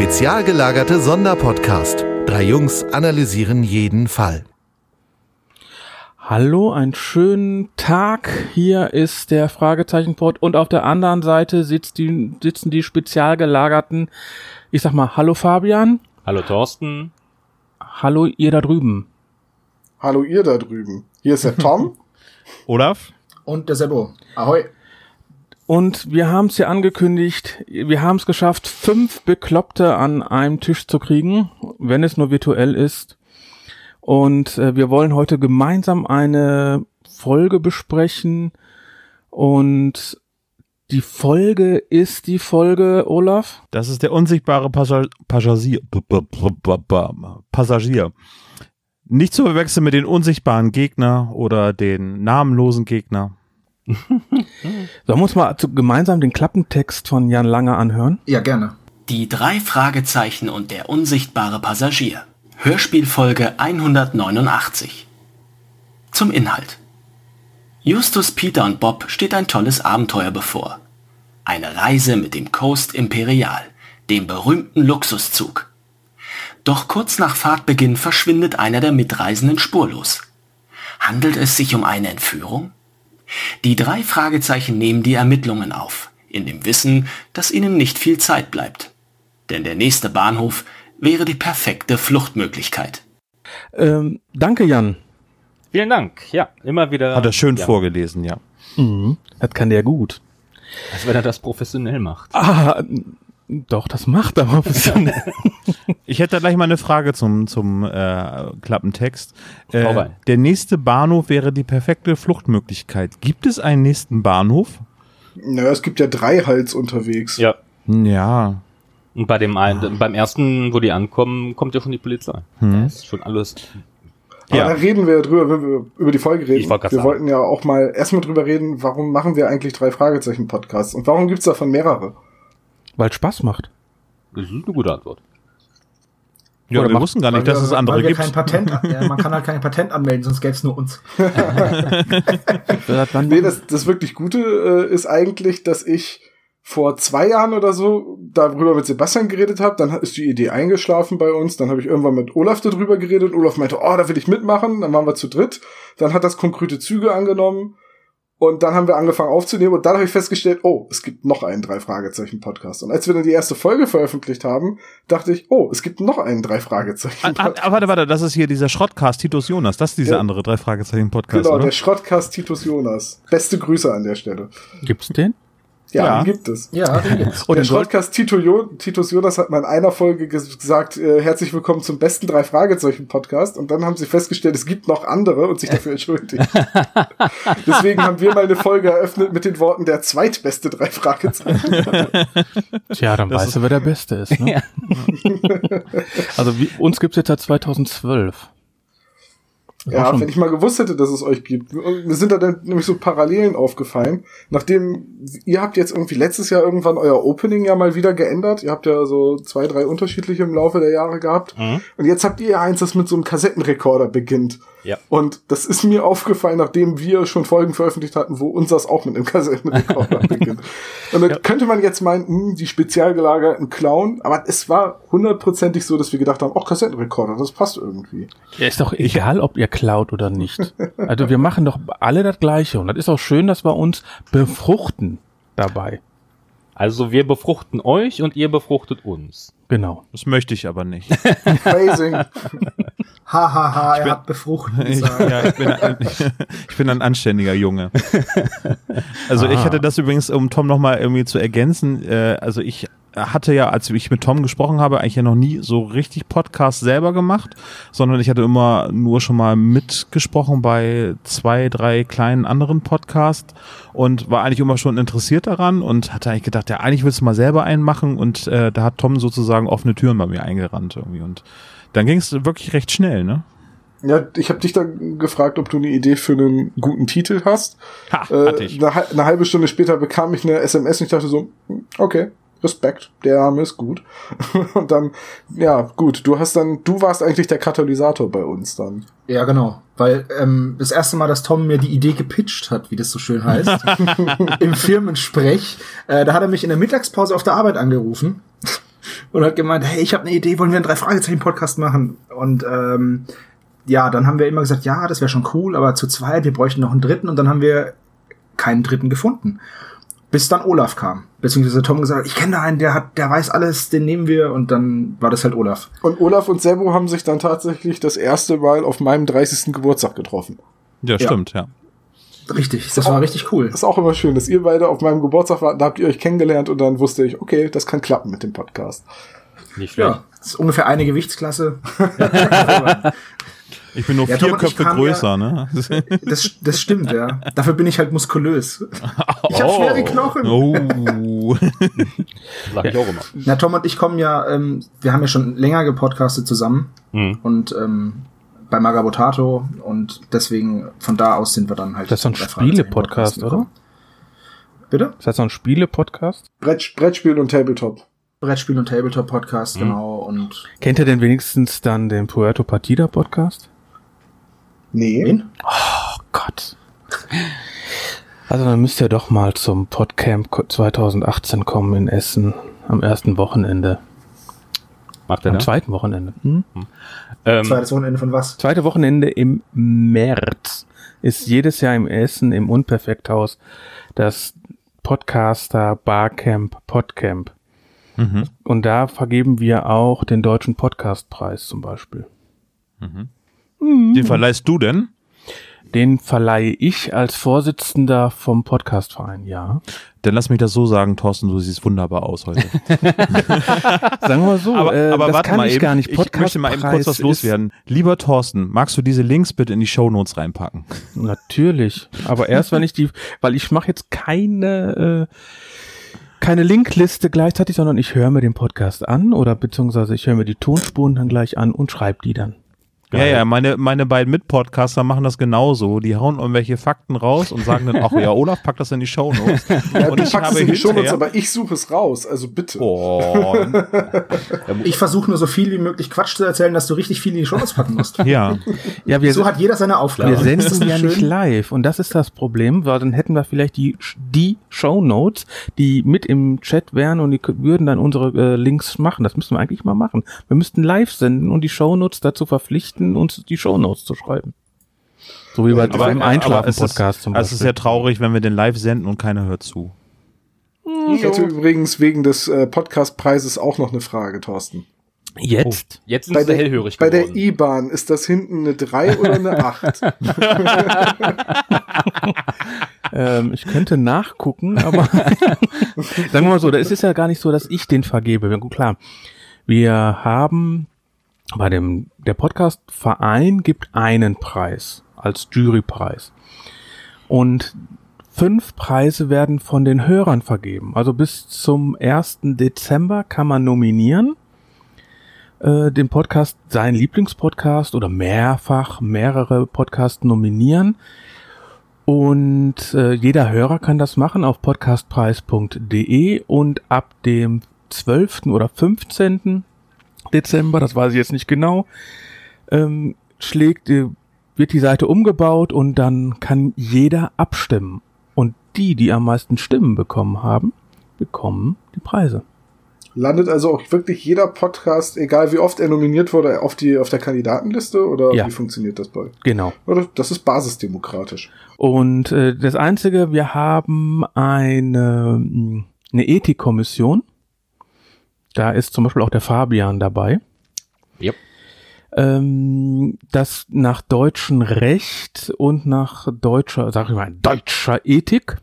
Spezial gelagerte Sonderpodcast. Drei Jungs analysieren jeden Fall. Hallo, einen schönen Tag. Hier ist der Fragezeichenport und auf der anderen Seite sitzt die, sitzen die spezial gelagerten. Ich sag mal, hallo Fabian. Hallo Thorsten. Hallo ihr da drüben. Hallo ihr da drüben. Hier ist der Tom. Olaf. Und der Sebo. Ahoi. Und wir haben es ja angekündigt, wir haben es geschafft, fünf Bekloppte an einem Tisch zu kriegen, wenn es nur virtuell ist. Und äh, wir wollen heute gemeinsam eine Folge besprechen. Und die Folge ist die Folge, Olaf? Das ist der unsichtbare Passagier. Passagier. Passagier. Nicht zu verwechseln mit den unsichtbaren Gegner oder den namenlosen Gegner. Sollen wir uns mal zu, gemeinsam den Klappentext von Jan Langer anhören? Ja, gerne. Die drei Fragezeichen und der unsichtbare Passagier. Hörspielfolge 189. Zum Inhalt. Justus, Peter und Bob steht ein tolles Abenteuer bevor. Eine Reise mit dem Coast Imperial, dem berühmten Luxuszug. Doch kurz nach Fahrtbeginn verschwindet einer der Mitreisenden spurlos. Handelt es sich um eine Entführung? Die drei Fragezeichen nehmen die Ermittlungen auf, in dem Wissen, dass ihnen nicht viel Zeit bleibt. Denn der nächste Bahnhof wäre die perfekte Fluchtmöglichkeit. Ähm, danke, Jan. Vielen Dank. Ja, immer wieder. Hat er schön ja. vorgelesen, ja. Mhm. Das kann der gut. Als wenn er das professionell macht. Ah, doch, das macht er professionell. Ich hätte da gleich mal eine Frage zum, zum äh, Klappentext. Äh, der nächste Bahnhof wäre die perfekte Fluchtmöglichkeit. Gibt es einen nächsten Bahnhof? Naja, es gibt ja drei Hals unterwegs. Ja. Ja. Und bei dem einen, beim ersten, wo die ankommen, kommt ja schon die Polizei. Hm. Das ist schon alles. Aber Ja. da reden wir drüber, wenn wir über die Folge reden. Grad wir sagen. wollten ja auch mal erstmal drüber reden, warum machen wir eigentlich drei Fragezeichen-Podcasts und warum gibt's davon mehrere? Weil Spaß macht. Das ist eine gute Antwort. Ja, Oder wir macht- wussten gar nicht, dass wir- es andere weil wir gibt. Kein Patent, ja, man kann halt kein Patent anmelden, sonst gäbe es nur uns. Nee, das, das wirklich Gute äh, ist eigentlich, dass ich vor zwei Jahren oder so darüber mit Sebastian geredet habe. Dann ist die Idee eingeschlafen bei uns. Dann habe ich irgendwann mit Olaf darüber geredet. Olaf meinte, oh, da will ich mitmachen. Dann waren wir zu dritt. Dann hat das konkrete Züge angenommen. Und dann haben wir angefangen aufzunehmen und dann habe ich festgestellt, oh, es gibt noch einen Drei-Fragezeichen-Podcast. Und als wir dann die erste Folge veröffentlicht haben, dachte ich, oh, es gibt noch einen Ah, Drei-Fragezeichen-Podcast. ah, warte, warte, das ist hier dieser Schrottcast Titus Jonas. Das ist dieser Ja. andere drei Fragezeichen Podcast, Genau, oder? der Schrottcast Titus Jonas. Beste Grüße an der Stelle. Gibt's den? Ja, Ja. den gibt es. Ja, den gibt's. Und der Schrottcast Tito jo Titus Jonas hat mal in einer Folge ges gesagt, äh, herzlich willkommen zum besten drei Fragezeichen Podcast. Und dann haben sie festgestellt, es gibt noch andere und sich dafür entschuldigt. Deswegen haben wir mal eine Folge eröffnet mit den Worten der zweitbeste drei Fragezeichen. Tja, dann weißt du, wer der Beste ist. Ne? also wie, uns gibt's jetzt seit 2012. Ja, wenn ich mal gewusst hätte, dass es euch gibt. Und mir sind da dann nämlich so Parallelen aufgefallen. Nachdem, ihr habt jetzt irgendwie letztes Jahr irgendwann euer Opening ja mal wieder geändert. Ihr habt ja so zwei, drei unterschiedliche im Laufe der Jahre gehabt. Mhm. Und jetzt habt ihr eins, das mit so einem Kassettenrekorder beginnt. Ja. Und das ist mir aufgefallen, nachdem wir schon Folgen veröffentlicht hatten, wo uns das auch mit einem Kassettenrekorder beginnt. Und dann könnte man jetzt meinen, hm, die spezial gelagerten Clown, aber es war hundertprozentig so, dass wir gedacht haben, oh, Kassettenrekorder, das passt irgendwie. Ja, ist doch egal, ob ihr klaut oder nicht. Also wir machen doch alle das Gleiche. Und das ist auch schön, dass wir uns befruchten dabei. Also wir befruchten euch und ihr befruchtet uns. Genau. Das möchte ich aber nicht. Phrasing. Ha, ha, ha, er hat befruchten Ich, gesagt. ja, ich, bin ein, ich bin ein anständiger Junge. Also ich Ah. hatte das übrigens, um Tom nochmal irgendwie zu ergänzen, äh, also ich hatte ja, als ich mit Tom gesprochen habe, eigentlich ja noch nie so richtig Podcast selber gemacht, sondern ich hatte immer nur schon mal mitgesprochen bei zwei, drei kleinen anderen Podcasts und war eigentlich immer schon interessiert daran und hatte eigentlich gedacht, ja, eigentlich willst du mal selber einen machen und äh, da hat Tom sozusagen offene Türen bei mir eingerannt irgendwie und dann ging es wirklich recht schnell, ne? Ja, ich habe dich dann gefragt, ob du eine Idee für einen guten Titel hast. Ha, Äh, hatte ich. eine, eine halbe Stunde später bekam ich eine SMS und ich dachte so, hm, okay, Respekt, der Name ist gut. und dann, ja, gut, du hast dann, du warst eigentlich der Katalysator bei uns dann. Ja, genau. Weil ähm, das erste Mal, dass Tom mir die Idee gepitcht hat, wie das so schön heißt, im Firmensprech, äh, da hat er mich in der Mittagspause auf der Arbeit angerufen und hat gemeint, hey, ich habe eine Idee, wollen wir einen drei Fragezeichen Podcast machen? Und ähm, ja, dann haben wir immer gesagt, ja, das wäre schon cool, aber zu zweit, wir bräuchten noch einen dritten und dann haben wir keinen dritten gefunden. Bis dann Olaf kam. Beziehungsweise Tom gesagt hat, ich kenne da einen, der hat, der weiß alles, den nehmen wir und dann war das halt Olaf. Und Olaf und Sebo haben sich dann tatsächlich das erste Mal auf meinem 30. Geburtstag getroffen. Ja, stimmt, ja. Richtig, das war richtig cool. ist auch immer schön, dass ihr beide auf meinem Geburtstag wart, da habt ihr euch kennengelernt und dann wusste ich, okay, das kann klappen mit dem Podcast. Nicht schlecht. Ja, das ist ungefähr eine Gewichtsklasse. Ich bin nur Ja, vier Köpfe größer, ja- ne? Das, das stimmt, ja. Dafür bin ich halt muskulös. Ich habe schwere Knochen. Oh. Sag ich auch immer. Na, Tom und ich kommen ja, ähm, wir haben ja schon länger gepodcastet zusammen Mhm. und ähm, bei Magabotato und deswegen von da aus sind wir dann halt. Das ist so ein Spiele-Podcast, oder? Bitte? Ist das so ein Spiele-Podcast? Brett, Brettspiel und Tabletop. Brettspiel und Tabletop Podcast, genau. Und Kennt ihr denn wenigstens dann den Puerto Partida Podcast? Nee. wen? Oh Gott. Also dann müsst ihr doch mal zum Podcamp 2018 kommen in Essen am ersten Wochenende. Macht er Am da? zweiten Wochenende. Hm? Ähm, Zweites Wochenende von was? Zweite Wochenende im März ist jedes Jahr im Essen im Unperfekthaus das Podcaster Barcamp Podcamp. mhm. Und da vergeben wir auch den deutschen Podcastpreis zum Beispiel. Den verleihst du denn? Den verleihe ich als Vorsitzender vom Podcastverein, ja. Dann lass mich das so sagen, Thorsten, du siehst wunderbar aus heute. Sagen wir mal so, aber äh, aber das warte kann mal ich eben. gar nicht. ich möchte mal eben kurz was loswerden. Lieber Thorsten, magst du diese Links bitte in die Shownotes reinpacken? Ist, natürlich, aber erst wenn ich die, weil ich mache jetzt keine äh, keine Linkliste gleichzeitig, sondern ich höre mir den Podcast an oder beziehungsweise ich höre mir die Tonspuren dann gleich an und schreibe die dann. Ja, ja, meine, meine beiden Mitpodcaster machen das genauso. Die hauen irgendwelche Fakten raus und sagen dann, ach ja, Olaf packt das in die Shownotes. Ja, und du packst es in die Shownotes, aber ich suche es raus, also bitte. Oh, Ich versuche nur so viel wie möglich Quatsch zu erzählen, dass du richtig viel in die Shownotes packen musst. ja. Ja, wir, So hat jeder seine Aufgabe. wir senden ja nicht live und das ist das Problem, weil dann hätten wir vielleicht die die Shownotes, die mit im Chat wären und die würden dann unsere äh, Links machen. Das müssten wir eigentlich mal machen. Wir müssten live senden und die Shownotes dazu verpflichten, uns die Shownotes zu schreiben. So wie bei Aber- es ist- Einschlafen-Podcast zum Also es ist Beispiel. ja traurig, wenn wir den live senden und keiner hört zu. Ich hätte übrigens wegen des äh, Podcastpreises auch noch eine Frage, Thorsten. Jetzt? jetzt sind Bei sie der, hellhörig bei der geworden. E-Bahn, ist das hinten eine 3 oder eine 8? Ähm, ich könnte nachgucken, aber sagen wir mal so, da ist es ja gar nicht so, dass ich den vergebe. Gut, klar. Wir haben bei dem, der Podcast-Verein gibt einen Preis als Jurypreis. Und fünf Preise werden von den Hörern vergeben. Also bis zum 1. Dezember kann man nominieren äh, den Podcast, seinen Lieblingspodcast oder mehrfach mehrere Podcasts nominieren. Und äh, jeder Hörer kann das machen auf podcastpreis.de und ab dem 12. oder 15. Dezember, das weiß ich jetzt nicht genau, ähm, schlägt, äh, wird die Seite umgebaut und dann kann jeder abstimmen. Und die, die am meisten Stimmen bekommen haben, bekommen die Preise. Landet also auch wirklich jeder Podcast, egal wie oft er nominiert wurde, auf, die, auf der Kandidatenliste? Oder Ja. wie funktioniert das bei? Genau. Oder? Das ist basisdemokratisch. Und äh, das Einzige, wir haben eine, eine Ethikkommission. Da ist zum Beispiel auch der Fabian dabei. Yep. Ähm, das nach deutschem Recht und nach deutscher, sag ich mal, deutscher Ethik.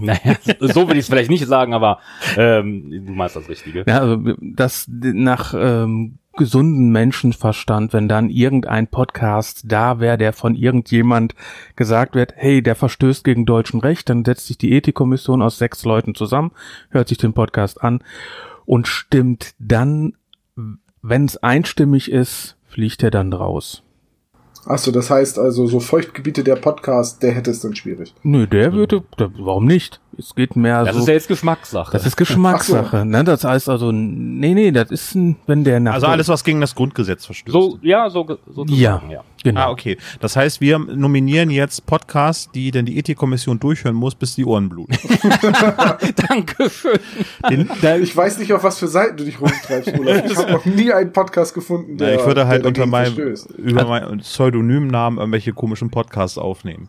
Naja, so will ich es vielleicht nicht sagen, aber ähm, du meinst das Richtige. Ja, also das nach ähm, gesunden Menschenverstand, wenn dann irgendein Podcast da wäre, der von irgendjemand gesagt wird, hey, der verstößt gegen deutschen Recht, dann setzt sich die Ethikkommission aus sechs Leuten zusammen, hört sich den Podcast an und stimmt dann, wenn es einstimmig ist, fliegt er dann raus. Achso, das heißt also, so Feuchtgebiete der Podcast, der hätte es dann schwierig. Nö, der würde, der, warum nicht? Es geht mehr Das so. ist ja jetzt Geschmackssache. das ist Geschmackssache, ne? Das heißt also, nee, nee, das ist ein, wenn der nach Also alles, was gegen das Grundgesetz verstößt. so, ja, so, ge- so Ja. sagen, ja. Genau. Ah, okay. Das heißt, wir nominieren jetzt Podcasts, die denn die Ethikkommission durchhören muss, bis die Ohren bluten. Dankeschön. Den, da, Ich weiß nicht, auf was für Seiten du dich rumtreibst, Olaf. Ich habe noch nie einen Podcast gefunden, der, na, ich würde halt unter meinem, über meinen Pseudonymnamen irgendwelche komischen Podcasts aufnehmen.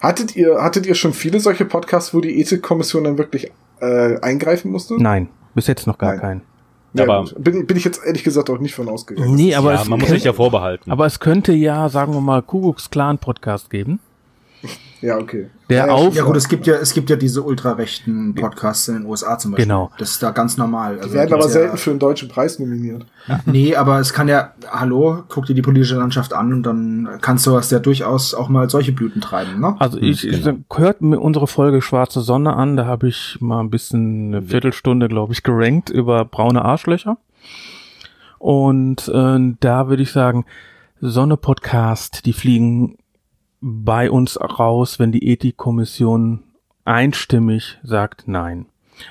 Hattet ihr, hattet ihr schon viele solche Podcasts, wo die Ethikkommission dann wirklich äh, eingreifen musste? Nein, bis jetzt noch gar Nein. keinen. Ja, Aber- gut. bin, bin ich jetzt ehrlich gesagt auch nicht von ausgegangen. Nee, aber ja, es man muss sich ja vorbehalten. Aber es könnte ja, sagen wir mal, Kuckucks Clan Podcast geben. Ja, okay. Der ja, auf- Ja gut, es gibt ja, es gibt ja diese ultrarechten Podcasts in den USA zum Beispiel. Genau. Das ist da ganz normal. Also Die werden aber gibt's selten ja, für einen deutschen Preis nominiert. Nee, aber es kann ja, hallo, guck dir die politische Landschaft an und dann kann sowas ja durchaus auch mal solche Blüten treiben, ne? Also ich, ich hört mir unsere Folge Schwarze Sonne an, da habe ich mal ein bisschen eine Viertelstunde, glaube ich, gerankt über braune Arschlöcher. Und äh, da würde ich sagen, Sonne Podcast, die fliegen bei uns raus, wenn die Ethikkommission einstimmig sagt Nein.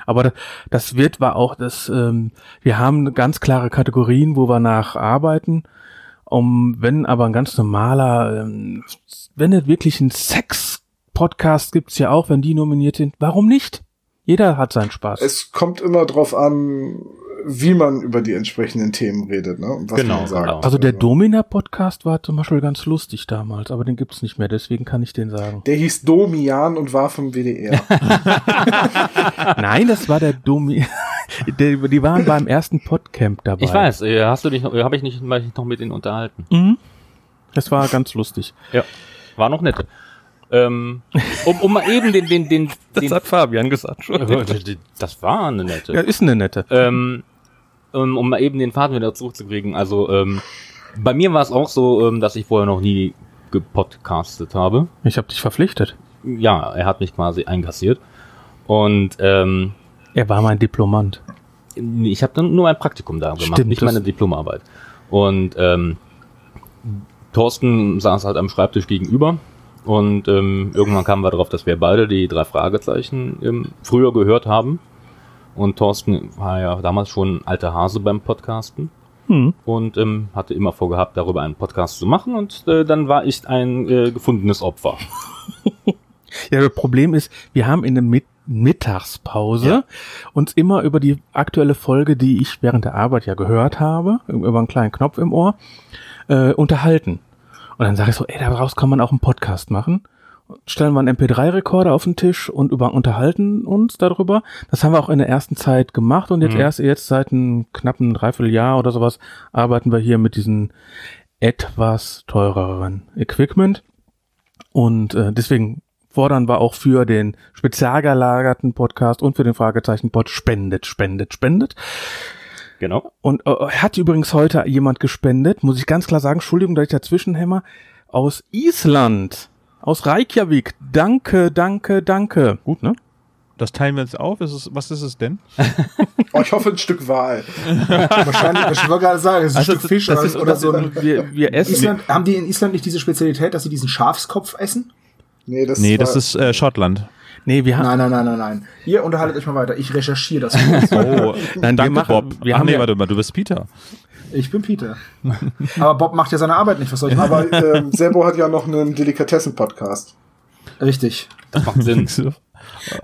Aber da- das wird war auch das, ähm, wir haben ganz klare Kategorien, wo wir nacharbeiten. Um, wenn aber ein ganz normaler, ähm, wenn es wirklich ein Sex-Podcast gibt's ja auch, wenn die nominiert sind, warum nicht? Jeder hat seinen Spaß. Es kommt immer drauf an, wie man über die entsprechenden Themen redet, ne? Und was Genau, man sagt. genau. also der Domina-Podcast war zum Beispiel ganz lustig damals, aber den gibt's nicht mehr, deswegen kann ich den sagen. Der hieß Domian und war vom WDR. Nein, das war der Domi. der, die waren beim ersten Podcamp dabei. ich weiß, äh, hast du dich noch, habe ich nicht mal noch mit ihnen unterhalten. Mhm. Das war ganz lustig. Ja. War noch nett. Ähm, um, um mal eben den, den, den, den Fabian gesagt. das war eine nette. Ja, ist eine nette. Ähm, um, um mal eben den Faden wieder zurückzukriegen. Also, ähm, bei mir war es auch so, ähm, dass ich vorher noch nie gepodcastet habe. Ich habe dich verpflichtet. Ja, er hat mich quasi einkassiert. Und ähm, Er war mein Diplomant. ich habe dann nur mein Praktikum da gemacht, Stimmt, nicht meine Diplomarbeit. Und ähm, Thorsten saß halt am Schreibtisch gegenüber und ähm, irgendwann kamen wir darauf, dass wir beide die drei Fragezeichen ähm, früher gehört haben. Und Thorsten war ja damals schon ein alter Hase beim Podcasten Hm. und ähm, hatte immer vorgehabt, darüber einen Podcast zu machen. Und äh, dann war ich ein äh, gefundenes Opfer. Ja, das Problem ist, wir haben in der Mit Mittagspause uns immer über die aktuelle Folge, die ich während der Arbeit ja gehört habe, über einen kleinen Knopf im Ohr, äh, unterhalten. Und dann sage ich so, ey, daraus kann man auch einen Podcast machen. Stellen wir einen MP3-Rekorder auf den Tisch und über, unterhalten uns darüber. Das haben wir auch in der ersten Zeit gemacht und jetzt Mhm. erst jetzt seit einem knappen Dreivierteljahr oder sowas arbeiten wir hier mit diesem etwas teureren Equipment. Und äh, deswegen fordern wir auch für den spezial gelagerten Podcast und für den Fragezeichen-Pod spendet, spendet, spendet. Genau. Und äh, hat übrigens heute jemand gespendet, muss ich ganz klar sagen, Entschuldigung, dass ich dazwischen hämmer, aus Island, aus Reykjavik. Danke, danke, danke. Gut, ne? Das teilen wir jetzt auf. Ist es, was ist es denn? Oh, ich hoffe, ein Stück Wahl. Wahrscheinlich, ich wollte gerade sagen, das ist ein Stück Fisch das oder, ist, oder das so ist, ein wir, wir essen. Island, haben die in Island nicht diese Spezialität, dass sie diesen Schafskopf essen? Nee, das, Nee, das ist äh, Schottland. Nee, wir haben. Nein, nein, nein, nein, nein. Ihr unterhaltet euch mal weiter. Ich recherchiere das. Oh, Nein, wir danke, machen- Bob. wir Ach haben nee, ja- warte mal, du bist Peter. Ich bin Peter. Aber Bob macht ja seine Arbeit nicht. Was soll ich machen? Aber ähm, Serbo hat ja noch einen Delikatessen-Podcast. Richtig. Das macht Sinn.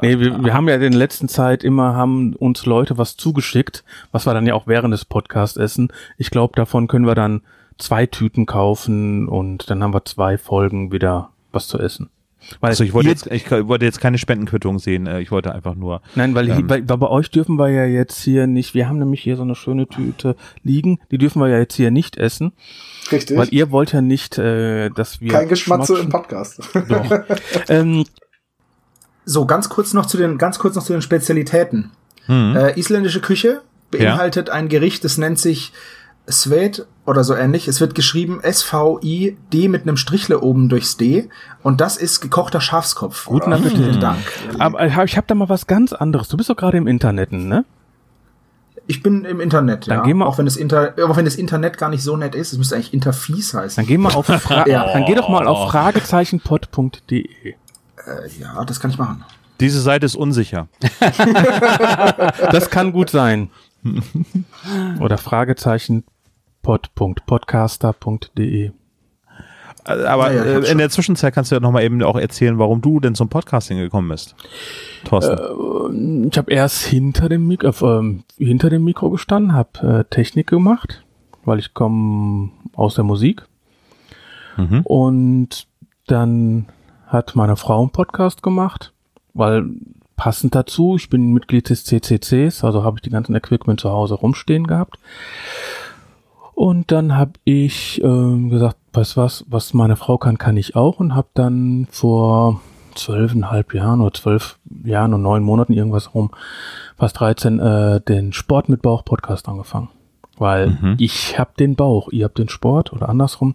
Nee, wir, wir haben ja in der letzten Zeit immer, haben uns Leute was zugeschickt, was wir dann ja auch während des Podcasts essen. Ich glaube, davon können wir dann zwei Tüten kaufen und dann haben wir zwei Folgen wieder was zu essen. Weil Also ich wollte jetzt, ich wollte jetzt keine Spendenquittung sehen. äh, Ich wollte einfach nur. Nein, weil, ähm, weil, weil bei euch dürfen wir ja jetzt hier nicht, wir haben nämlich hier so eine schöne Tüte liegen, die dürfen wir ja jetzt hier nicht essen, Richtig. weil ihr wollt ja nicht, äh, dass wir Kein Geschmatze schmatschen. im Podcast. Doch. ähm, So, ganz kurz noch zu den, ganz kurz noch zu den Spezialitäten. Hm. Äh, isländische Küche beinhaltet ein Gericht, das nennt sich Svet oder so ähnlich. Es wird geschrieben S-V-I-D mit einem Strichle oben durchs D. Und das ist gekochter Schafskopf. Guten Appetit. Vielen Dank. aber ich habe da mal was ganz anderes. Du bist doch gerade im Internet, ne? Ich bin im Internet, Dann ja. gehen wir- auch wenn das Inter auch wenn das Internet gar nicht so nett ist. Es müsste eigentlich Interfies heißen. Dann geh mal auf Fra Ja. dann geh doch mal auf fragezeichenpod.de. Äh, ja, das kann ich machen. Diese Seite ist unsicher. Das kann gut sein. Oder fragezeichenpod.podcaster.de. Äh, Aber Ja, ja, äh, in schon. der Zwischenzeit kannst du ja nochmal eben auch erzählen, warum du denn zum Podcasting gekommen bist. Thorsten. Ich habe erst hinter dem, Mik äh, ähm, hinter dem Mikro gestanden, habe äh, Technik gemacht, weil ich komme aus der Musik. Mhm. Und dann hat meine Frau einen Podcast gemacht, weil passend dazu, ich bin Mitglied des CCCs, also habe ich die ganzen Equipment zu Hause rumstehen gehabt. Und dann habe ich ähm, gesagt, weißt was, was meine Frau kann, kann ich auch und habe dann vor zwölfeinhalb Jahren oder zwölf Jahren und neun Monaten irgendwas rum, fast 13, äh, den Sport mit Bauch Podcast angefangen. Weil Mhm. ich habe den Bauch, ihr habt den Sport oder andersrum.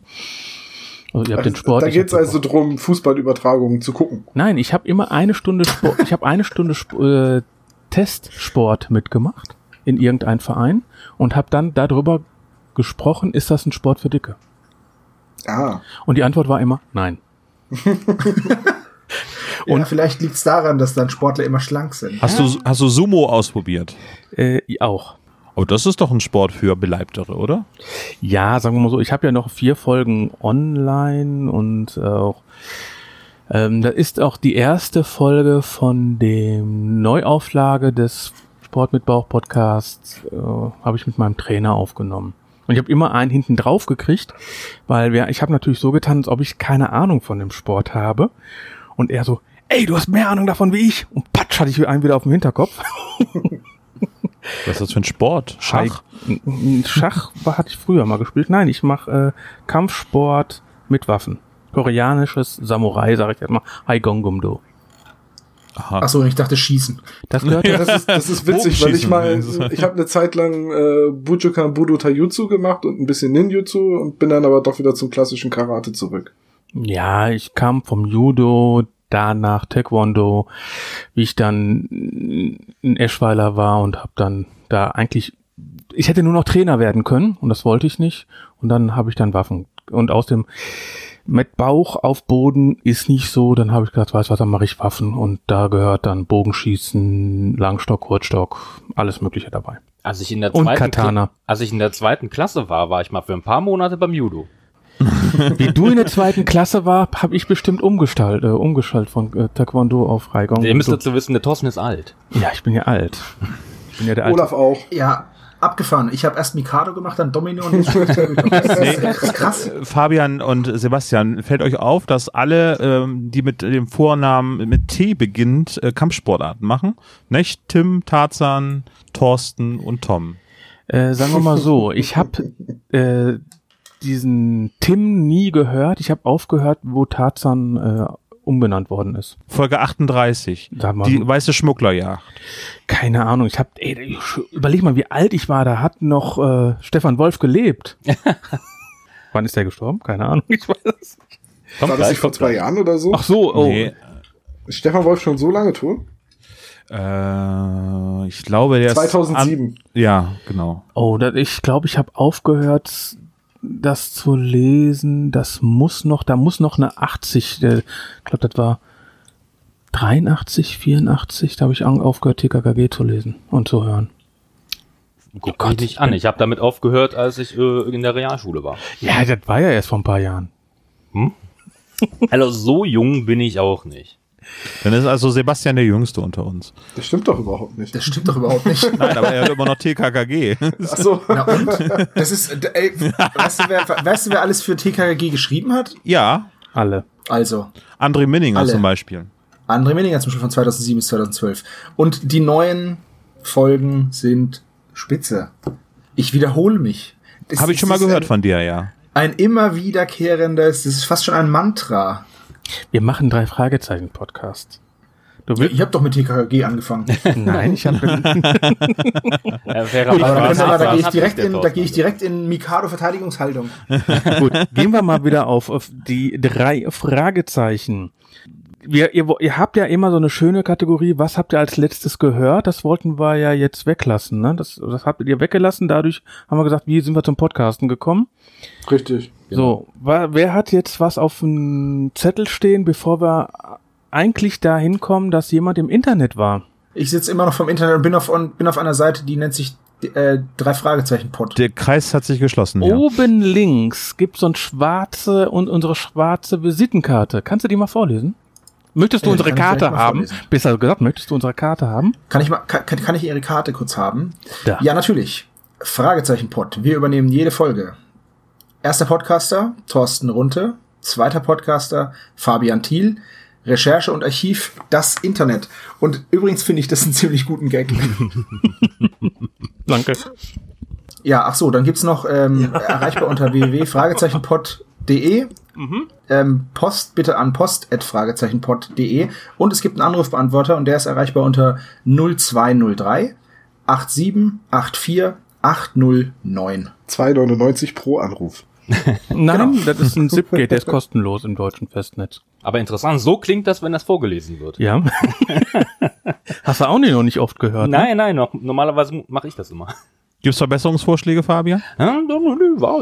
Also ihr habt den Sport. da geht's den also drum, Fußballübertragungen zu gucken. Nein, ich habe immer eine Stunde Sport, ich habe eine Stunde Sp äh, Testsport mitgemacht in irgendeinem Verein und habe dann darüber gesprochen, ist das ein Sport für Dicke? Ah, Und die Antwort war immer nein. Und vielleicht liegt es daran, dass dann Sportler immer schlank sind. Hast, du, hast du Sumo ausprobiert? Äh, auch. Oh, das ist doch ein Sport für Beleibtere, oder? Ja, sagen wir mal so, ich habe ja noch vier Folgen online und äh, auch ähm, da ist auch die erste Folge von dem Neuauflage des Sport mit Bauch Podcasts äh, habe ich mit meinem Trainer aufgenommen. Und ich habe immer einen hinten drauf gekriegt, weil wir, ich habe natürlich so getan, als ob ich keine Ahnung von dem Sport habe. Und er so, ey, du hast mehr Ahnung davon wie ich. Und patsch hatte ich einen wieder auf dem Hinterkopf. Was ist das für ein Sport? Schach? Schach war, hatte ich früher mal gespielt. Nein, ich mache äh, Kampfsport mit Waffen. Koreanisches Samurai, sage ich jetzt mal. Haigongumdo. Aha. Achso, ich dachte Schießen. Das gehört das ist, das ist witzig, weil ich mal, ich habe eine Zeit lang äh, Bujukan Budo Taijutsu gemacht und ein bisschen Ninjutsu und bin dann aber doch wieder zum klassischen Karate zurück. Ja, ich kam vom Judo, danach Taekwondo, wie ich dann in Eschweiler war und habe dann da eigentlich, ich hätte nur noch Trainer werden können und das wollte ich nicht. Und dann habe ich dann Waffen. Und aus dem mit Bauch auf Boden ist nicht so, dann habe ich gedacht, weiß was, dann mache ich Waffen und da gehört dann Bogenschießen, Langstock, Kurzstock, alles mögliche dabei. Als ich in der Und zweiten Katana. Kla- als ich in der zweiten Klasse war, war ich mal für ein paar Monate beim Judo. Wie du in der zweiten Klasse war, habe ich bestimmt umgestaltet, äh, umgeschaltet von äh, Taekwondo auf Raigong. Ihr müsst dazu wissen, der Thorsten ist alt. Ja, ich bin ja alt. Ich bin ja der alte. Olaf auch. Ja, abgefahren. Ich habe erst Mikado gemacht, dann Domino und jetzt. Das ist das ist krass. Fabian und Sebastian, fällt euch auf, dass alle, ähm, die mit dem Vornamen mit T beginnt, äh, Kampfsportarten machen? Nicht? Tim, Tarzan, Thorsten und Tom. Äh, sagen wir mal so, ich habe äh, diesen Tim nie gehört. Ich habe aufgehört, wo Tarzan äh, umbenannt worden ist. Folge 38. Sag mal, Die weiße Schmugglerjagd. keine Ahnung. Ich habe, ey, überleg mal, wie alt ich war. Da hat noch äh, Stefan Wolf gelebt. Wann ist der gestorben? Keine Ahnung. Ich weiß es. nicht. Kommt War das nicht vor zwei Jahren oder so? Ach so, oh. Nee. Ist Stefan Wolf schon so lange tot? Äh, ich glaube, der ist. 2007. An, ja, genau. Oh, ich glaube, ich habe aufgehört, das zu lesen. Das muss noch, da muss noch eine 80, äh, ich glaube, das war 83, 84, da habe ich aufgehört, TKKG zu lesen und zu hören. Guck Oh Gott, nicht an. Ich habe damit aufgehört, als ich äh, in der Realschule war. Ja, das war ja erst vor ein paar Jahren. Also so jung bin ich auch nicht. Dann ist also Sebastian der Jüngste unter uns. Das stimmt doch überhaupt nicht. Das stimmt doch überhaupt nicht. Nein, aber er hat immer noch TKKG. Ach so. Na und? Das ist, äh, ey, weißt, du, wer, weißt du, wer alles für TKG geschrieben hat? ja, Alle. Also, André Minninger Alle. zum Beispiel. André Menninger zum Beispiel von 2007 bis 2012. Und die neuen Folgen sind spitze. Ich wiederhole mich. Das Habe ich schon mal gehört ein, von dir, ja. Ein immer wiederkehrendes, das ist fast schon ein Mantra. Wir machen drei Fragezeichen Podcast. Du Ich, willst, ich habe doch mit TKG angefangen. nein, ich habe da, da gehe ich direkt in, da gehe ich direkt in Mikado Verteidigungshaltung. Gut, gehen wir mal wieder auf, auf die drei Fragezeichen. Wir, ihr, ihr habt ja immer so eine schöne Kategorie, was habt ihr als letztes gehört? Das wollten wir ja jetzt weglassen, ne? Das, das habt ihr weggelassen, dadurch haben wir gesagt, wie sind wir zum Podcasten gekommen? Richtig. So, wa- wer hat jetzt was auf dem Zettel stehen, bevor wir eigentlich dahin kommen, dass jemand im Internet war? Ich sitze immer noch vom Internet und bin auf, bin auf einer Seite, die nennt sich äh, drei Fragezeichen Pod. Der Kreis hat sich geschlossen. Ja. Oben links gibt's so ein schwarze und unsere schwarze Visitenkarte. Kannst du die mal vorlesen? Möchtest du Äh, unsere Karte haben? vorlesen. Besser gesagt, möchtest du unsere Karte haben? Kann ich mal, kann, kann kann ich Ihre Karte kurz haben? Da. Ja, natürlich. Fragezeichen Pod. Wir übernehmen jede Folge. Erster Podcaster, Thorsten Runte. Zweiter Podcaster, Fabian Thiel. Recherche und Archiv, das Internet. Und übrigens finde ich das einen ziemlich guten Gag. Danke. Ja, ach so, dann gibt's noch ähm, erreichbar unter www.fragezeichenpod.de. Ähm, Post bitte an post.fragezeichenpod.de und es gibt einen Anrufbeantworter und der ist erreichbar unter 0203 8784 809. 2,99 pro Anruf. Nein, das ist ein Zipgate, der ist kostenlos im deutschen Festnetz. Aber interessant, so klingt das, wenn das vorgelesen wird. Ja. Hast du auch nicht noch nicht oft gehört? ne? Nein, nein, noch, normalerweise mache ich das immer. Gibt's Verbesserungsvorschläge, Fabian? Ja,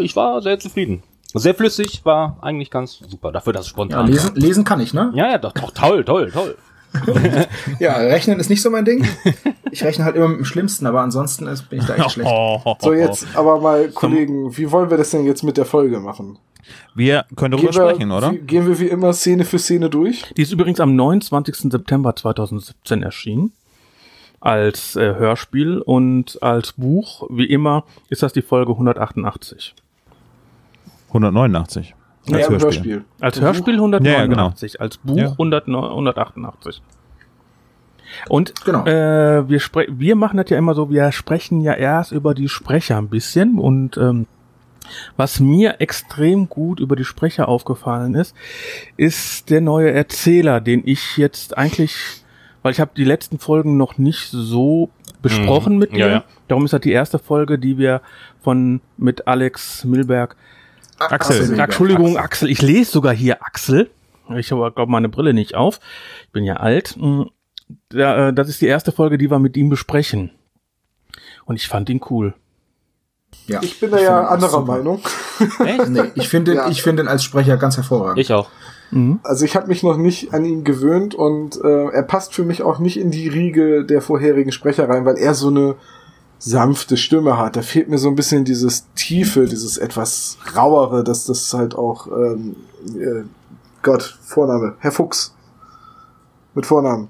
ich war sehr zufrieden. Sehr flüssig, war eigentlich ganz super. Dafür, dass es Ja, spontan lesen, lesen kann ich, ne? Ja, ja, doch, doch, toll, toll, toll. Ja, rechnen ist nicht so mein Ding. Ich rechne halt immer mit dem Schlimmsten, aber ansonsten ist, bin ich da echt schlecht. So, jetzt aber mal, Kollegen, wie wollen wir das denn jetzt mit der Folge machen? Wir können darüber Gehen wir, sprechen, oder? Wie, gehen wir wie immer Szene für Szene durch? Die ist übrigens am 29. September 2017 erschienen. Als äh, Hörspiel und als Buch, wie immer, ist das die Folge 188. 189. Als Ja, im Hörspiel. Als? Hörspiel Ja, 189, ja, genau. als Buch Ja. 100, 188. Und Genau. äh, wir, spre wir machen das ja immer so, wir sprechen ja erst über die Sprecher ein bisschen und ähm, was mir extrem gut über die Sprecher aufgefallen ist, ist der neue Erzähler, den ich jetzt eigentlich, weil ich habe die letzten Folgen noch nicht so besprochen Mhm. mit Ja, dir. ja. Darum ist das die erste Folge, die wir von mit Alex Milberg Axel. Axel. Entschuldigung, Axel. Ich lese sogar hier Axel. Ich habe, glaube meine Brille nicht auf. Ich bin ja alt. Da, äh, das ist die erste Folge, die wir mit ihm besprechen. Und ich fand ihn cool. Ja, Ich bin da ja ihn anderer super. Meinung. Echt? Nee, ich finde Ja. ich finde ihn als Sprecher ganz hervorragend. Ich auch. Mhm. Also ich habe mich noch nicht an ihn gewöhnt und äh, er passt für mich auch nicht in die Riege der vorherigen Sprecher rein, weil er so eine sanfte Stimme hat. Da fehlt mir so ein bisschen dieses Tiefe, dieses etwas rauere, dass das halt auch ähm, äh, Gott, Vorname, Herr Fuchs. Mit Vornamen.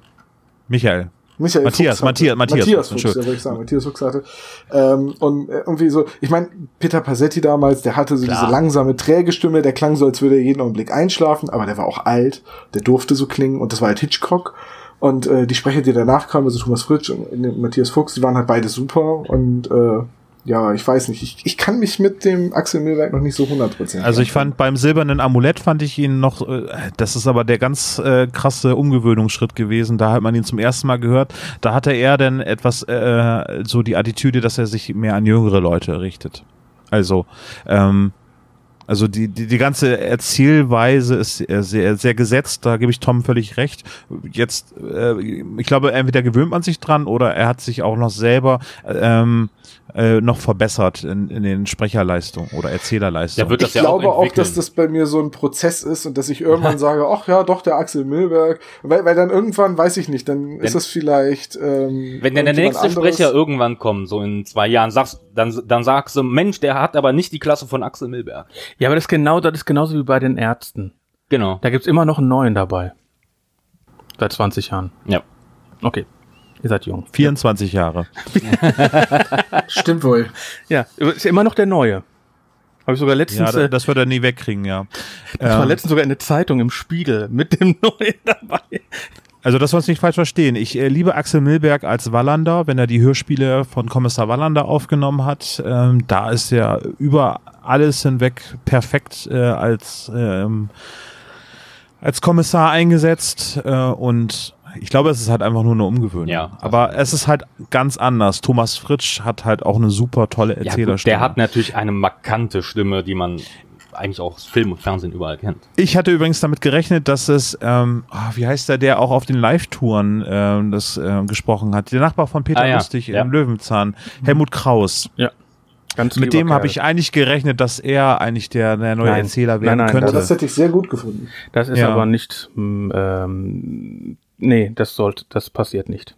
Michael. Michael Matthias. Matthias, Matthias Matthias Fuchs, Fuchs, ja, würde ich sagen. Matthias Fuchs hatte. Ähm, und äh, irgendwie so, ich meine, Peter Passetti damals, der hatte so Klar. diese langsame, träge Stimme, der klang so, als würde er jeden Augenblick einschlafen, aber der war auch alt, der durfte so klingen und das war halt Hitchcock. Und äh, die Sprecher, die danach kamen, also Thomas Fritsch und äh, Matthias Fuchs, die waren halt beide super und äh, ja, ich weiß nicht, ich, ich kann mich mit dem Axel Milberg noch nicht so 100% Also ich fand beim silbernen Amulett fand ich ihn noch, äh, das ist aber der ganz äh, krasse Umgewöhnungsschritt gewesen. Da hat man ihn zum ersten Mal gehört. Da hatte er dann etwas äh, so die Attitüde, dass er sich mehr an jüngere Leute richtet. Also ähm, also die, die, die ganze Erzählweise ist sehr, sehr, sehr gesetzt, da gebe ich Tom völlig recht. Jetzt, äh, ich glaube, entweder gewöhnt man sich dran oder er hat sich auch noch selber ähm, äh, noch verbessert in, in den Sprecherleistungen oder Erzählerleistungen. Der wird das ich ja glaube auch auch, dass das bei mir so ein Prozess ist und dass ich irgendwann sage, ach ja, doch, der Axel Milberg. Weil, weil dann irgendwann, weiß ich nicht, dann ist das vielleicht. Ähm, Wenn dann der nächste anderes. Sprecher irgendwann kommt, so in zwei Jahren, sagst, dann, dann sagst du, Mensch, der hat aber nicht die Klasse von Axel Milberg. Ja, aber das ist genau, das ist genauso wie bei den Ärzten. Genau. Da gibt's immer noch einen neuen dabei. Seit 20 Jahren. Ja. Okay. Ihr seid jung. 24 Jahre. Stimmt wohl. Ja, ist ja immer noch der neue. Habe ich sogar Ja, letztens, da- äh, das wird er nie wegkriegen, ja. das war Ähm, letztens sogar in der Zeitung im Spiegel mit dem neuen dabei. Also, dass wir uns nicht falsch verstehen. Ich äh, liebe Axel Milberg als Wallander, wenn er die Hörspiele von Kommissar Wallander aufgenommen hat. Ähm, da ist er über alles hinweg perfekt äh, als, ähm, als Kommissar eingesetzt äh, und ich glaube, es ist halt einfach nur eine Umgewöhnung. Ja. Aber es ist halt ganz anders. Thomas Fritsch hat halt auch eine super tolle Ja, gut, Erzählerstimme. der hat natürlich eine markante Stimme, die man eigentlich auch aus Film und Fernsehen überall kennt. Ich hatte übrigens damit gerechnet, dass es, ähm, ah, wie heißt der, der auch auf den Live-Touren ähm, das ähm, gesprochen hat, der Nachbar von Peter Ah, ja. Lustig Ja. im Löwenzahn, Helmut Kraus. Ja. Ganz Mit dem habe ich eigentlich gerechnet, dass er eigentlich der, der neue Nein. Erzähler Nein, werden nein, Ja, könnte. das hätte ich sehr gut gefunden. Das ist Ja. aber nicht, ähm, nee, das sollte, das passiert nicht.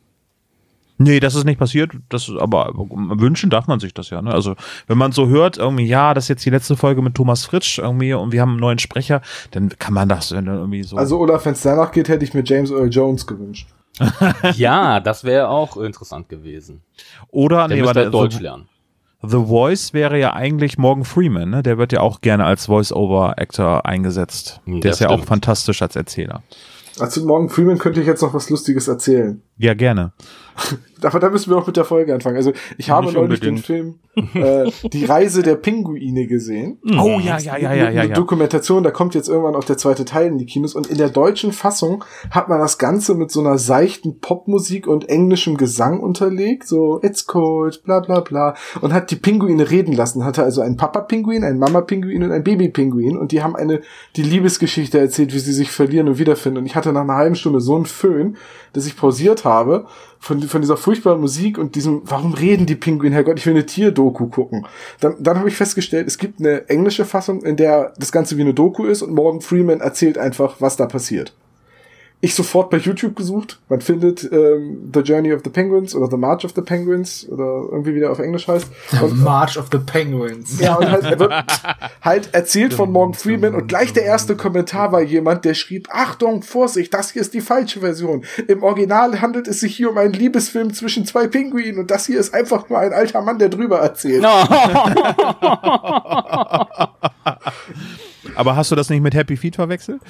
Nee, das ist nicht passiert. Das ist, aber wünschen darf man sich das ja. Ne? Also wenn man so hört, irgendwie, ja, das ist jetzt die letzte Folge mit Thomas Fritsch irgendwie und wir haben einen neuen Sprecher, dann kann man das irgendwie so. Also Olaf, wenn es danach geht, hätte ich mir James Earl Jones gewünscht. ja, das wäre auch interessant gewesen. Oder Der nee, müsste halt Deutsch The, lernen. The Voice wäre ja eigentlich Morgan Freeman, ne? Der wird ja auch gerne als Voice-Over-Actor eingesetzt. Hm, Der ist ja auch stimmt. fantastisch als Erzähler. Also morgen Freeman könnte ich jetzt noch was Lustiges erzählen. Ja, gerne. Aber da müssen wir auch mit der Folge anfangen. Also ich habe Nicht neulich den unbedingt. Film äh, Die Reise der Pinguine gesehen. Oh ja, ja, ja, ja, ja, Eine ja. Dokumentation, da kommt jetzt irgendwann auch der zweite Teil in die Kinos und in der deutschen Fassung hat man das Ganze mit so einer seichten Popmusik und englischem Gesang unterlegt, so It's cold, bla bla bla und hat die Pinguine reden lassen, hatte also einen Papa-Pinguin, einen Mama-Pinguin und einen Baby-Pinguin und die haben eine, die Liebesgeschichte erzählt, wie sie sich verlieren und wiederfinden und ich hatte nach einer halben Stunde so einen Föhn, dass ich pausiert habe von, von dieser furchtbaren Musik und diesem, warum reden die Pinguine, Herrgott, ich will eine Tierdoku gucken. Dann, dann habe ich festgestellt, es gibt eine englische Fassung, in der das Ganze wie eine Doku ist und Morgan Freeman erzählt einfach, was da passiert. Ich sofort bei YouTube gesucht, man findet ähm, The Journey of the Penguins oder The March of the Penguins oder irgendwie wie der auf Englisch heißt. Und, March of the Penguins. ja, und halt, er wird halt erzählt von Morgan Freeman und gleich der erste Kommentar war jemand, der schrieb, Achtung, Vorsicht, das hier ist die falsche Version. Im Original handelt es sich hier um einen Liebesfilm zwischen zwei Pinguinen und das hier ist einfach nur ein alter Mann, der drüber erzählt. Aber hast du das nicht mit Happy Feet verwechselt?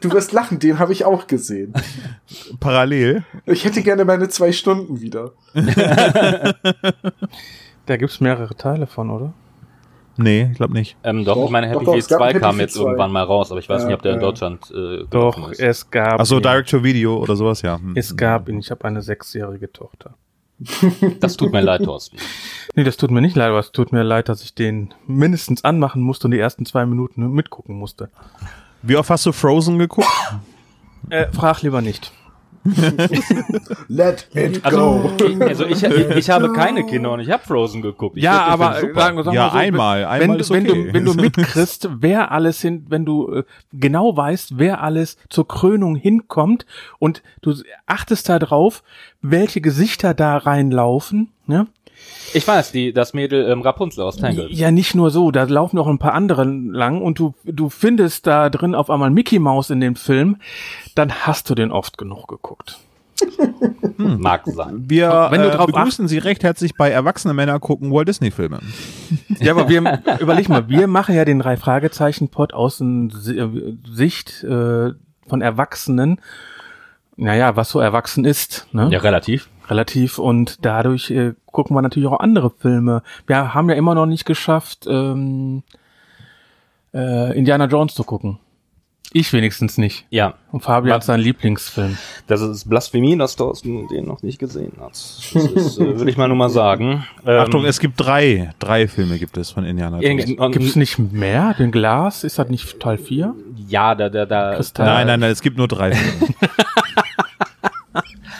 Du, wirst lachen, den habe ich auch gesehen. Parallel. Ich hätte gerne meine zwei Stunden wieder. Da gibt's mehrere Teile von, oder? Nee, ich glaube nicht. Ähm, doch, Doch, ich meine, Happy Feet es gab 2 Happy kam jetzt 2. irgendwann mal raus, aber ich weiß Ja, nicht, ob der in ja. Deutschland äh, Doch, ist. es gab Ach so, ihn. Direct-to-Video oder sowas, ja. Hm. Es gab ihn. Ich habe eine sechsjährige Tochter. Das tut mir leid, Thorsten. Nee, das tut mir nicht leid, aber es tut mir leid, dass ich den mindestens anmachen musste und die ersten zwei Minuten mitgucken musste. Wie oft hast du Frozen geguckt? Äh, frag lieber nicht. Let it Also, go. ich, also ich, ich, ich habe keine Kinder und ich habe Frozen geguckt. Ich ja, find aber super. sagen, wir- sagen Ja, so, einmal. Einmal wenn, ist wenn, okay. du, wenn du mitkriegst, wer alles hin, wenn du äh, genau weißt, wer alles zur Krönung hinkommt und du achtest da drauf, welche Gesichter da reinlaufen, ne? Ich weiß, die, das Mädel ähm, Rapunzel aus Tangled. Ja, nicht nur so, da laufen noch ein paar andere lang und du, du findest da drin auf einmal Mickey Mouse in dem Film, dann hast du den oft genug geguckt. Mag sein. Wir Wenn du äh, drauf begrüßen Sie recht herzlich bei Erwachsene Männer gucken Walt Disney Filme. Ja, aber wir, überleg mal, wir machen ja den drei Fragezeichen Pod aus äh, Sicht äh, von Erwachsenen. Naja, was so erwachsen ist, ne? Ja, relativ. Relativ. Und dadurch äh, gucken wir natürlich auch andere Filme. Wir haben ja immer noch nicht geschafft, ähm, äh, Indiana Jones zu gucken. Ich wenigstens nicht. Ja, Und Fabian hat seinen Lieblingsfilm. das ist Blasphemie, dass Thorsten den noch nicht gesehen hat. Das ist, äh, würde ich mal nur mal sagen. Ähm, Achtung, es gibt drei. Drei Filme gibt es von Indiana Jones. und- Gibt's nicht mehr? Den Glas? Ist das nicht Teil 4? Ja, da, da, da. Kristall. da Nein, nein, nein, es gibt nur drei Filme.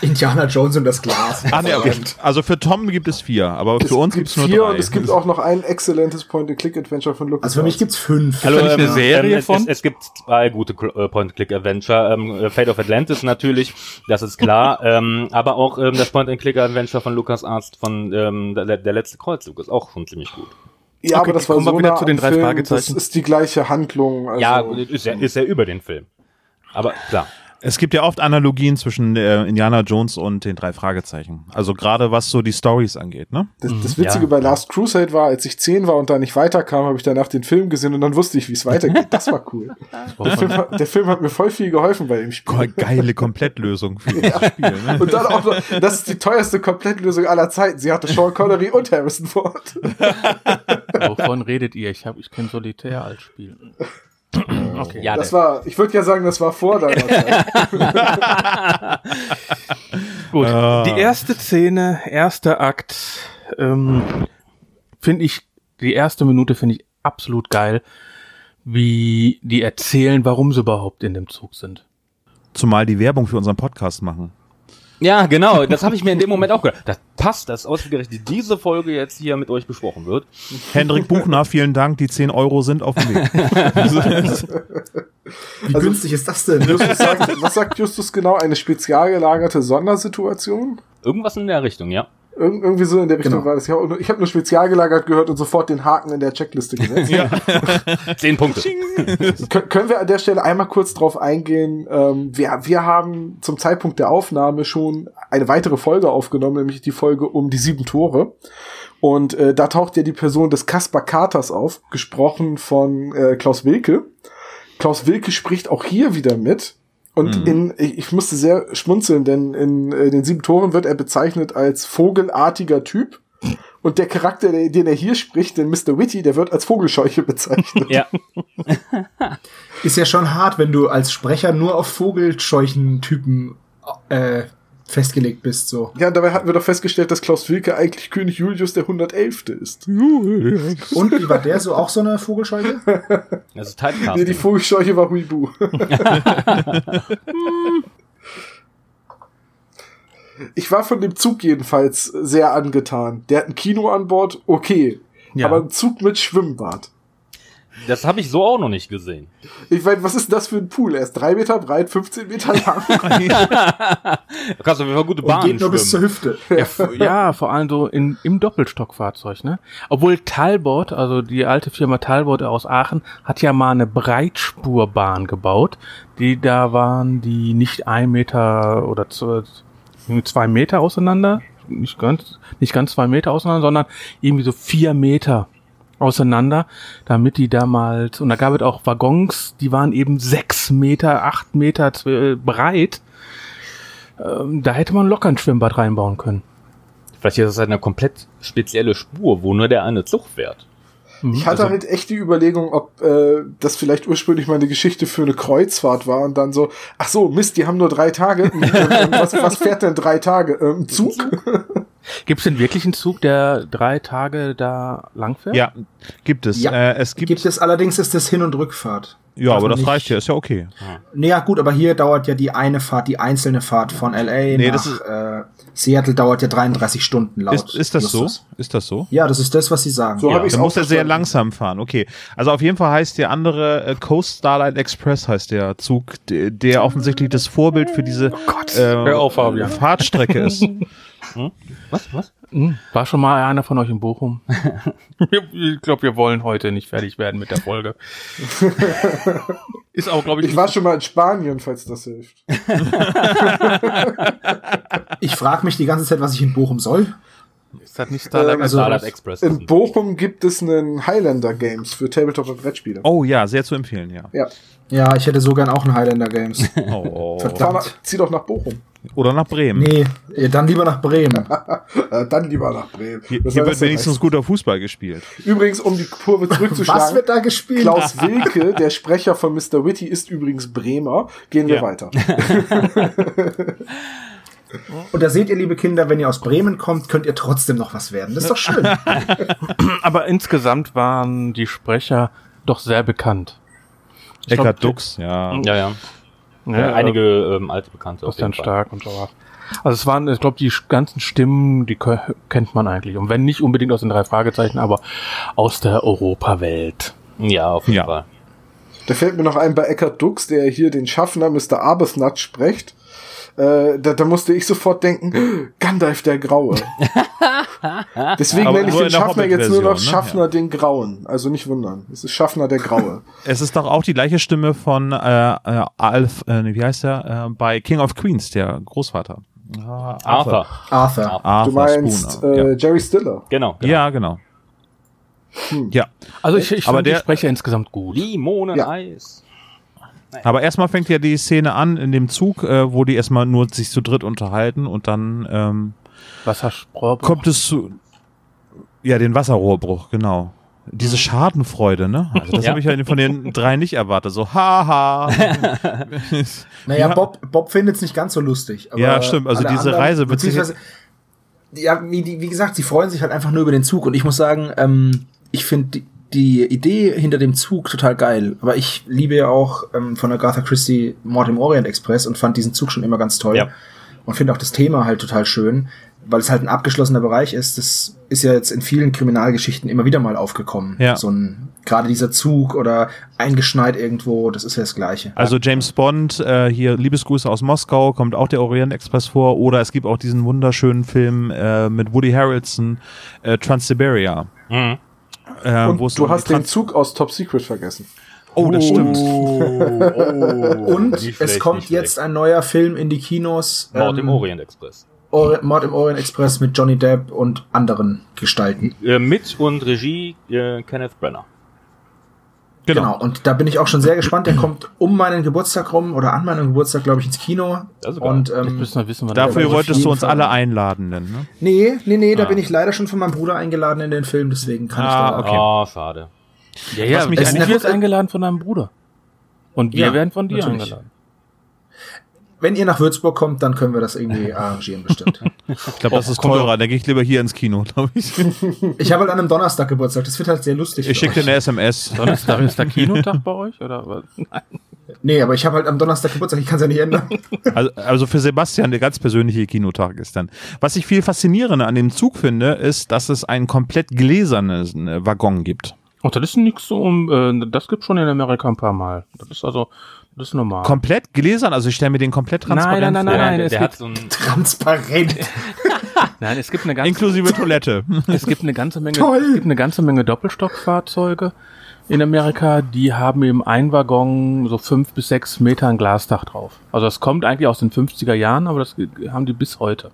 Indiana Jones und das Glas. Ach, nee, okay. Also für Tom gibt es vier, aber für uns gibt es nur vier drei. und es gibt auch noch ein exzellentes Point-and-Click-Adventure von Lucas. Also für mich gibt's fünf. Hallo, da nicht eine Serie es, von? Es, es gibt zwei gute äh, Point-and-Click-Adventure. Ähm, äh, Fate of Atlantis natürlich, das ist klar. ähm, aber auch ähm, das Point-and-Click-Adventure von Lukas Arzt von ähm, der, der letzte Kreuzzug ist auch schon ziemlich gut. Ja, Okay, aber das war so wieder nah zu den drei Film, Fragezeichen. Das ist die gleiche Handlung. Also ja, ist ja, ist ja über den Film. Aber klar. Es gibt ja oft Analogien zwischen äh, Indiana Jones und den drei Fragezeichen. Also gerade was so die Stories angeht, ne? Das, das Witzige Ja. bei Last Crusade war, als ich zehn war und da nicht weiterkam, habe ich danach den Film gesehen und dann wusste ich, wie es weitergeht. Das war cool. der, Film hat, der Film hat mir voll viel geholfen bei dem Spiel. Geile Komplettlösung für das Spiel, ne? Und dann auch noch, das ist die teuerste Komplettlösung aller Zeiten. Sie hatte Sean Connery und Harrison Ford. Wovon redet ihr? Ich, hab, ich kenne Solitär als Spiel. Okay. Ja, Das der- war, ich würde ja sagen, das war vor deiner Zeit. Gut. Ah. Die erste Szene, erster Akt, ähm, finde ich, die erste Minute finde ich absolut geil, wie die erzählen, warum sie überhaupt in dem Zug sind. Zumal die Werbung für unseren Podcast machen. Ja, genau, das habe ich mir in dem Moment auch gedacht. Das passt, dass ausgerechnet diese Folge jetzt hier mit euch besprochen wird. Hendrik Buchner, vielen Dank, die 10 Euro sind auf dem Weg. Wie Also- günstig ist das denn? Justus sagt, was sagt Justus genau? Eine spezial gelagerte Sondersituation? Irgendwas in der Richtung, ja. Irg irgendwie so in der Richtung Genau. war das ja. Ich habe nur spezial gelagert gehört und sofort den Haken in der Checkliste gesetzt. Zehn Punkte. Kön können wir an der Stelle einmal kurz drauf eingehen? Ähm, wir, wir haben zum Zeitpunkt der Aufnahme schon eine weitere Folge aufgenommen, nämlich die Folge um die sieben Tore. Und äh, da taucht ja die Person des Kaspar Katers auf, gesprochen von äh, Klaus Wilke. Klaus Wilke spricht auch hier wieder mit. Und in, ich, ich musste sehr schmunzeln, denn in äh, den sieben Toren wird er bezeichnet als vogelartiger Typ. Und der Charakter, der, den er hier spricht, den Mr. Witty, der wird als Vogelscheuche bezeichnet. Ja. Ist ja schon hart, wenn du als Sprecher nur auf Vogelscheuchen-Typen äh, festgelegt bist. So. Ja, und dabei hatten wir doch festgestellt, dass Klaus Wilke eigentlich König Julius der 111. ist. Und wie war der so auch so eine Vogelscheuche? Das ist Typecasting. Nee, die Vogelscheuche war Huibu. ich war von dem Zug jedenfalls sehr angetan. Der hat ein Kino an Bord, okay. Ja. Aber ein Zug mit Schwimmbad. Das habe ich so auch noch nicht gesehen. Ich meine, was ist denn das für ein Pool? Er ist drei Meter breit, 15 Meter lang. Da kannst du auf jeden Fall gute Und Bahnen geht nur bis zur schwimmen. Hüfte. Ja, ja, vor allem so in, im Doppelstockfahrzeug, ne? Obwohl Talbot, also die alte Firma Talbot aus Aachen, hat ja mal eine Breitspurbahn gebaut. Die da waren die nicht ein Meter oder zwei, zwei Meter auseinander. Nicht ganz, nicht ganz zwei Meter auseinander, sondern irgendwie so vier Meter auseinander, damit die damals, und da gab es auch Waggons, die waren eben sechs Meter, acht Meter zwe- breit. Ähm, da hätte man locker ein Schwimmbad reinbauen können. Vielleicht ist das eine komplett spezielle Spur, wo nur der eine Zug fährt. Ich hatte halt echt die Überlegung, ob äh, das vielleicht ursprünglich mal eine Geschichte für eine Kreuzfahrt war und dann so, ach so, Mist, die haben nur drei Tage. Was, was fährt denn drei Tage? Ähm, Zug? Gibt es denn wirklich einen Zug, der drei Tage da lang fährt? Ja, gibt es. Ja. Äh, es gibt, Gibt es allerdings ist das Hin- und Rückfahrt. ja, aber man das nicht- reicht ja, ist ja okay. Naja, gut, aber hier dauert ja die eine Fahrt, die einzelne Fahrt von LA Nee, nach das ist- äh, Seattle dauert ja 33 Stunden laut. Ist, ist das so? Justus. Ist das so? Ja, das ist das, was sie sagen. So Ja, habe ich muss er sehr langsam fahren, okay. Also auf jeden Fall heißt der andere äh, Coast Starlight Express heißt der Zug, der, der offensichtlich das Vorbild für diese äh, Hör auf, Fabian. Fahrtstrecke ist. Was? Was? Hm, War schon mal einer von euch in Bochum? ich glaube, wir wollen heute nicht fertig werden mit der Folge. Ist auch, glaube ich, Ich war schon mal in Spanien, falls das hilft. Ich frage mich die ganze Zeit, was ich in Bochum soll. ist das nicht Starlight Ähm, also- Starlight Express. In Bochum gibt es einen Highlander Games für Tabletop und Brettspiele. Oh ja, sehr zu empfehlen, ja. Ja, Ja, ich hätte so gern auch einen Highlander Games. Oh. fahr Verdammt. nach, zieh doch nach Bochum. Oder nach Bremen. Nee, dann lieber nach Bremen. Dann lieber nach Bremen. Hier, Was hier wird wenigstens guter Fußball gespielt. Übrigens, um die Kurve Was zurückzuschlagen. wird da gespielt? Klaus Wilke, der Sprecher von Mr. Witty, ist übrigens Bremer. Gehen wir Ja. weiter. Und da seht ihr, liebe Kinder, wenn ihr aus Bremen kommt, könnt ihr trotzdem noch was werden. Das ist doch schön. aber insgesamt waren die Sprecher doch sehr bekannt. Eckart Dux, ja. ja, ja. Ja, ja einige ähm, alte Bekannte. auf Bastian jeden Fall. Stark und sowas. Also es waren, ich glaube, die ganzen Stimmen, die kennt man eigentlich. Und wenn nicht unbedingt aus den drei Fragezeichen, aber aus der Europawelt. Ja, auf jeden Ja. Fall. Da fällt mir noch ein bei Eckart Dux, der hier den Schaffner Mr. Arbuthnot spricht. Äh, da, da musste ich sofort denken, Gandalf der Graue. Deswegen Aber nenne ich den Schaffner jetzt nur noch ne? Schaffner den Grauen. Also nicht wundern. Es ist Schaffner der Graue. Es ist doch auch die gleiche Stimme von äh, äh, Alf, äh, wie heißt der? Äh, bei King of Queens, der Großvater. Ah, Arthur. Arthur. Arthur Du meinst Spooner. äh, ja. Jerry Stiller. Genau. genau. ja, genau. Ja, Also ich, ich Aber fand die der- Sprecher insgesamt gut. Limoneneis. Aber erstmal fängt ja die Szene an in dem Zug, äh, wo die erstmal nur sich zu dritt unterhalten und dann ähm, Wassersprohr. kommt es zu ja den Wasserrohrbruch, genau. Diese Schadenfreude, ne? Also das Ja. habe ich ja von den drei nicht erwartet. So, haha. Naja, Ja. Bob, Bob findet es nicht ganz so lustig. aber Ja, stimmt. Also diese Reise wird sich- beziehungsweise- Ja, wie, wie gesagt, sie freuen sich halt einfach nur über den Zug. Und ich muss sagen, ähm, ich finde die, Idee hinter dem Zug total geil. Aber ich liebe ja auch ähm, von Agatha Christie Mord im Orient Express und fand diesen Zug schon immer ganz toll. Ja. und finde auch das Thema halt total schön, weil es halt ein abgeschlossener Bereich ist. Das ist ja jetzt in vielen Kriminalgeschichten immer wieder mal aufgekommen. Ja. So ein, gerade dieser Zug oder eingeschneit irgendwo, das ist ja das Gleiche. Also James Bond, äh, hier Liebesgrüße aus Moskau, kommt auch der Orient Express vor. Oder es gibt auch diesen wunderschönen Film äh, mit Woody Harrelson, äh, Trans-Siberia. Mhm. Äh, Und es du hast den Zug aus Top Secret vergessen. Oh, das stimmt. Und Nicht es schlecht, kommt jetzt ein neuer Film in die Kinos. Mord im ähm, Orient Express. Or Mord im Orient Express mit Johnny Depp und anderen Gestalten. Äh, mit und Regie äh, Kenneth Brenner. Genau. Und da bin ich auch schon sehr gespannt. Der kommt um meinen Geburtstag rum oder an meinem Geburtstag, glaube ich, ins Kino. Geil. und ähm, müssen wir wissen, wann Dafür wolltest du uns Fall. alle einladen, denn, ne? nee, nee, nee, da Ah. bin ich leider schon von meinem Bruder eingeladen in den Film, deswegen kann ich Ah, da. okay. Oh, schade. Ja, ja, Was mich du eigentlich- wirst eingeladen von deinem Bruder. Und wir Ja, werden von dir natürlich. eingeladen. Wenn ihr nach Würzburg kommt, dann können wir das irgendwie arrangieren, bestimmt. Ich glaube, das Oh, ist teurer. Da gehe ich lieber hier ins Kino, glaube ich. Ich habe halt an einem Donnerstag Geburtstag, das wird halt sehr lustig. Ich schicke dir eine SMS. Donnerstag ist der Kinotag bei euch? Oder was? Nee, aber ich habe halt am Donnerstag Geburtstag, ich kann es ja nicht ändern. Also, also für Sebastian der ganz persönliche Kinotag ist dann. Was ich viel faszinierender an dem Zug finde, ist, dass es einen komplett gläsernen äh, Waggon gibt. Oh, das ist nichts so um, äh, das gibt's schon in Amerika ein paar Mal. Das ist also, das ist normal. Komplett gläsern? Also ich stelle mir den komplett Nein, transparent nein, nein, vor. nein, der es der gibt- hat so ein. Transparent. Nein, es gibt eine ganze, Inklusive Toilette. es gibt eine ganze Menge, Toll. es gibt eine ganze Menge Doppelstockfahrzeuge in Amerika, die haben im Einwaggon so fünf bis sechs Meter ein Glasdach drauf. Also das kommt eigentlich aus den 50er Jahren, aber das haben die bis heute.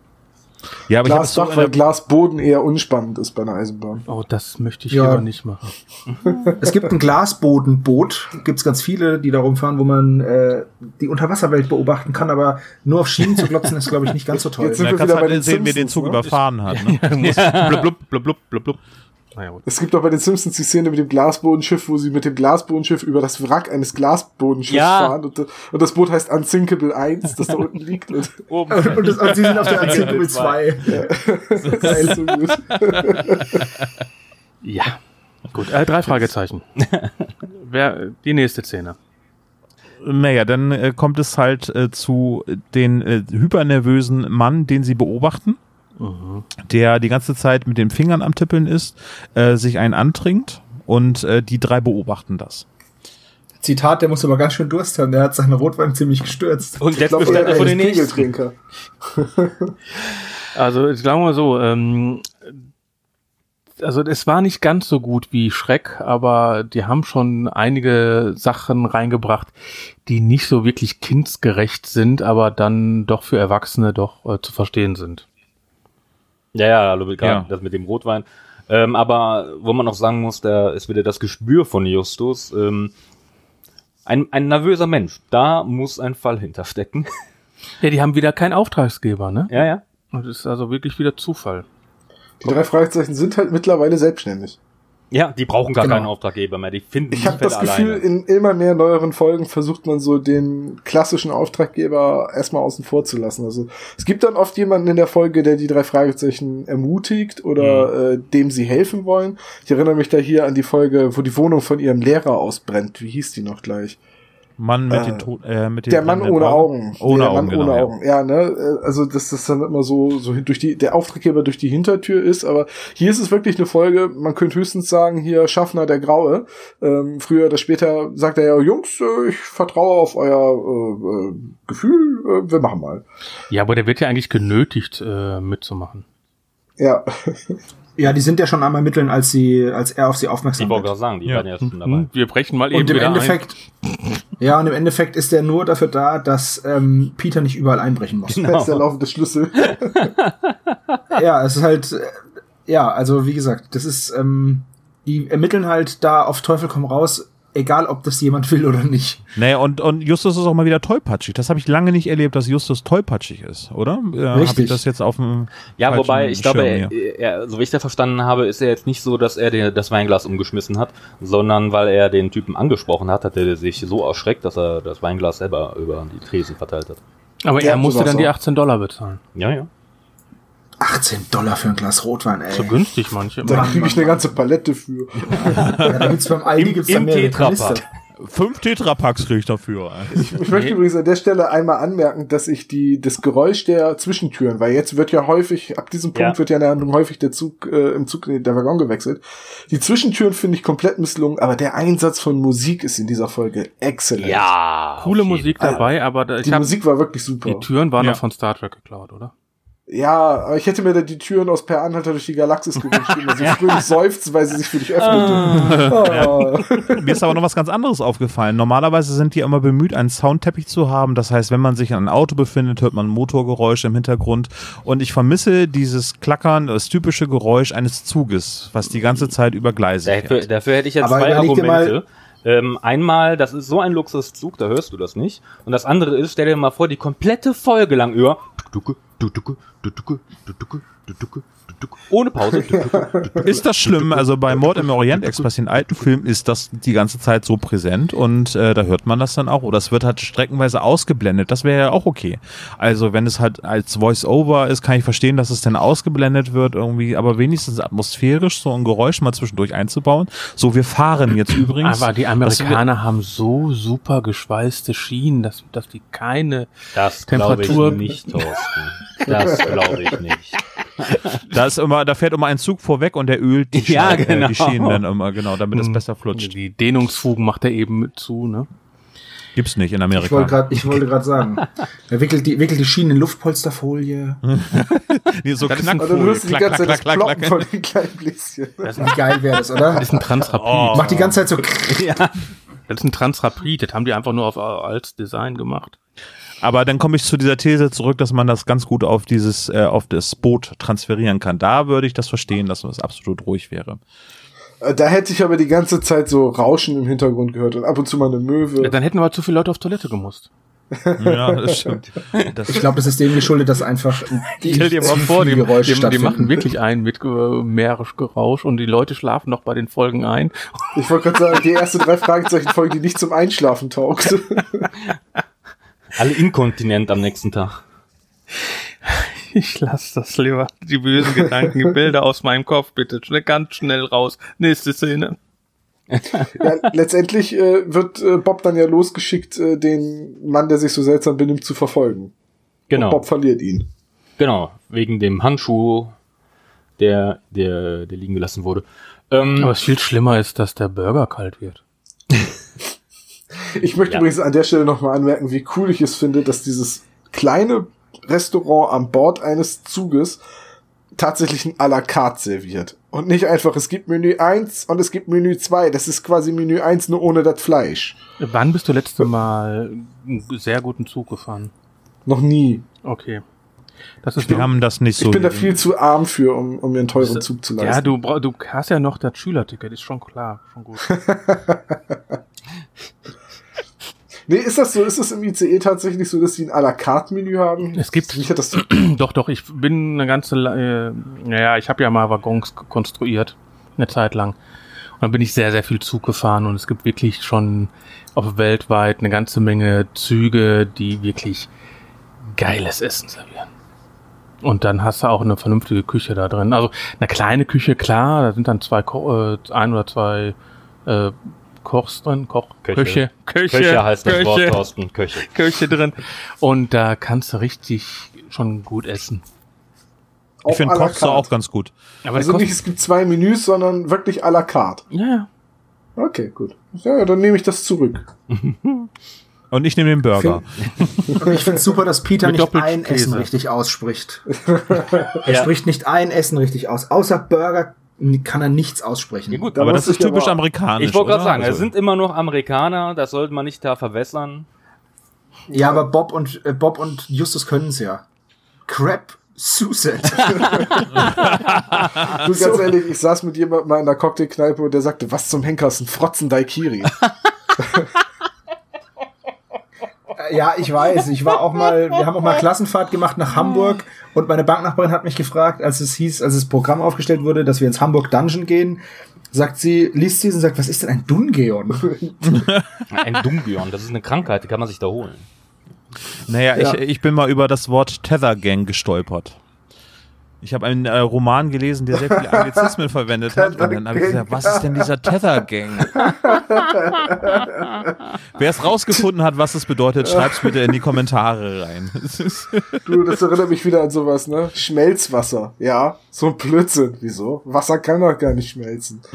Ja, aber so Glasdach, in weil der, Glasboden eher unspannend ist bei einer Eisenbahn. Oh, das möchte ich Ja. lieber nicht machen. Es gibt ein Glasbodenboot, gibt es ganz viele, die da rumfahren, wo man äh, die Unterwasserwelt beobachten kann, aber nur auf Schienen zu glotzen ist, glaube ich, nicht ganz so toll. Jetzt sind da wir wieder bei halt den sehen, wer den Simpsons, Zug ne? überfahren hat. Ne? Musst blub, blub, blub, blub, blub, blub. Naja, gut. Es gibt auch bei den Simpsons die Szene mit dem Glasbodenschiff, wo sie mit dem Glasbodenschiff über das Wrack eines Glasbodenschiffs Ja. fahren und, und das Boot heißt Unsinkable 1, das da unten liegt. Und, Oben. Und, das, und sie sind auf der Unsinkable 2. das ist so gut. Ja. Gut, äh, drei Fragezeichen. Wer, die nächste Szene. Naja, dann äh, kommt es halt äh, zu den äh, hypernervösen Mann, den sie beobachten, der die ganze Zeit mit den Fingern am Tippeln ist, äh, sich einen antrinkt und äh, die drei beobachten das. Zitat, der muss aber ganz schön Durst haben, der hat seinen Rotwein ziemlich gestürzt. Und Ich jetzt glaube, bestellt er vor ist den nächsten. Also, sagen wir mal so, ähm, also es war nicht ganz so gut wie Schreck, aber die haben schon einige Sachen reingebracht, die nicht so wirklich kindsgerecht sind, aber dann doch für Erwachsene doch äh, zu verstehen sind. Ja, ja, also gerade Ja. das mit dem Rotwein. Ähm, aber wo man noch sagen muss, da ist wieder das Gespür von Justus. Ähm, ein, ein nervöser Mensch, da muss ein Fall hinterstecken. Ja, die haben wieder keinen Auftragsgeber, ne? ja, ja. Und das ist also wirklich wieder Zufall. Die drei Fragezeichen sind halt mittlerweile selbstständig. Ja, die brauchen gar Genau. keinen Auftraggeber mehr. Die finden Ich habe das Gefühl, alleine. in immer mehr neueren Folgen versucht man so den klassischen Auftraggeber erstmal außen vor zu lassen. Also es gibt dann oft jemanden in der Folge, der die drei Fragezeichen ermutigt oder äh, dem sie helfen wollen. Ich erinnere mich da hier an die Folge, wo die Wohnung von ihrem Lehrer ausbrennt. Wie hieß die noch gleich? Mann mit Äh, den to äh, mit den Der Mann ohne Augen. Ohne der Augen, Mann genau. ohne ja. Augen. Ja, ne? äh, Also, dass das dann immer so, so durch die, der Auftraggeber durch die Hintertür ist, aber hier ist es wirklich eine Folge, man könnte höchstens sagen, hier Schaffner der Graue. Ähm, früher oder später sagt er ja, Jungs, äh, ich vertraue auf euer äh, äh, Gefühl, äh, wir machen mal. Ja, aber der wird ja eigentlich genötigt, äh, mitzumachen. Ja, Ja, die sind ja schon am Ermitteln, als sie, als er auf sie Ich aufmerksam wollte wird. gerade sagen, die Ja. werden ja schon dabei. Hm, Wir brechen mal eben Und im wieder Endeffekt, ja, und im Endeffekt ist er nur dafür da, dass ähm, Peter nicht überall einbrechen muss. Genau. das ist der laufende Schlüssel. ja, es ist halt, äh, ja, also wie gesagt, das ist, ähm, die ermitteln halt da auf Teufel komm raus, egal ob das jemand will oder nicht. Naja, und, und Justus ist auch mal wieder tollpatschig. Das habe ich lange nicht erlebt, dass Justus tollpatschig ist, oder? Äh, Habe Richtig. ich das jetzt auf dem Ja, wobei, ich glaube, Schirm er, hier? er, so wie ich das verstanden habe, ist er jetzt nicht so, dass er den, das Weinglas umgeschmissen hat, sondern weil er den Typen angesprochen hat, hat er sich so erschreckt, dass er das Weinglas selber über die Tresen verteilt hat. Aber Ja, er musste dann die auch. 18 Dollar bezahlen. Ja, ja. 18 Dollar für ein Glas Rotwein, ey. So günstig manche. Da kriege ich eine ganze Palette für. Ja, da gibt's beim Aldi Im- gibt's im Tetrapack. Fünf Tetrapacks krieg ich dafür. Ich, ich möchte übrigens an der Stelle einmal anmerken, dass ich die, das Geräusch der Zwischentüren, weil jetzt wird ja häufig, ab diesem Punkt Ja. wird ja dann häufig der Zug, äh, im Zug der Waggon gewechselt. Die Zwischentüren finde ich komplett misslungen, aber der Einsatz von Musik ist in dieser Folge exzellent. Ja. Coole Musik dabei, aber da- ich Die hab, Musik war wirklich super. die Türen waren Ja. noch von Star Trek geklaut, oder? Ja, aber ich hätte mir da die Türen aus Per Anhalter durch die Galaxis gewünscht, immer so fröhlich seufzen, weil sie sich für dich öffneten. Ah. Mir ist aber noch was ganz anderes aufgefallen. Normalerweise sind die immer bemüht, einen Soundteppich zu haben. Das heißt, wenn man sich in einem Auto befindet, hört man Motorgeräusche im Hintergrund. Und ich vermisse dieses Klackern, das typische Geräusch eines Zuges, was die ganze Zeit über Gleise Dafür, fährt. dafür hätte ich jetzt Aber zwei Argumente. Ähm, einmal, das ist so ein Luxuszug, da hörst du das nicht. Und das andere ist, stell dir mal vor, die komplette Folge lang über ducke, tutuku, tutuku, tutuku, tutuku, ohne Pause. Ist das schlimm? Also bei Mord im Orient Express, den alten Film, ist das die ganze Zeit so präsent und äh, da hört man das dann auch. Oder es wird halt streckenweise ausgeblendet. Das wäre ja auch okay. Also wenn es halt als Voice-Over ist, kann ich verstehen, dass es dann ausgeblendet wird irgendwie, aber wenigstens atmosphärisch so ein Geräusch mal zwischendurch einzubauen. So, wir fahren jetzt übrigens. Aber die Das Amerikaner haben so super geschweißte Schienen, dass, dass die keine Das glaube ich Temperatur- nicht, Thorsten. Das glaube ich nicht. Da ist immer, da fährt immer ein Zug vorweg und der ölt die, Ja, Schienen- äh, genau. die Schienen dann immer, genau, damit es Hm. besser flutscht. Die Dehnungsfugen macht er eben mit zu, ne? Gibt's nicht in Ich Amerika. wollte gerade, ich wollte gerade sagen, er wickelt die, wickelt die Schienen in Luftpolsterfolie. nee, so Das Und dann hörst du die klack, ganze klack, Zeit das klack, Ploppen klack, von klack. den kleinen Bläschen. Wie geil wäre das, oder? Das ist ein Transrapid. Oh. Macht die ganze Zeit so. Das ist ein Transrapid, das haben die einfach nur auf als Design gemacht. Aber dann komme ich zu dieser These zurück, dass man das ganz gut auf dieses, äh, auf das Boot transferieren kann. Da würde ich das verstehen, dass es absolut ruhig wäre. Äh, Da hätte ich aber die ganze Zeit so Rauschen im Hintergrund gehört und ab und zu mal eine Möwe. Ja, dann hätten wir zu viele Leute auf Toilette gemusst. Ja, das stimmt. Das, Ich glaube, das ist dem geschuldet, dass einfach Stell dir mal vor, die, Geräusche die, die stattfinden. machen wirklich ein mit äh, Meeresgerausch und die Leute schlafen noch bei den Folgen ein. Ich wollte gerade sagen, die erste drei Fragezeichen-Folge, die nicht zum Einschlafen taugt. Alle inkontinent am nächsten Tag. Ich lass das lieber. Die bösen Gedanken, die Bilder aus meinem Kopf, bitte. Schnell, ganz schnell raus. Nächste Szene. ja, letztendlich äh, wird äh, Bob dann ja losgeschickt, äh, den Mann, der sich so seltsam benimmt, zu verfolgen. Und Genau. Bob verliert ihn. Genau. Wegen dem Handschuh, der, der, der liegen gelassen wurde. Ähm, Aber was viel schlimmer ist, dass der Burger kalt wird. Ich möchte Ja. übrigens an der Stelle nochmal anmerken, wie cool ich es finde, dass dieses kleine Restaurant an Bord eines Zuges tatsächlich ein à la carte serviert. Und nicht einfach, es gibt Menü 1 und es gibt Menü 2. Das ist quasi Menü 1 nur ohne das Fleisch. Wann bist du letzte Mal einen sehr guten Zug gefahren? Noch nie. Okay. Das ist wir haben das nicht so. Ich bin da viel zu arm für, um, um mir einen teuren Zug zu leisten. Ja, du, du hast ja noch das Schülerticket, ist schon klar, schon gut. Nee, ist das so? Ist es im ICE tatsächlich so, dass sie ein à la carte Menü haben? Es gibt- Mich hat das doch, doch, ich bin eine ganze, äh, naja, ich habe ja mal Waggons konstruiert, eine Zeit lang. Und dann bin ich sehr, sehr viel Zug gefahren und es gibt wirklich schon auf weltweit eine ganze Menge Züge, die wirklich geiles Essen servieren. Und dann hast du auch eine vernünftige Küche da drin. Also eine kleine Küche, klar, da sind dann zwei, äh, ein oder zwei äh, Kochs drin, Koch, Köche. Köche, Köche, Köche heißt das Köche. Wort, Thorsten. Köche. Köche drin. Und da kannst du richtig schon gut essen. auch Ich finde carte. auch ganz gut. Aber Also das nicht, es gibt zwei Menüs, sondern wirklich à la carte. ja, ja. Okay, gut. Ja, dann nehme ich das zurück. Und ich nehme den Burger. Und ich finde super, dass Peter Mit nicht doppelt ein Käse. Essen richtig ausspricht. er Ja. spricht nicht ein Essen richtig aus. Außer Burger kann er nichts aussprechen. Ja, gut, Da Aber das ist typisch aber- amerikanisch. Ich wollte gerade sagen, es Also- sind immer noch Amerikaner, das sollte man nicht da verwässern. Ja, aber Bob und äh, Bob und Justus können es ja. Crap Suset. Du, ganz ehrlich, ich saß mit jemandem mal in der Cocktailkneipe und der sagte, was zum Henker ist ein Frotzen Daikiri? ja, ich weiß. Ich war auch mal, wir haben auch mal Klassenfahrt gemacht nach Hamburg und meine Banknachbarin hat mich gefragt, als es hieß, als das Programm aufgestellt wurde, dass wir ins Hamburg Dungeon gehen, sagt sie, liest sie es und sagt, was ist denn ein Dungeon? Ein Dungeon, das ist eine Krankheit, die kann man sich da holen. Naja, Ja. ich, ich bin mal über das Wort Tether Gang gestolpert. Ich habe einen äh, Roman gelesen, der sehr viele Anglizismen verwendet hat. Und dann habe ich gesagt, was ist denn dieser Tether Gang? Wer es rausgefunden hat, was es bedeutet, schreib's bitte in die Kommentare rein. Du, das erinnert mich wieder an sowas, ne? Schmelzwasser. Ja, so ein Blödsinn. Wieso? Wasser kann doch gar nicht schmelzen.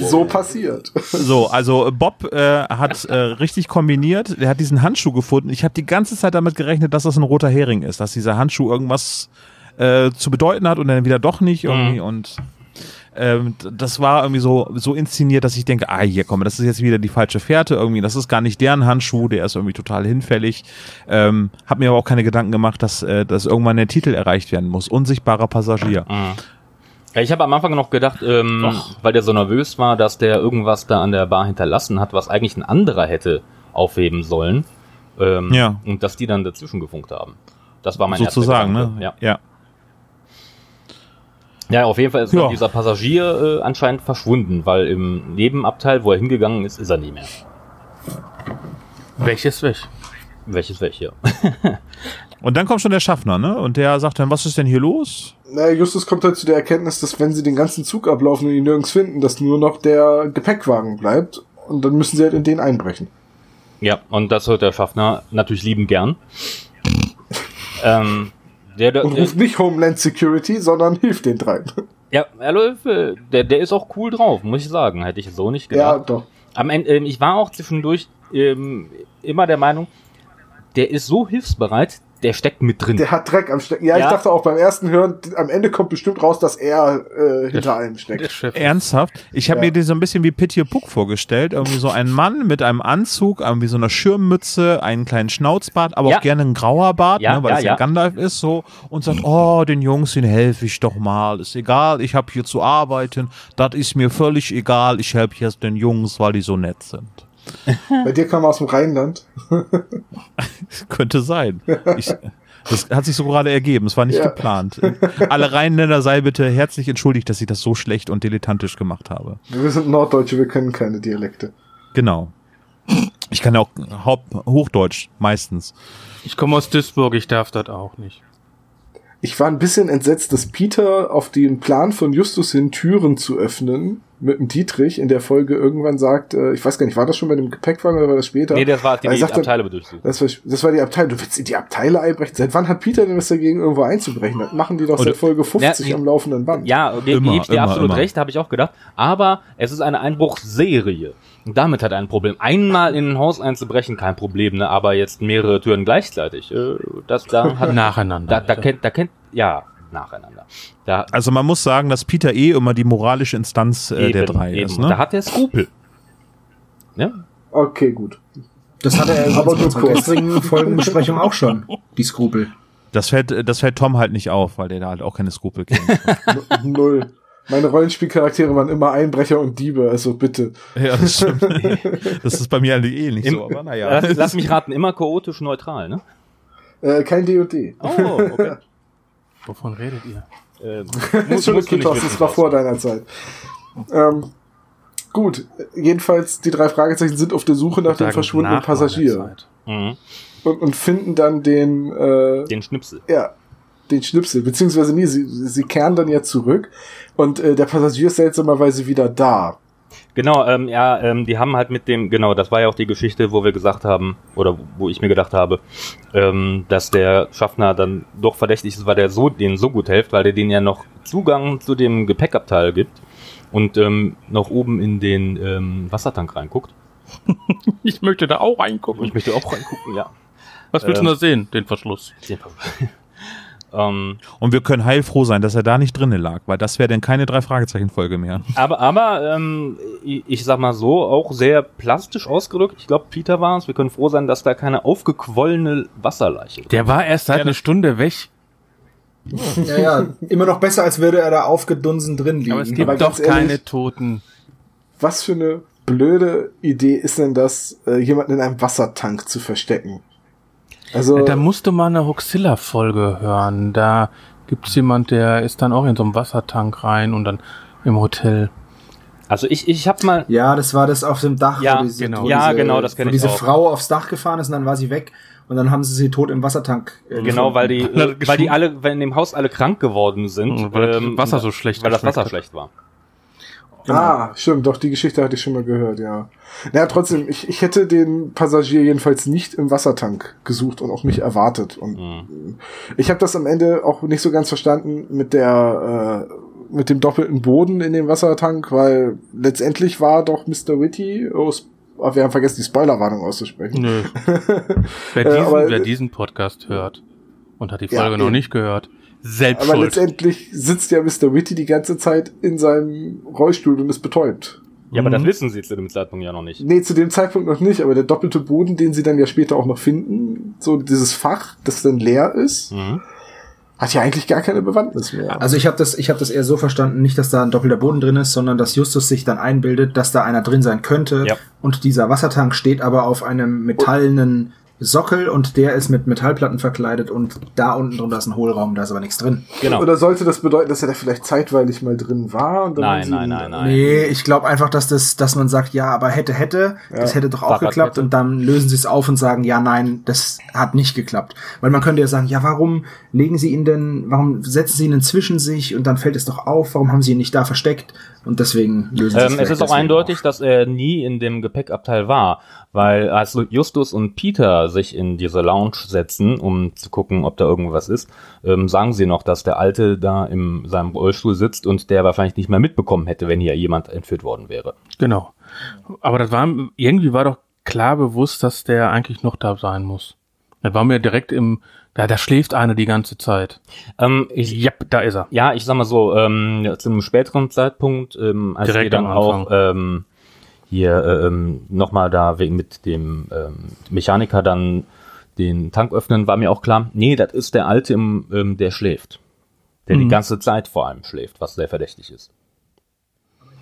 So passiert. So, also Bob äh, hat äh, richtig kombiniert. Er hat diesen Handschuh gefunden. Ich habe die ganze Zeit damit gerechnet, dass das ein roter Hering ist, dass dieser Handschuh irgendwas äh, zu bedeuten hat und dann wieder doch nicht irgendwie und ähm, das war irgendwie so, so inszeniert, dass ich denke, ah, hier komm, das ist jetzt wieder die falsche Fährte irgendwie. Das ist gar nicht deren Handschuh, der ist irgendwie total hinfällig. Ähm, hab mir aber auch keine Gedanken gemacht, dass, äh, dass irgendwann der Titel erreicht werden muss. Unsichtbarer Passagier. Ja, ich habe am Anfang noch gedacht, ähm, weil der so nervös war, dass der irgendwas da an der Bar hinterlassen hat, was eigentlich ein anderer hätte aufheben sollen. Ähm, Ja. Und dass die dann dazwischen gefunkt haben. Das war mein erster Sozusagen, ne? Ja. ja. ja, auf jeden Fall ist Ja. dieser Passagier äh, anscheinend verschwunden, weil im Nebenabteil, wo er hingegangen ist, ist er nie mehr. Welches weg? Welches welche? Und dann kommt schon der Schaffner, ne? Und der sagt dann, was ist denn hier los? Naja, Justus kommt halt zu der Erkenntnis, dass wenn sie den ganzen Zug ablaufen und ihn nirgends finden, dass nur noch der Gepäckwagen bleibt. Und dann müssen sie halt in den einbrechen. Ja, und das hört der Schaffner natürlich lieben gern. Ähm, der, der, Und ruft nicht Homeland Security, sondern hilft den dreien. ja, hallo, äh, der, der ist auch cool drauf, muss ich sagen. Hätte ich so nicht Ja, gedacht. doch. Am Ende, ähm, ich war auch zwischendurch ähm, immer der Meinung, der ist so hilfsbereit, der steckt mit drin. Der hat Dreck am Stecken. Ja, ich Ja. dachte auch beim ersten Hören, am Ende kommt bestimmt raus, dass er äh, hinter allem Der steckt. Chef. Ernsthaft? Ich habe Ja. mir den so ein bisschen wie Pittier Puck vorgestellt. Irgendwie so ein Mann mit einem Anzug, irgendwie so einer Schirmmütze, einen kleinen Schnauzbart, aber Ja. auch gerne ein grauer Bart, Ja, ne, weil ja, es ja ja. Gandalf ist so und sagt, oh, den Jungs, den helfe ich doch mal. Ist egal, ich habe hier zu arbeiten. Das ist mir völlig egal. Ich helfe jetzt den Jungs, weil die so nett sind. Bei dir kam er aus dem Rheinland. Könnte sein. Ich, das hat sich so gerade ergeben. Es war nicht Ja. geplant. Alle Rheinländer sei bitte herzlich entschuldigt, dass ich das so schlecht und dilettantisch gemacht habe. Wir sind Norddeutsche, wir können keine Dialekte. Genau. Ich kann ja auch Haupt Hochdeutsch meistens. Ich komme aus Duisburg, ich darf das auch nicht. Ich war ein bisschen entsetzt, dass Peter auf den Plan von Justus hin, Türen zu öffnen, mit dem Dietrich in der Folge irgendwann sagt, äh, ich weiß gar nicht, war das schon bei dem Gepäckwagen oder war das später? nee, das war die, die Abteile durchsuchen. Das war, das war die Abteilung. Du willst in die Abteile einbrechen? Seit wann hat Peter denn was dagegen, irgendwo einzubrechen? Das machen die doch seit Folge 50 Ja, am laufenden Band. Ja, ge Immer, gebe ich dir immer, absolut immer. recht, habe ich auch gedacht. Aber es ist eine Einbruchsserie. Und damit hat er ein Problem. Einmal in ein Haus einzubrechen, kein Problem, ne? aber jetzt mehrere Türen gleichzeitig. Äh, das da hat Nacheinander. Da, da kennt, da kennt, ja, nacheinander. Da, Also man muss sagen, dass Peter eh immer die moralische Instanz äh, der eben, drei eben. ist. Da Ne? hat er Skrupel. Ja? Okay, gut. Das hatte er Aber in nur kurz. gestrigen Folgenbesprechung auch schon, die Skrupel. Das fällt, das fällt Tom halt nicht auf, weil der da halt auch keine Skrupel kennt. Null. Meine Rollenspielcharaktere waren immer Einbrecher und Diebe, also bitte. ja, das stimmt. Das ist bei mir eigentlich eh nicht Im- so, aber naja. Lass, lass mich raten, immer chaotisch neutral, ne? Äh, kein D&D. Oh, okay. Wovon redet ihr? äh, Ist schon Thorsten, das war vor deiner Zeit. Ähm, gut, jedenfalls die drei Fragezeichen sind auf der Suche nach dem verschwundenen nach Passagier Zeit. Mhm. und, und finden dann den, äh, Den Schnipsel. ja, den Schnipsel, beziehungsweise nie, sie, sie kehren dann ja zurück und äh, der Passagier ist seltsamerweise wieder da. Genau, ähm, ja, ähm, die haben halt mit dem, genau, das war ja auch die Geschichte, wo wir gesagt haben, oder wo ich mir gedacht habe, ähm, dass der Schaffner dann doch verdächtig ist, weil der so, denen so gut hilft, weil der denen ja noch Zugang zu dem Gepäckabteil gibt und ähm, noch oben in den ähm, Wassertank reinguckt. Ich möchte da auch reingucken. Ich möchte auch reingucken, ja. Was willst du ähm, da sehen? Den Verschluss. ähm, Und wir können heilfroh sein, dass er da nicht drinnen lag, weil das wäre dann keine drei Fragezeichen-Folge mehr. aber aber ähm, ich, ich sag mal so, auch sehr plastisch ausgedrückt. Ich glaube, Peter war es. Wir können froh sein, dass da keine aufgequollene Wasserleiche Der war erst seit einer Stunde weg. Ja, ja, immer noch besser, als würde er da aufgedunsen drin liegen. Aber es gibt Aber doch ehrlich- keine Toten. Was für eine blöde Idee ist denn das, äh, jemanden in einem Wassertank zu verstecken? Also, da musst du mal eine Hoxilla-Folge hören. Da gibt's jemand, der ist dann auch in so einem Wassertank rein und dann im Hotel. Also ich, ich habe mal Ja, das war das auf dem Dach, Ja, wo diese, genau. wo Ja, diese, genau, das kenn wo ich diese auch. Frau aufs Dach gefahren ist und dann war sie weg Und dann haben sie sie tot im Wassertank. Äh, Genau, gefunden. weil die, Weil die alle, weil in dem Haus alle krank geworden sind. ähm, Weil das Wasser so schlecht Weil das Wasser schlecht war. Ah, stimmt, doch, die Geschichte hatte ich schon mal gehört, ja. Naja, trotzdem, ich, ich hätte den Passagier jedenfalls nicht im Wassertank gesucht und auch nicht erwartet. Und Mhm. ich habe das am Ende auch nicht so ganz verstanden mit der äh, mit dem doppelten Boden in dem Wassertank, weil letztendlich war doch Mr. Witty, oh, ah, wir haben vergessen, die Spoilerwarnung auszusprechen. Nö. wer, Äh, diesen, aber- wer diesen Podcast hört und hat die Ja, Folge noch eben. nicht gehört, selbst Aber schuld. letztendlich sitzt ja Mr. Witty die ganze Zeit in seinem Rollstuhl und ist betäubt. Ja, aber Mhm. das wissen sie zu dem Zeitpunkt ja noch nicht. Nee, zu dem Zeitpunkt noch nicht, aber der doppelte Boden, den sie dann ja später auch noch finden, so dieses Fach, das dann leer ist, Mhm. hat ja eigentlich gar keine Bewandtnis mehr. Also ich habe das, ich habe das eher so verstanden, nicht, dass da ein doppelter Boden drin ist, sondern dass Justus sich dann einbildet, dass da einer drin sein könnte. Ja. Und dieser Wassertank steht aber auf einem metallenen Sockel und der ist mit Metallplatten verkleidet und da unten drunter ist ein Hohlraum, da ist aber nichts drin. Genau. Oder sollte das bedeuten, dass er da vielleicht zeitweilig mal drin war? Und dann Nein, nein, nein, nein. Nee, ich glaube einfach, dass das, dass man sagt, ja, aber hätte, hätte, das hätte doch auch Fahrradkette. geklappt und dann lösen sie es auf und sagen, ja, nein, das hat nicht geklappt. Weil man könnte ja sagen, ja, warum legen sie ihn denn, warum setzen sie ihn denn zwischen sich und dann fällt es doch auf, warum haben sie ihn nicht da versteckt? Und deswegen lösen sie Ähm, es vielleicht ist auch eindeutig, auf. dass er nie in dem Gepäckabteil war, weil als Justus und Peter sich in diese Lounge setzen, um zu gucken, ob da irgendwas ist, ähm, sagen sie noch, dass der Alte da in seinem Rollstuhl sitzt und der wahrscheinlich nicht mehr mitbekommen hätte, wenn hier jemand entführt worden wäre. Genau. Aber das war, irgendwie war doch klar bewusst, dass der eigentlich noch da sein muss. Das war mir direkt im, da, da schläft einer die ganze Zeit. Ähm, ich, Yep, da ist er. Ja, ich sag mal so, ähm, ja, zu einem späteren Zeitpunkt, ähm, als Direkt wir dann auch ähm, hier äh, ähm, nochmal da wegen mit dem ähm, Mechaniker dann den Tank öffnen, war mir auch klar, nee, das ist der Alte, im, ähm, der schläft. Der die ganze Zeit vor allem schläft, was sehr verdächtig ist.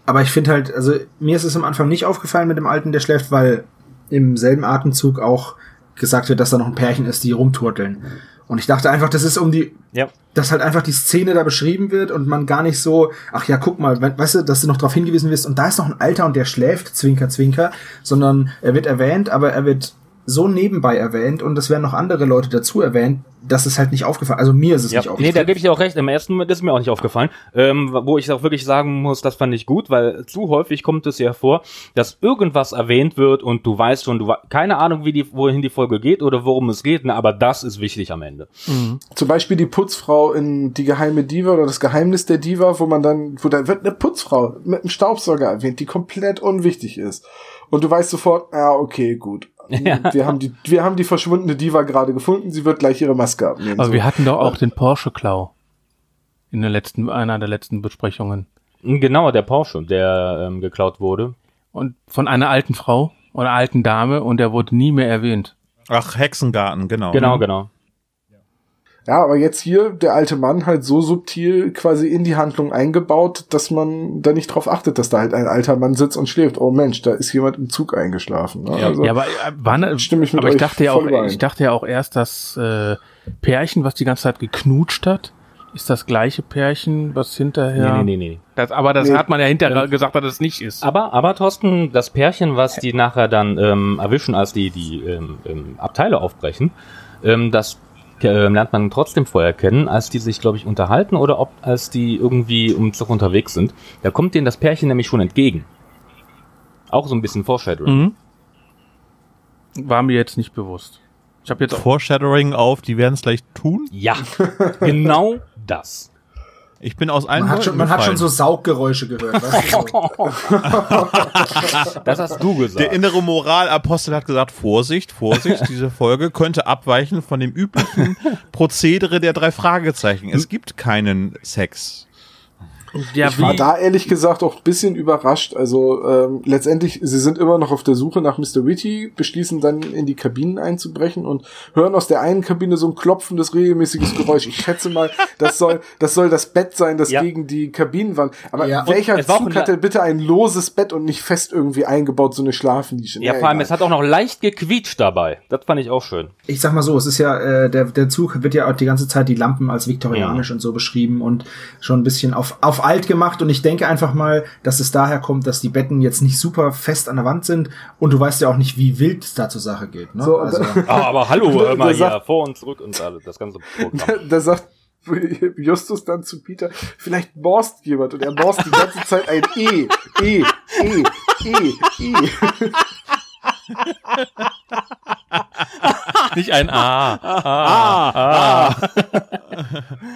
Aber ich finde halt, also mir ist es am Anfang nicht aufgefallen mit dem Alten, der schläft, weil im selben Atemzug auch gesagt wird, dass da noch ein Pärchen ist, die rumturteln. Und ich dachte einfach, das ist um die, Ja. dass halt einfach die Szene da beschrieben wird und man gar nicht so, ach ja, guck mal, we- weißt du, dass du noch darauf hingewiesen wirst und da ist noch ein Alter und der schläft, zwinker, zwinker, sondern er wird erwähnt, aber er wird so nebenbei erwähnt und es werden noch andere Leute dazu erwähnt, dass es halt nicht aufgefallen. Also mir ist es Ja, nicht nee, aufgefallen. da gebe ich dir auch recht. Im ersten Moment ist mir auch nicht aufgefallen. Ähm, wo ich auch wirklich sagen muss, das fand ich gut, weil zu häufig kommt es ja vor, dass irgendwas erwähnt wird und du weißt schon, du keine Ahnung, wie die, wohin die Folge geht oder worum es geht, na, aber das ist wichtig am Ende. Zum Beispiel die Putzfrau in Die geheime Diva oder das Geheimnis der Diva, wo man dann, wo da wird eine Putzfrau mit einem Staubsauger erwähnt, die komplett unwichtig ist. Und du weißt sofort, ah, okay, gut. Ja. Wir haben die, wir haben die verschwundene Diva gerade gefunden, sie wird gleich ihre Maske abnehmen. Aber So. wir hatten doch auch den Porsche-Klau. In der letzten, einer der letzten Besprechungen. Genau, der Porsche, der ähm, geklaut wurde. Und von einer alten Frau oder alten Dame und der wurde nie mehr erwähnt. Ach, Hexengarten, genau. Genau, genau. Ja, aber jetzt hier der alte Mann halt so subtil quasi in die Handlung eingebaut, dass man da nicht drauf achtet, dass da halt ein alter Mann sitzt und schläft. Oh Mensch, da ist jemand im Zug eingeschlafen. Ne? Also, ja, aber äh, wann, stimme ich mit aber ich dachte ja auch, überein. ich dachte ja auch erst, das äh, Pärchen, was die ganze Zeit geknutscht hat, ist das gleiche Pärchen, was hinterher. Nee, nee, nee, nee. Das, aber das Nee. hat man ja hinterher gesagt, dass es nicht ist. Aber, aber Thorsten, das Pärchen, was die nachher dann ähm, erwischen, als die die ähm, ähm, Abteile aufbrechen, ähm, das ähm, lernt man trotzdem vorher kennen, als die sich, glaube ich, unterhalten oder ob als die irgendwie um Zug unterwegs sind. Da kommt denen das Pärchen nämlich schon entgegen. Auch so ein bisschen Foreshadowing. Mhm. War mir jetzt nicht bewusst. Ich habe jetzt auch Foreshadowing auf, die werden es gleich tun. Ja, genau das. Ich bin aus allen man hat, schon, man hat schon so. Sauggeräusche gehört. Weißt du, so. Das hast du gesagt. Der innere Moralapostel hat gesagt, Vorsicht, Vorsicht, diese Folge könnte abweichen von dem üblichen Prozedere der drei Fragezeichen. Es gibt keinen Sex. Ja, Ich war da ehrlich gesagt auch ein bisschen überrascht. Also ähm, letztendlich, sie sind immer noch auf der Suche nach Mr. Witty, beschließen dann in die Kabinen einzubrechen und hören aus der einen Kabine so ein klopfendes, regelmäßiges Geräusch. Ich schätze mal, das soll das, soll das Bett sein, das Ja. gegen die Kabinenwand. Aber Ja. welcher Zug ein- hatte bitte ein loses Bett und nicht fest irgendwie eingebaut, so eine Schlafnische? ja, Na, vor allem, egal. es hat auch noch leicht gequietscht dabei. Das fand ich auch schön. ich sag mal so, es ist ja, äh, der, der Zug wird ja auch die ganze Zeit die Lampen als viktorianisch und so beschrieben und schon ein bisschen auf, auf auf alt gemacht und ich denke einfach mal, dass es daher kommt, dass die Betten jetzt nicht super fest an der Wand sind und du weißt ja auch nicht, wie wild es da zur Sache geht. Ne? So, also, Ah, aber hallo, hör mal hier, sagt- vor und zurück und alles, das ganze Programm. da sagt Justus dann zu Peter, vielleicht borst jemand und er borst die ganze Zeit ein E, E, E, E, E. Nicht ein A. A. A.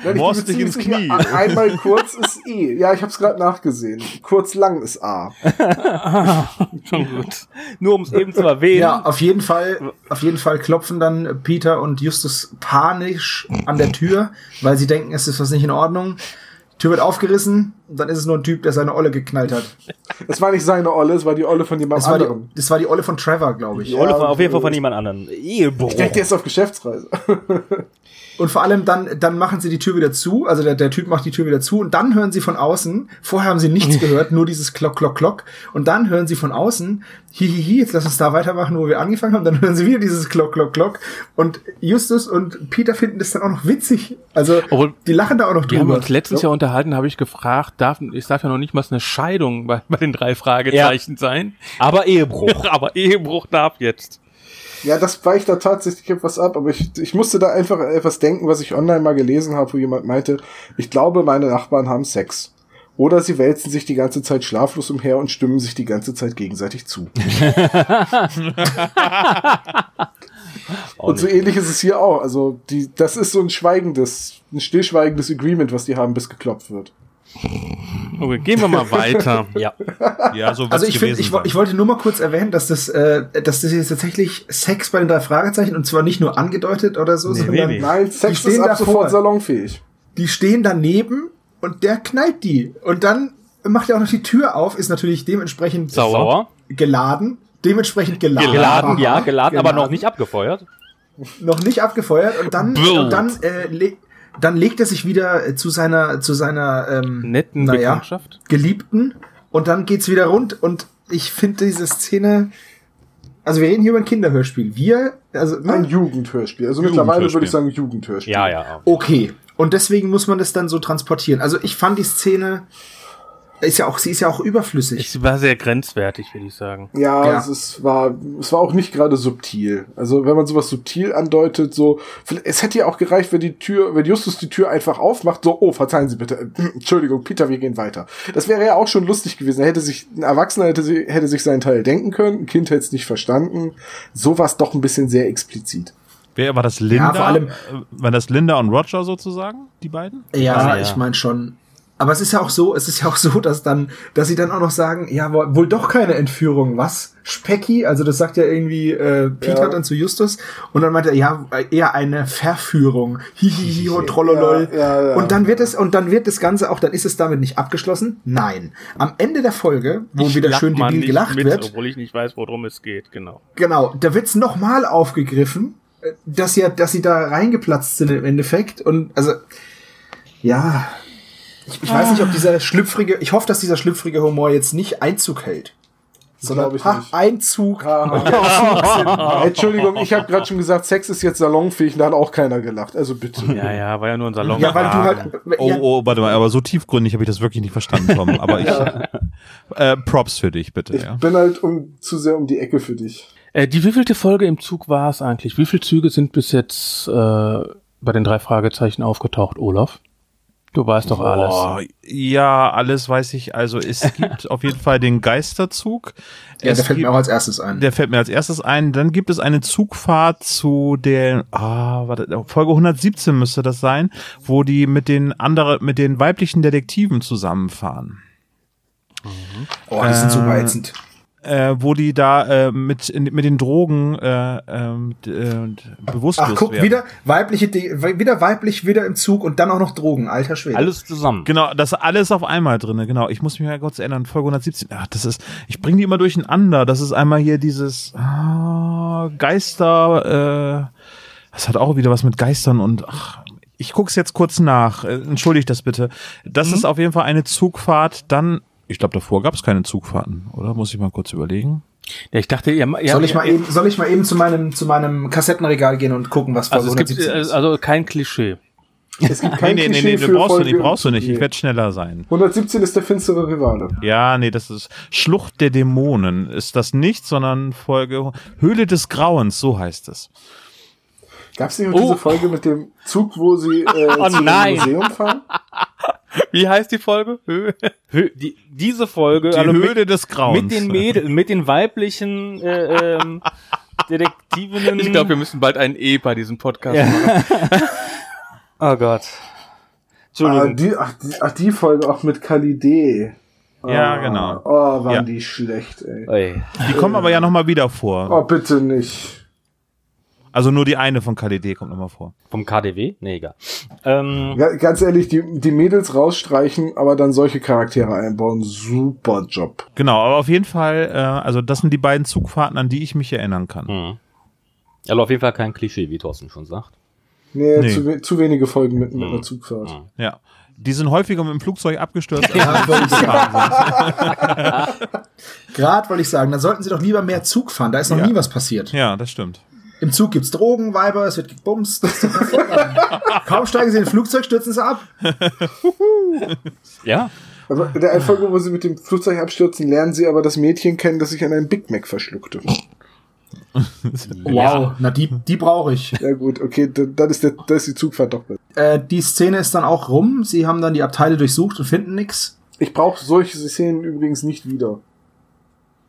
Nein, bin dich ins Knie. Einmal kurz ist E. Ja, ich hab's gerade nachgesehen. Kurz lang ist A. Schon gut. Nur um es eben zu erwähnen. ja, auf jeden Fall, auf jeden Fall klopfen dann Peter und Justus panisch an der Tür, weil sie denken, es ist was nicht in Ordnung. Tür wird aufgerissen und dann ist es nur ein Typ, der seine Olle geknallt hat. Es war nicht seine Olle, es war die Olle von jemand Das war, die, anderem. das war die Olle von Trevor, glaube ich. Die Olle Ja, von, auf jeden Fall von jemand. Ehebruch. Ich denke, der ist auf Geschäftsreise. Und vor allem dann, dann machen sie die Tür wieder zu, also der, der Typ macht die Tür wieder zu und dann hören sie von außen, vorher haben sie nichts gehört, nur dieses Klock, Klock, Klock und dann hören sie von außen, hihihi, jetzt lass uns da weitermachen, wo wir angefangen haben, dann hören sie wieder dieses Klock, Klock, Klock und Justus und Peter finden das dann auch noch witzig, also Obwohl, die lachen da auch noch Wir haben drüber. uns letztens ja unterhalten, habe ich gefragt, darf, es darf ja noch nicht mal eine Scheidung bei, bei den drei Fragezeichen sein. Aber Ehebruch. Aber Ehebruch darf jetzt. Ja, das weicht da tatsächlich etwas ab, aber ich, ich musste da einfach etwas denken, was ich online mal gelesen habe, wo jemand meinte, ich glaube, meine Nachbarn haben Sex. Oder sie wälzen sich die ganze Zeit schlaflos umher und stimmen sich die ganze Zeit gegenseitig zu. und so ähnlich ist es hier auch. Also, die, das ist so ein schweigendes, ein stillschweigendes Agreement, was die haben, bis geklopft wird. Okay, gehen wir mal weiter. Ja. Ja, so Also ich gewesen ich, ich wollte nur mal kurz erwähnen, dass das, äh, dass das jetzt tatsächlich Sex bei den drei Fragezeichen und zwar nicht nur angedeutet oder so, Nee, sondern nee, nee. Nein, die Sex ist stehen ab sofort salonfähig. die stehen daneben und der knallt die. Und dann macht er auch noch die Tür auf, ist natürlich dementsprechend Sauer. Geladen. Dementsprechend geladen. Geladen, ja, geladen, aber Geladen. noch nicht abgefeuert. Noch nicht abgefeuert. Und dann, Blut. und dann, äh, dann legt er sich wieder äh, zu seiner, zu seiner ähm, Netten naja, Bekanntschaft. Geliebten. Und dann geht's wieder rund. Und ich finde diese Szene. Also wir reden hier über ein Kinderhörspiel. Wir, also Ein ne? Jugendhörspiel. Also mittlerweile würde ich sagen Jugendhörspiel. Ja, ja. okay. Und deswegen muss man das dann so transportieren. Also ich fand die Szene ist ja auch, sie ist ja auch überflüssig. Ich war sehr grenzwertig, würde ich sagen. Ja, Ja. Es, ist, war, es war auch nicht gerade subtil. Also wenn man sowas subtil andeutet, so, es hätte ja auch gereicht, wenn die Tür, wenn Justus die Tür einfach aufmacht, so, oh, verzeihen Sie bitte, Entschuldigung, Peter, wir gehen weiter. Das wäre ja auch schon lustig gewesen. Er hätte sich, ein Erwachsener hätte, sie- hätte sich seinen Teil denken können, ein Kind hätte es nicht verstanden. So war es doch ein bisschen sehr explizit. Wer war das Linda? vor allem- Äh, Waren das Linda und Roger sozusagen, die beiden? Ja, Ah, ja. ich meine schon. Aber es ist ja auch so, es ist ja auch so, dass dann, dass sie dann auch noch sagen, ja, wo- wohl doch keine Entführung, was? Specki, also das sagt ja irgendwie äh, Peter Ja. dann zu Justus und dann meint er, ja, eher eine Verführung. Hihihi und trollolol. Ja, ja, ja. Und dann wird es, und dann wird das Ganze auch, dann ist es damit nicht abgeschlossen? Nein. Am Ende der Folge, wo Ich wieder schön debil gelacht mit, wird, Obwohl ich nicht weiß, worum es geht, genau. Genau, da wird's nochmal aufgegriffen, äh, dass ja, dass sie da reingeplatzt sind im Endeffekt und also ja, ich, ich weiß nicht, ob dieser schlüpfrige, ich hoffe, dass dieser schlüpfrige Humor jetzt nicht Einzug hält. Sondern ich ha, nicht. Einzug. Ah. Entschuldigung, ich habe gerade schon gesagt, Sex ist jetzt salonfähig, da hat auch keiner gelacht. Also bitte. Ja, ja, war ja nur ein Salon. Ja, weil du halt. Oh, ja, oh, warte mal, aber so tiefgründig habe ich das wirklich nicht verstanden, Tom. Aber ich, äh, Props für dich, bitte, Ich ja. bin halt um, zu sehr um die Ecke für dich. Äh, die wievielte Folge im Zug war es eigentlich? Wie viele Züge sind bis jetzt äh, bei den drei Fragezeichen aufgetaucht, Olaf? Du weißt doch alles. Boah, ja, alles weiß ich. Also es gibt auf jeden Fall den Geisterzug. ja, es der fällt gibt, mir auch als erstes ein. der fällt mir als erstes ein. Dann gibt es eine Zugfahrt zu der, ah, warte, Folge 117 müsste das sein, wo die mit den anderen, mit den weiblichen Detektiven zusammenfahren. oh, die sind äh, super ätzend. Äh, wo die da äh, mit, in, mit den Drogen äh, ähm, äh, bewusstlos Ach, guck, werden. wieder weibliche, De wieder weiblich, wieder im Zug und dann auch noch Drogen, alter Schwede. Alles zusammen. Genau, das alles auf einmal drinne. Genau, ich muss mich mal kurz erinnern. Folge 117. Ach, das ist, ich bringe die immer durcheinander. Das ist einmal hier dieses ah, Geister. Äh, das hat auch wieder was mit Geistern und ach, ich guck's jetzt kurz nach. Äh, Entschuldigt das bitte. Das Mhm. ist auf jeden Fall eine Zugfahrt. Dann, ich glaube, davor gab's keine Zugfahrten, oder? Muss ich mal kurz überlegen. Ja, ich dachte, ja, ja, soll ich mal eben, soll ich mal eben zu meinem, zu meinem Kassettenregal gehen und gucken, was Also es gibt 117 äh, ist? also kein Klischee. Es gibt kein nee, nee, nee, Klischee nee, du brauchst du nicht, brauchst du nicht. Nee. Ich werde schneller sein. 117 ist der finstere Rivale. Ja, nee, das ist Schlucht der Dämonen. Ist das nicht, sondern Folge Höhle des Grauens, so heißt es. Gab es nicht auch diese Folge mit dem Zug, wo sie äh, Oh zu nein. Museum fahren? Wie heißt die Folge? Hö- Hö die, diese Folge, Die also Höhle mit, des Grauens. mit den Mädel, mit den weiblichen äh, ähm, Detektivinnen. Ich glaube, wir müssen bald ein E bei diesem Podcast Ja. machen. Oh Gott. Ah, Entschuldigung. die, ach, die, ach, die Folge auch mit Kalidee. Ja, Ah, genau. Oh, waren Ja. die schlecht, ey. Ey. Die kommen aber ja nochmal wieder vor. Oh, bitte nicht. Also nur die eine von KDD kommt nochmal vor. Vom KDW? Nee, egal. Ähm, Ja, ganz ehrlich, die, die Mädels rausstreichen, aber dann solche Charaktere einbauen. Super Job. Genau, aber auf jeden Fall, äh, also das sind die beiden Zugfahrten, an die ich mich erinnern kann. hm. Also auf jeden Fall kein Klischee, wie Thorsten schon sagt. Nee, Nee. Zu, we zu wenige Folgen mit, mit Hm. einer Zugfahrt. Hm. Ja. Die sind häufiger mit dem Flugzeug abgestürzt. als Ja. Gerade wollte ich sagen, da sollten sie doch lieber mehr Zug fahren. Da ist noch Ja. nie was passiert. Ja, das stimmt. Im Zug gibt's Drogen, Weiber, es wird gebumst. Kaum steigen sie in ein Flugzeug, stürzen sie ab. Ja. Aber in der Folge, wo sie mit dem Flugzeug abstürzen, lernen sie aber das Mädchen kennen, das sich an einen Big Mac verschluckte. Wow, na die, die brauche ich. Ja gut, okay, da- dann ist, der, dann ist die Zugfahrt doch. Äh, die Szene ist dann auch rum. Sie haben dann die Abteile durchsucht und finden nix. Ich brauche solche Szenen übrigens nicht wieder.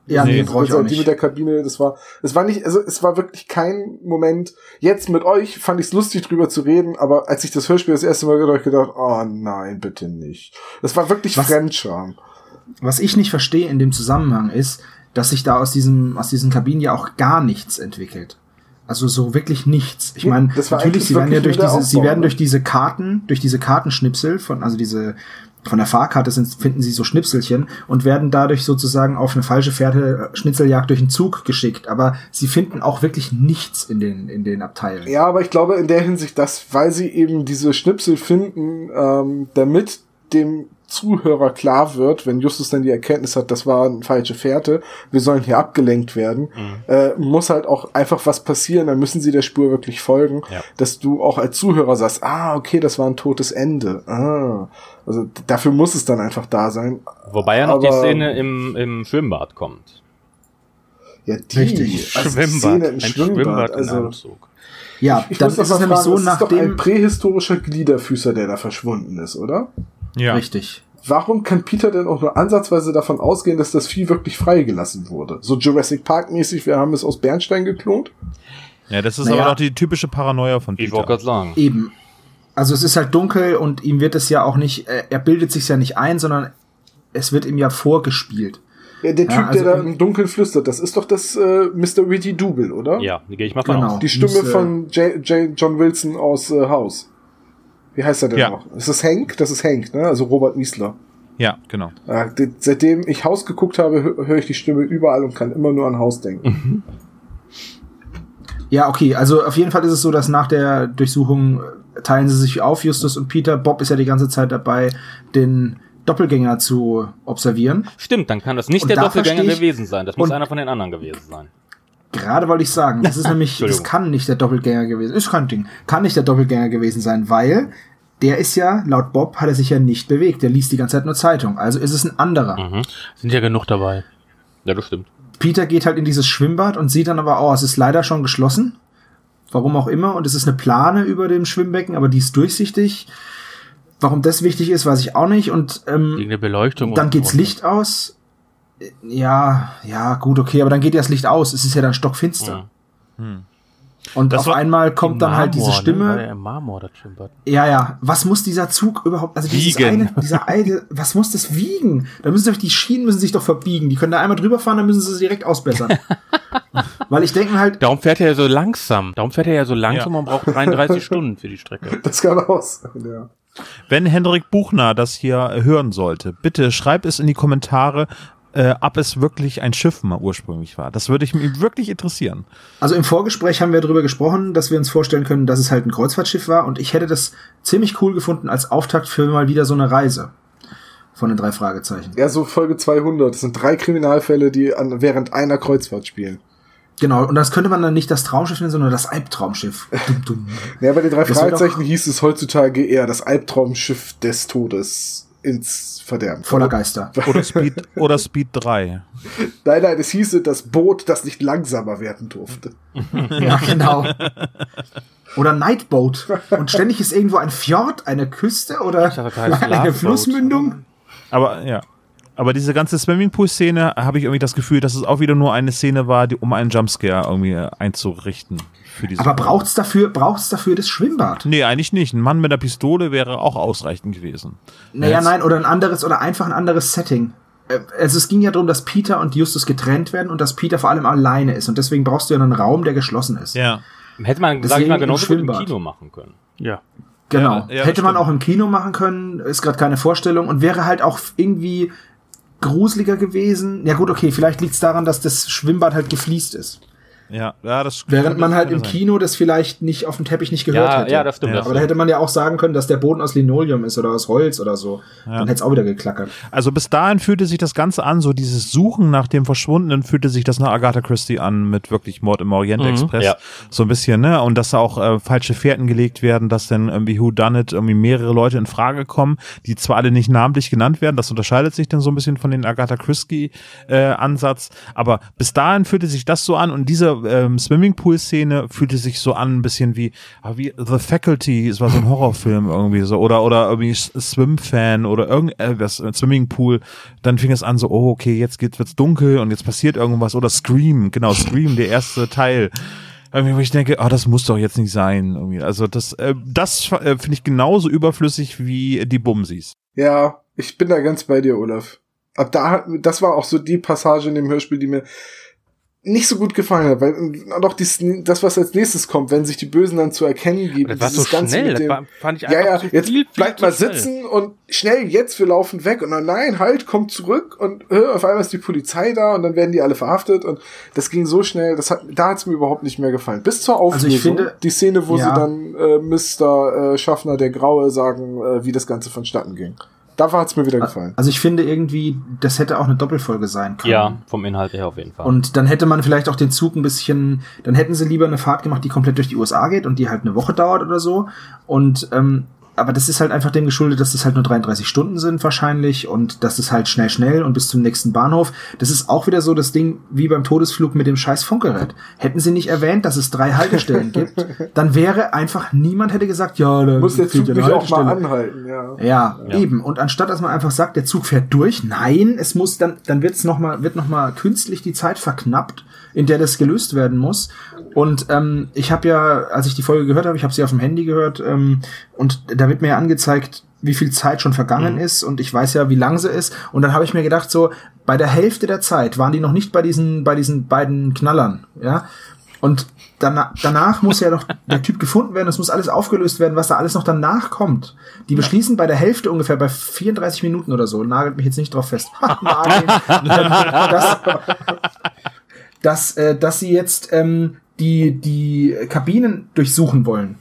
Ja, nee, brauche ich auch die mit nicht. der Kabine, das war, es war nicht, also es war wirklich kein Moment. Jetzt mit euch fand ich es lustig drüber zu reden, aber als ich das Hörspiel das erste Mal gehört habe, gedacht, oh nein, bitte nicht. Das war wirklich Was- Fremdscham. Was ich nicht verstehe in dem Zusammenhang ist, dass sich da aus diesem, aus diesen Kabinen ja auch gar nichts entwickelt. Also so wirklich nichts. Ich meine, natürlich, sie werden ja durch diese, sie werden Aufbau, durch diese Karten, durch diese Kartenschnipsel von, also diese, von der Fahrkarte sind, finden sie so Schnipselchen und werden dadurch sozusagen auf eine falsche Fährte äh, Schnitzeljagd durch den Zug geschickt. Aber sie finden auch wirklich nichts in den, in den Abteilen. Ja, aber ich glaube in der Hinsicht, dass, weil sie eben diese Schnipsel finden, ähm, damit dem Zuhörer klar wird, wenn Justus dann die Erkenntnis hat, das war eine falsche Fährte, wir sollen hier abgelenkt werden, äh, muss halt auch einfach was passieren, dann müssen sie der Spur wirklich folgen, Ja. dass du auch als Zuhörer sagst, ah, okay, das war ein totes Ende. Ah. Also dafür muss es dann einfach da sein. Wobei ja noch die Aber- Szene im, im Schwimmbad kommt. Ja, die Richtig. also die Schwimmbad. Szene im Ein Schwimmbad, Schwimmbad in also Anzug. Ja, ich muss ist nämlich fragen, so, das ist doch ein nachdem. prähistorischer Gliederfüßer, der da verschwunden ist, oder? Ja. Richtig. Warum kann Peter denn auch nur ansatzweise davon ausgehen, dass das Vieh wirklich freigelassen wurde? So Jurassic Park mäßig, wir haben es aus Bernstein geklont? Ja, das ist Naja. aber doch die typische Paranoia von Ich wollte Peter. gerade sagen. Eben. Also es ist halt dunkel und ihm wird es ja auch nicht, äh, er bildet sich ja nicht ein, sondern es wird ihm ja vorgespielt. Ja, der Ja, Typ, also der da im- Dunkeln flüstert, das ist doch das äh, Mr. Witty Double, oder? Ja, ich mal von Genau. aus. Die Stimme äh, von J. J. John Wilson aus äh, House. Wie heißt er denn Ja. noch? Ist das Hank? Das ist Hank, ne? Also Robert Wiesler. Ja, genau. Ja, de- seitdem ich Haus geguckt habe, hö- höre ich die Stimme überall und kann immer nur an Haus denken. Ja, okay, also auf jeden Fall ist es so, dass nach der Durchsuchung äh, teilen sie sich auf, Justus und Peter. Bob ist ja die ganze Zeit dabei, den Doppelgänger zu observieren. Stimmt, dann kann das nicht Und der da Doppelgänger gewesen sein. Das muss und- einer von den anderen gewesen sein. Gerade wollte ich sagen, das ist nämlich, das kann nicht der Doppelgänger gewesen, ist kein Ding, kann nicht der Doppelgänger gewesen sein, weil der ist ja, laut Bob, hat er sich ja nicht bewegt, der liest die ganze Zeit nur Zeitung, also ist es ein anderer. Mhm. Sind ja genug dabei. Ja, das stimmt. Peter geht halt in dieses Schwimmbad und sieht dann aber, oh, es ist leider schon geschlossen. Warum auch immer. Und es ist eine Plane über dem Schwimmbecken, aber die ist durchsichtig. Warum das wichtig ist, weiß ich auch nicht. Und ähm, Wegen der Beleuchtung. dann und- geht's und- Licht aus. Ja, ja, gut, okay, aber dann geht ja das Licht aus. Es ist ja dann stockfinster. Ja. Und Das auf war- einmal kommt dann halt diese Marmor, Stimme. Ne? War ja Marmor, das. Ja, ja. Was muss dieser Zug überhaupt, also dieses Wiegen. eine, dieser eine, was muss das wiegen? Da müssen sich die Schienen müssen sich doch verbiegen. Die können da einmal drüber fahren, dann müssen sie sie direkt ausbessern. Weil ich denke halt, Darum fährt er ja so langsam. Darum fährt er ja so langsam Ja. und braucht 33 Stunden für die Strecke. Das kann aus. Ja. Wenn Hendrik Buchner das hier hören sollte, bitte schreib es in die Kommentare, äh, ob es wirklich ein Schiff mal ursprünglich war. Das würde ich mich wirklich interessieren. also im Vorgespräch haben wir darüber gesprochen, dass wir uns vorstellen können, dass es halt ein Kreuzfahrtschiff war und ich hätte das ziemlich cool gefunden als Auftakt für mal wieder so eine Reise. Von den drei Fragezeichen. ja, so Folge 200. Das sind drei Kriminalfälle, die an, während einer Kreuzfahrt spielen. Genau, und das könnte man dann nicht das Traumschiff nennen, sondern das Albtraumschiff. Dum, dum. Ja, bei den drei Das Fragezeichen hieß es heutzutage eher das Albtraumschiff des Todes ins Verderben. Voller Geister. Oder Speed, oder Speed 3. Nein, nein, es hieße das Boot, das nicht langsamer werden durfte. Ja, genau. Oder Nightboat. Und ständig ist irgendwo ein Fjord, eine Küste oder eine. Flussmündung. Aber ja. Aber diese ganze Swimmingpool-Szene habe ich irgendwie das Gefühl, dass es auch wieder nur eine Szene war, die, um einen Jumpscare irgendwie äh, einzurichten. Für diese Aber braucht's dafür, braucht's dafür das Schwimmbad? Nee, eigentlich nicht. Ein Mann mit einer Pistole wäre auch ausreichend gewesen. Naja, Jetzt- nein, oder ein anderes, oder einfach ein anderes Setting. Äh, Also es ging ja darum, dass Peter und Justus getrennt werden und dass Peter vor allem alleine ist. Und deswegen brauchst du ja einen Raum, der geschlossen ist. Ja. Hätte man, sag ich Deswegen mal, im genauso im Schwimmbad. Kino machen können. Ja. Genau. Ja, ja, Hätte man stimmt. auch im Kino machen können, ist gerade keine Vorstellung und wäre halt auch irgendwie gruseliger gewesen. Ja gut, okay, vielleicht liegt's daran, dass das Schwimmbad halt gefliest ist. Ja, ja, das Während man halt im sein. Kino das vielleicht nicht auf dem Teppich nicht gehört Ja, hätte. ja, das stimmt. Ja. Aber da hätte man ja auch sagen können, dass der Boden aus Linoleum ist oder aus Holz oder so. Dann hätte es auch wieder geklackert. Also bis dahin fühlte sich das Ganze an, so dieses Suchen nach dem Verschwundenen fühlte sich das nach Agatha Christie an mit wirklich Mord im Orient Express. Ja. So ein bisschen, ne? Und dass da auch äh, falsche Fährten gelegt werden, dass dann irgendwie Who Done It irgendwie mehrere Leute in Frage kommen, die zwar alle nicht namentlich genannt werden, das unterscheidet sich dann so ein bisschen von den Agatha Christie äh, Ansatz, aber bis dahin fühlte sich das so an und diese ähm, Swimmingpool-Szene fühlte sich so an ein bisschen wie, ah, wie The Faculty, es war so ein Horrorfilm irgendwie so oder oder irgendwie Swim-Fan oder irgendwas äh, Swimmingpool, dann fing es an so, oh okay, jetzt geht's wird's dunkel und jetzt passiert irgendwas oder Scream, genau Scream, der erste Teil. Irgendwie, wo ich denke, ah, das muss doch jetzt nicht sein. Irgendwie. Also das, äh, das äh, finde ich genauso überflüssig wie die Bumsis. Ja, ich bin da ganz bei dir, Olaf. Ab da, das war auch so die Passage in dem Hörspiel, die mir nicht so gut gefallen hat, weil äh, noch dies, das, was als nächstes kommt, wenn sich die Bösen dann zu erkennen geben. Das war so dieses Ganze schnell. mit Das dem- war, fand ich ja, ja, zu jetzt viel, viel bleibt zu mal schnell. sitzen und schnell jetzt, wir laufen weg und dann nein, halt, kommt zurück und äh, auf einmal ist die Polizei da und dann werden die alle verhaftet und das ging so schnell, das hat, da hat's mir überhaupt nicht mehr gefallen. Bis zur Auflösung, Also ich finde- die Szene, wo Ja. sie dann äh, Mr. Äh, Schaffner, der Graue, sagen, äh, wie das Ganze vonstatten ging. Da hat's mir wieder gefallen. Also ich finde irgendwie, das hätte auch eine Doppelfolge sein können. Ja, vom Inhalt her auf jeden Fall. Und dann hätte man vielleicht auch den Zug ein bisschen, dann hätten sie lieber eine Fahrt gemacht, die komplett durch die USA geht und die halt eine Woche dauert oder so. Und ähm, aber das ist halt einfach dem geschuldet, dass das halt nur 33 Stunden sind wahrscheinlich und dass das halt schnell, schnell und bis zum nächsten Bahnhof. Das ist auch wieder so das Ding wie beim Todesflug mit dem scheiß Funkgerät. Hätten sie nicht erwähnt, dass es drei Haltestellen gibt, dann wäre einfach niemand hätte gesagt, ja, da Muss der Zug ja auch mal anhalten, ja. Ja, eben. Und anstatt dass man einfach sagt, der Zug fährt durch, nein, es muss dann, dann wird's noch mal, wird noch mal künstlich die Zeit verknappt, in der das gelöst werden muss. Und ähm, ich habe ja, als ich die Folge gehört habe, ich habe sie auf dem Handy gehört, ähm, und da wird mir ja angezeigt, wie viel Zeit schon vergangen ist und ich weiß ja, wie lang sie ist. Und dann habe ich mir gedacht, so bei der Hälfte der Zeit waren die noch nicht bei diesen, bei diesen beiden Knallern, ja. Und danach, danach muss ja noch der Typ gefunden werden, es muss alles aufgelöst werden, was da alles noch danach kommt. Die beschließen bei der Hälfte ungefähr, bei 34 Minuten oder so, nagelt mich jetzt nicht drauf fest, Nageln, dass, äh, dass sie jetzt ähm, die, die Kabinen durchsuchen wollen.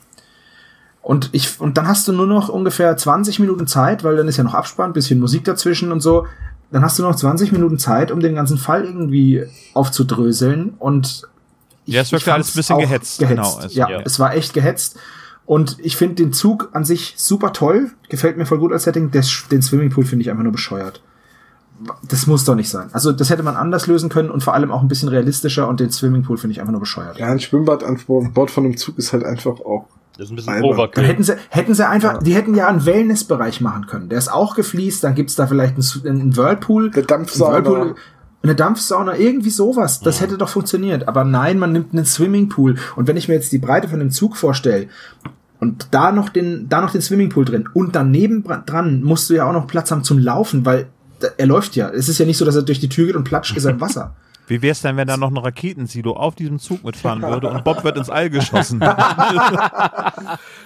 Und ich, und dann hast du nur noch ungefähr 20 Minuten Zeit, weil dann ist ja noch Abspann, bisschen Musik dazwischen und so. Dann hast du noch 20 Minuten Zeit, um den ganzen Fall irgendwie aufzudröseln und ich- Ja, es wirkte alles ein bisschen auch gehetzt, genau. Es- ja, ja. es war echt gehetzt. Und ich finde den Zug an sich super toll. Gefällt mir voll gut als Setting. Das, den Swimmingpool finde ich einfach nur bescheuert. Das muss doch nicht sein. Also, das hätte man anders lösen können und vor allem auch ein bisschen realistischer. Und den Swimmingpool finde ich einfach nur bescheuert. Ja, ein Schwimmbad an Bord von einem Zug ist halt einfach auch. das ist ein bisschen Albern. Dann Overkill. hätten sie, hätten sie einfach, die hätten ja einen Wellnessbereich machen können. Der ist auch gefliest, dann gibt's da vielleicht einen, einen Whirlpool. Der Dampfsauna. einen Whirlpool, eine Dampfsauna, irgendwie sowas. Das hätte doch funktioniert. Aber nein, man nimmt einen Swimmingpool. Und wenn ich mir jetzt die Breite von dem Zug vorstelle, und da noch den, da noch den Swimmingpool drin und daneben dran musst du ja auch noch Platz haben zum Laufen, weil er läuft ja. Es ist ja nicht so, dass er durch die Tür geht und platsch ist er im Wasser. Wie wär's denn, wenn da noch ein Raketensilo auf diesem Zug mitfahren würde und Bob wird ins All geschossen?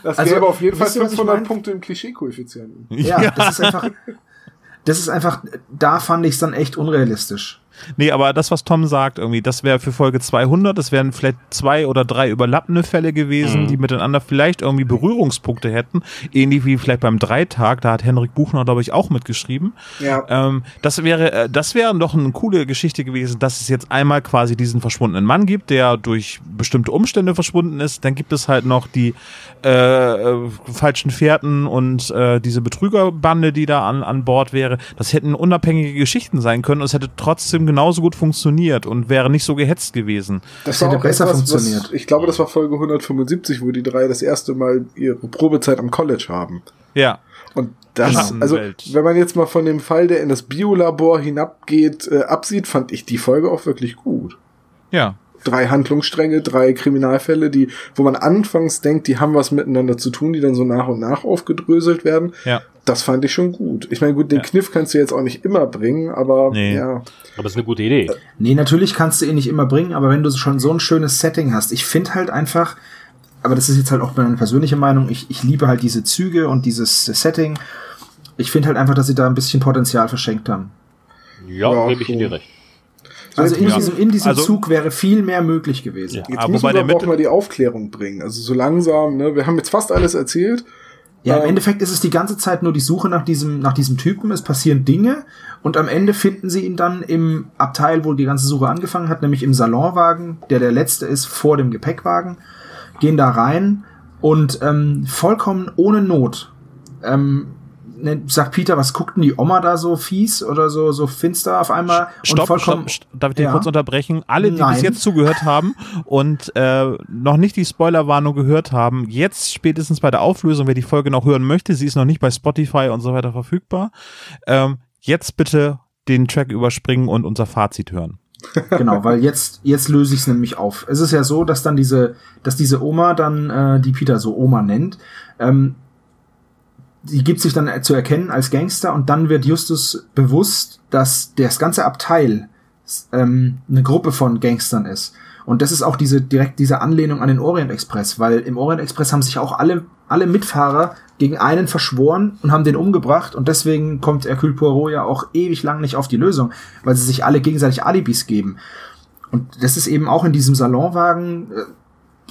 Das Also, gäbe auf jeden Fall wisst ihr, was ich 500 mein? Punkte im Klischee-Koeffizienten. Ja, das ist einfach, das ist einfach, da fand ich es dann echt unrealistisch. Nee, aber das, was Tom sagt, irgendwie, das wäre für Folge 200, das wären vielleicht zwei oder drei überlappende Fälle gewesen, Mhm. die miteinander vielleicht irgendwie Berührungspunkte hätten. Ähnlich wie vielleicht beim Dreitag, da hat Henrik Buchner, glaube ich, auch mitgeschrieben. Ja. Ähm, das wäre, äh, das wäre doch eine coole Geschichte gewesen, dass es jetzt einmal quasi diesen verschwundenen Mann gibt, der durch bestimmte Umstände verschwunden ist. Dann gibt es halt noch die äh, äh, falschen Fährten und äh, diese Betrügerbande, die da an, an Bord wäre. Das hätten unabhängige Geschichten sein können und es hätte trotzdem genauso gut funktioniert und wäre nicht so gehetzt gewesen. Das hätte auch besser etwas, funktioniert. Was, ich glaube, das war Folge 175, wo die drei das erste Mal ihre Probezeit am College haben. Ja. Und das, also wenn man jetzt mal von dem Fall, der in das Biolabor hinabgeht, äh, absieht, fand ich die Folge auch wirklich gut. Ja. Drei Handlungsstränge, drei Kriminalfälle, die, wo man anfangs denkt, die haben was miteinander zu tun, die dann so nach und nach aufgedröselt werden. Ja. Das fand ich schon gut. Ich meine, gut, den Ja. Kniff kannst du jetzt auch nicht immer bringen, aber Nee. ja. Aber es ist eine gute Idee. Nee, natürlich kannst du ihn nicht immer bringen, aber wenn du schon so ein schönes Setting hast, ich finde halt einfach, aber das ist jetzt halt auch meine persönliche Meinung, ich, ich liebe halt diese Züge und dieses Setting. Ich finde halt einfach, dass sie da ein bisschen Potenzial verschenkt haben. Ja, Ja, gebe ich dir recht. Also in Ja. diesem, in diesem Also- Zug wäre viel mehr möglich gewesen. Ja. Jetzt Aber müssen wir der aber auch mal die Aufklärung bringen. Also so langsam, ne? Wir haben jetzt fast alles erzählt. Ja, im Ähm, Endeffekt ist es die ganze Zeit nur die Suche nach diesem, nach diesem Typen. Es passieren Dinge und am Ende finden sie ihn dann im Abteil, wo die ganze Suche angefangen hat, nämlich im Salonwagen, der der letzte ist vor dem Gepäckwagen, gehen da rein und ähm, vollkommen ohne Not. Ähm, sagt Peter, was guckt denn die Oma da so fies oder so, so finster auf einmal? Stopp, stopp, stopp, darf ich dich Ja. kurz unterbrechen? Alle, die Nein. bis jetzt zugehört haben und äh, noch nicht die Spoilerwarnung gehört haben, jetzt spätestens bei der Auflösung, wer die Folge noch hören möchte, sie ist noch nicht bei Spotify und so weiter verfügbar, ähm, jetzt bitte den Track überspringen und unser Fazit hören. Genau, weil jetzt, jetzt löse ich es nämlich auf. Es ist ja so, dass dann diese, dass diese Oma dann, äh, die Peter so Oma nennt, ähm, die gibt sich dann zu erkennen als Gangster und dann wird Justus bewusst, dass das ganze Abteil ähm, eine Gruppe von Gangstern ist. Und das ist auch diese direkt diese Anlehnung an den Orient Express, weil im Orient Express haben sich auch alle alle Mitfahrer gegen einen verschworen und haben den umgebracht und deswegen kommt Hercule Poirot ja auch ewig lang nicht auf die Lösung, weil sie sich alle gegenseitig Alibis geben. Und das ist eben auch in diesem Salonwagen äh,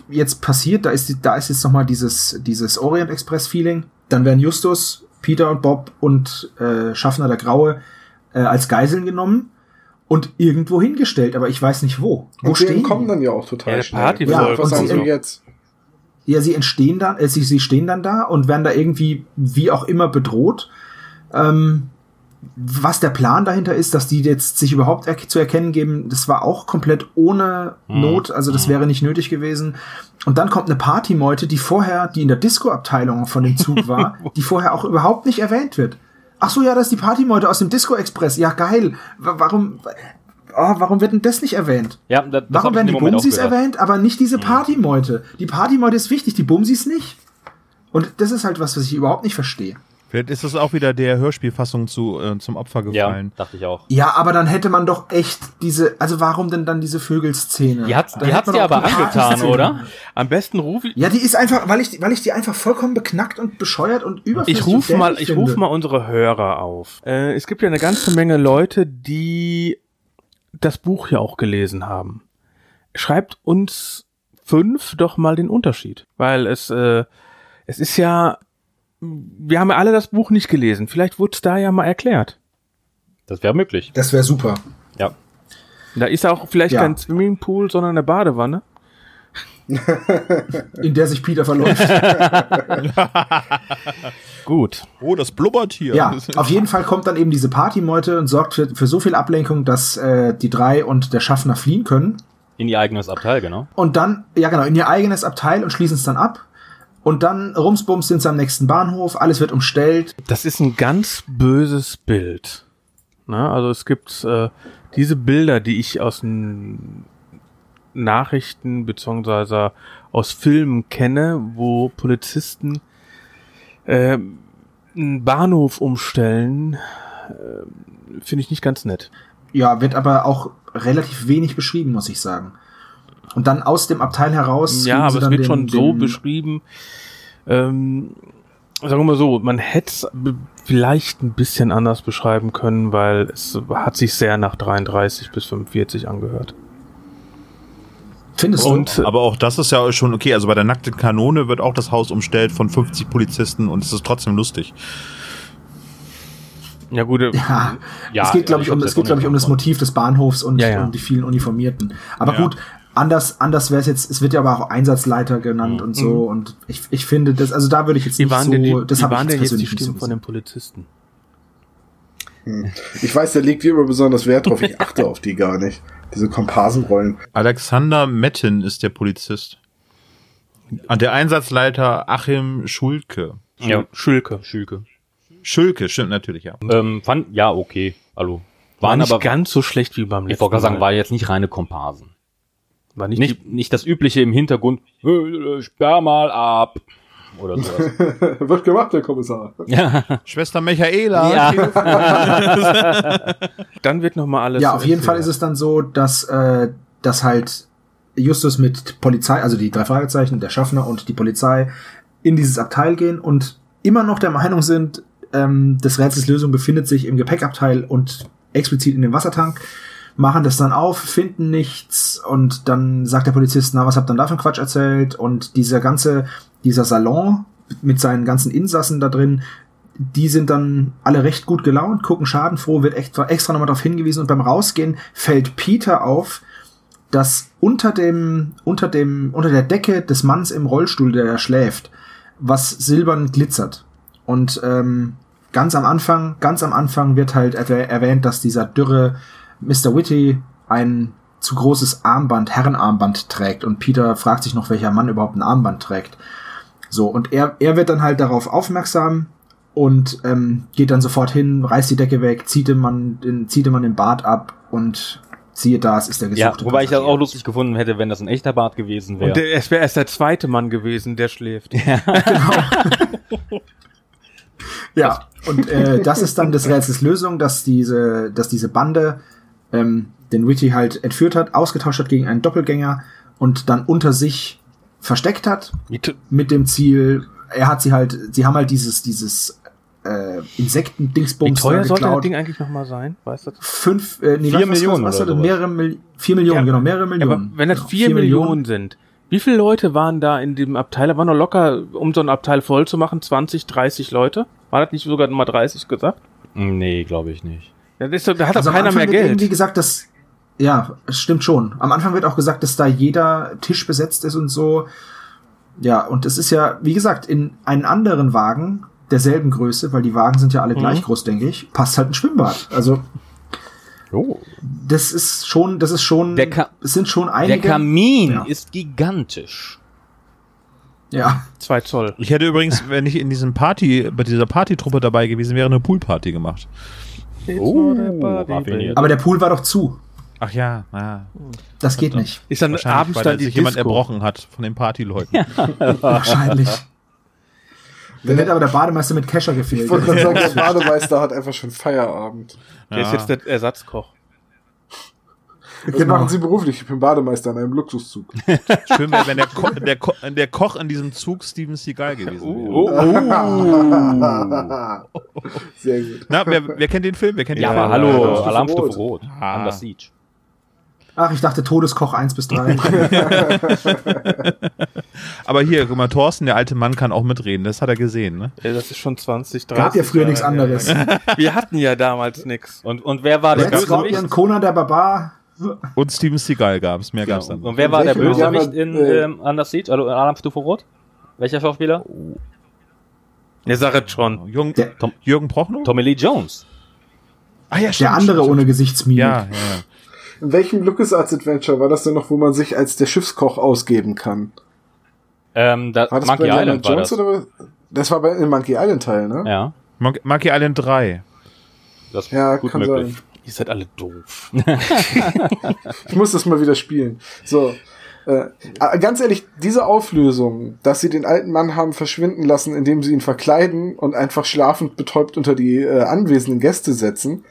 jetzt passiert, da ist da ist jetzt noch mal dieses dieses Orient Express Feeling. Dann werden Justus, Peter und Bob und äh, Schaffner der Graue äh, als Geiseln genommen und irgendwo hingestellt, aber ich weiß nicht wo. Wo Und wir stehen kommen die? dann ja auch total Ja, schnell. Partyfolge Ja, was und sagen sie- Sie jetzt? Ja, sie entstehen dann, äh, sie, sie stehen dann da und werden da irgendwie wie auch immer bedroht. Ähm, was der Plan dahinter ist, dass die jetzt sich überhaupt er zu erkennen geben, das war auch komplett ohne Not, also das wäre nicht nötig gewesen. Und dann kommt eine Partymeute, die vorher, die in der Disco-Abteilung von dem Zug war, die vorher auch überhaupt nicht erwähnt wird. Ach so, ja, das ist die Partymeute aus dem Disco-Express. Ja, geil. Wa- Warum, oh, warum wird denn das nicht erwähnt? Ja, das, das Warum werden die Bumsis erwähnt, aber nicht diese Partymeute? Die Partymeute ist wichtig, die Bumsis nicht. Und das ist halt was, was ich überhaupt nicht verstehe. Vielleicht ist das auch wieder der Hörspielfassung zu, äh, zum Opfer Ja, gefallen. dachte ich auch. Ja, aber dann hätte man doch echt diese, also warum denn dann diese Vögelszene? Die hat's, Da die hat's man dir aber angetan, oder? Am besten rufe ich. Ja, die ist einfach, weil ich, weil ich die einfach vollkommen beknackt und bescheuert und überflüssig Ich rufe und mal, ich rufe mal unsere Hörer auf. Äh, es gibt ja eine ganze Menge Leute, die das Buch ja auch gelesen haben. Schreibt uns fünf doch mal den Unterschied, weil es äh, es ist ja, wir haben ja alle das Buch nicht gelesen. Vielleicht wurde es da ja mal erklärt. Das wäre möglich. Das wäre super. Ja. Da ist auch vielleicht Ja. kein Swimmingpool, sondern eine Badewanne. In der sich Peter verläuft. Gut. Oh, das blubbert hier. Ja, auf jeden Fall kommt dann eben diese Partymeute und sorgt für, für so viel Ablenkung, dass äh, die drei und der Schaffner fliehen können. In ihr eigenes Abteil, genau. Und dann, ja genau, in ihr eigenes Abteil und schließen es dann ab. Und dann rumsbums sind sie am nächsten Bahnhof, alles wird umstellt. Das ist ein ganz böses Bild. Na, also es gibt äh, diese Bilder, die ich aus Nachrichten beziehungsweise aus Filmen kenne, wo Polizisten äh, einen Bahnhof umstellen, äh, finde ich nicht ganz nett. Ja, wird aber auch relativ wenig beschrieben, muss ich sagen. Und dann aus dem Abteil heraus. Ja, aber es wird den, schon so beschrieben. Ähm, sagen wir mal so, man hätte es vielleicht ein bisschen anders beschreiben können, weil es hat sich sehr nach 33 bis 45 angehört. Findest Und Aber auch das ist ja schon okay. Also bei der nackten Kanone wird auch das Haus umstellt von 50 Polizisten und es ist trotzdem lustig. ja gut, äh, Ja, Ja, es geht, glaube ich ich, um, es geht, auch glaube ich, um das Motiv des Bahnhofs und, Ja, ja. und die vielen Uniformierten. Aber Ja. gut, anders, anders wäre es jetzt, es wird ja aber auch Einsatzleiter genannt und so. Und ich, ich finde das, also da würde ich jetzt wie nicht waren so, denn, die, das wie habe ich waren jetzt denn jetzt die persönlich nicht so Stimmen von den Polizisten? Ich weiß, der legt hier immer besonders Wert drauf. Ich achte auf die gar nicht. Diese Komparsenrollen. Alexander Metten ist der Polizist. Und der Einsatzleiter Achim Schulke. Ja, Schülke. Schülke. Schulke, stimmt natürlich, ja. Ähm, fand, ja, okay. Hallo. War Waren nicht aber, ganz so schlecht wie beim ich letzten wollte gerade sagen, Mal. war jetzt nicht reine Komparsen. War nicht, Nicht, nicht das übliche im Hintergrund, "Äh, sperr mal ab. Oder sowas. Wird gemacht, der Kommissar. ja. Schwester Michaela. ja. Dann wird noch mal alles. Ja, auf jeden Fall ist es dann so, dass, äh, dass halt Justus mit Polizei, also die drei Fragezeichen, der Schaffner und die Polizei in dieses Abteil gehen und immer noch der Meinung sind, ähm, des Rätsels Lösung befindet sich im Gepäckabteil und explizit in dem Wassertank, machen das dann auf, finden nichts und dann sagt der Polizist, na, was habt ihr denn da für einen Quatsch erzählt? Und dieser ganze, dieser Salon mit seinen ganzen Insassen da drin, die sind dann alle recht gut gelaunt, gucken schadenfroh, wird extra, extra nochmal darauf hingewiesen und beim Rausgehen fällt Peter auf, dass unter dem, unter dem, unter der Decke des Manns im Rollstuhl, der da schläft, was silbern glitzert. Und ähm, ganz am Anfang, ganz am Anfang wird halt erwäh- erwähnt, dass dieser dürre Mr. Whitty ein zu großes Armband, Herrenarmband trägt. Und Peter fragt sich noch, welcher Mann überhaupt ein Armband trägt. So, und er, er wird dann halt darauf aufmerksam und ähm, geht dann sofort hin, reißt die Decke weg, zieht dem Mann den, zieht dem Mann den Bart ab und siehe da, es ist der ja, gesuchte wobei ich das auch lustig gefunden hätte, wenn das ein echter Bart gewesen wäre. Und der, es wäre erst der zweite Mann gewesen, der schläft. Ja, und äh, das ist dann des Rätsels Lösung, dass diese, dass diese Bande ähm, den Witty halt entführt hat, ausgetauscht hat gegen einen Doppelgänger und dann unter sich versteckt hat mit dem Ziel, er hat sie halt, sie haben halt dieses, dieses äh, Wie Insekten-Dingsbums teuer da sollte das geklaut. Ding eigentlich noch mal sein? Weißt du? Fünf, äh, nee, Vier was- Millionen was, was oder mehrere Mil vier Millionen, Ja, genau, mehrere Millionen. aber wenn das genau, vier Millionen sind, wie viele Leute waren da in dem Abteil? Da waren doch locker, um so ein Abteil voll zu machen, 20, 30 Leute. War das nicht sogar mal 30 gesagt? nee, glaube ich nicht. Ja, das ist doch, da hat Also doch am keiner Anfang mehr wird irgendwie Geld. gesagt, dass ja, es stimmt schon. Am Anfang wird auch gesagt, dass da jeder Tisch besetzt ist und so. Ja, und es ist ja, wie gesagt, in einen anderen Wagen derselben Größe, weil die Wagen sind ja alle gleich groß, denke ich, passt halt ein Schwimmbad. Also Oh. das ist schon, das ist schon, Der Ka- es sind schon Der einige. Kamin Ja. ist gigantisch. ja, Zwei Zoll. Ich hätte übrigens, wenn ich in diesem Party, bei dieser Partytruppe dabei gewesen wäre, eine Poolparty gemacht. Oh, aber der Pool war doch zu. Ach ja, ja. Das geht nicht. Ist dann abends weil dann sich jemand erbrochen hat von den Partyleuten. Wahrscheinlich. Dann hätte aber der Bademeister mit Kescher gefehlt. Ich wollte gerade sagen, der Bademeister hat einfach schon Feierabend. Der ist jetzt der Ersatzkoch. Was Genau. machen Sie beruflich? Ich bin Bademeister in einem Luxuszug. Schön wäre, wenn der, Ko der, Ko der Koch in diesem Zug Steven Seagal gewesen wäre. Oh, Sehr gut. Na, wer, wer kennt den Film? Wer kennt Ja, den aber Film? hallo, Alarmstufe Alarmstufe Rot. Rot. Ah. Under Siege. Ach, ich dachte Todeskoch 1 bis 3. Aber hier, guck mal, Thorsten, der alte Mann, kann auch mitreden. Das hat er gesehen, ne? Ja, das ist schon 20, 30 Gab ja früher nichts anderes. Wir hatten ja damals nix. Und, und wer war der Red Scorpion? Conan der Barbar. Und Steven Seagal gab's. Mehr gab's dann. Und wer war der Bösewicht in äh, ähm, Under Siege? Also Alarmstufe Rot? Welcher Schauspieler? Ja, sag es schon. Jürgen, Der- Tom, Jürgen Prochnow? Tommy Lee Jones. Ah ja, Der andere ohne Gesichtsmimik. Ja, ja. In welchem LucasArts Adventure war das denn noch, wo man sich als der Schiffskoch ausgeben kann? Ähm, da, War das Monkey bei Island war Jones das. oder? Das war bei im Monkey Island Teil, ne? Ja, Mon Monkey Island 3. das ist Ja, gut kann möglich. sein. Ihr seid alle doof. Ich muss das mal wieder spielen. So. Äh, äh, ganz ehrlich, diese Auflösung, dass sie den alten Mann haben verschwinden lassen, indem sie ihn verkleiden und einfach schlafend betäubt unter die äh, anwesenden Gäste setzen,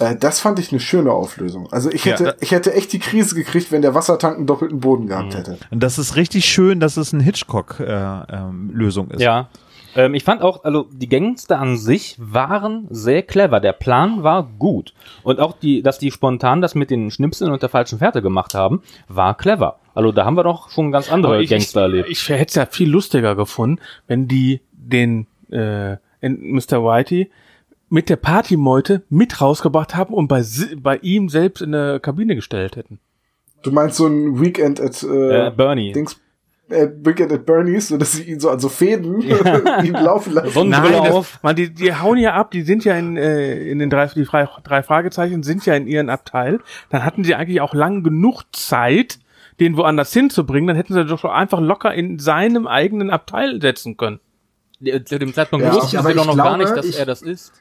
äh, das fand ich eine schöne Auflösung. Also ich Ja, hätte, da- ich hätte echt die Krise gekriegt, wenn der Wassertank einen doppelten Boden gehabt hätte. Und das ist richtig schön, dass es eine Hitchcock-Lösung ist. Ja. Ähm, ich fand auch, also die Gangster an sich waren sehr clever. Der Plan war gut. Und auch die, dass die spontan das mit den Schnipseln und der falschen Fährte gemacht haben, war clever. Also da haben wir doch schon ganz andere ich, Gangster erlebt. Ich, ich hätte es ja viel lustiger gefunden, wenn die den äh, Mr. Whitey mit der Partymeute mit rausgebracht haben und bei, bei ihm selbst in der Kabine gestellt hätten. Du meinst so ein Weekend at äh, äh, Bernie. Dings, äh, Weekend at Bernie's, so dass sie ihn so an so Fäden ihn laufen lassen. Sonnenbrille Nein, das, auf. man, die, die hauen ja ab, die sind ja in, äh, in den drei, die drei, drei Fragezeichen sind ja in ihren Abteil. Dann hatten sie eigentlich auch lang genug Zeit, den woanders hinzubringen. Dann hätten sie doch einfach locker in seinem eigenen Abteil setzen können. Ja, Zu dem Zeitpunkt Ja, wussten ich- sie aber doch noch gar glaube, nicht, dass ich- er das ist.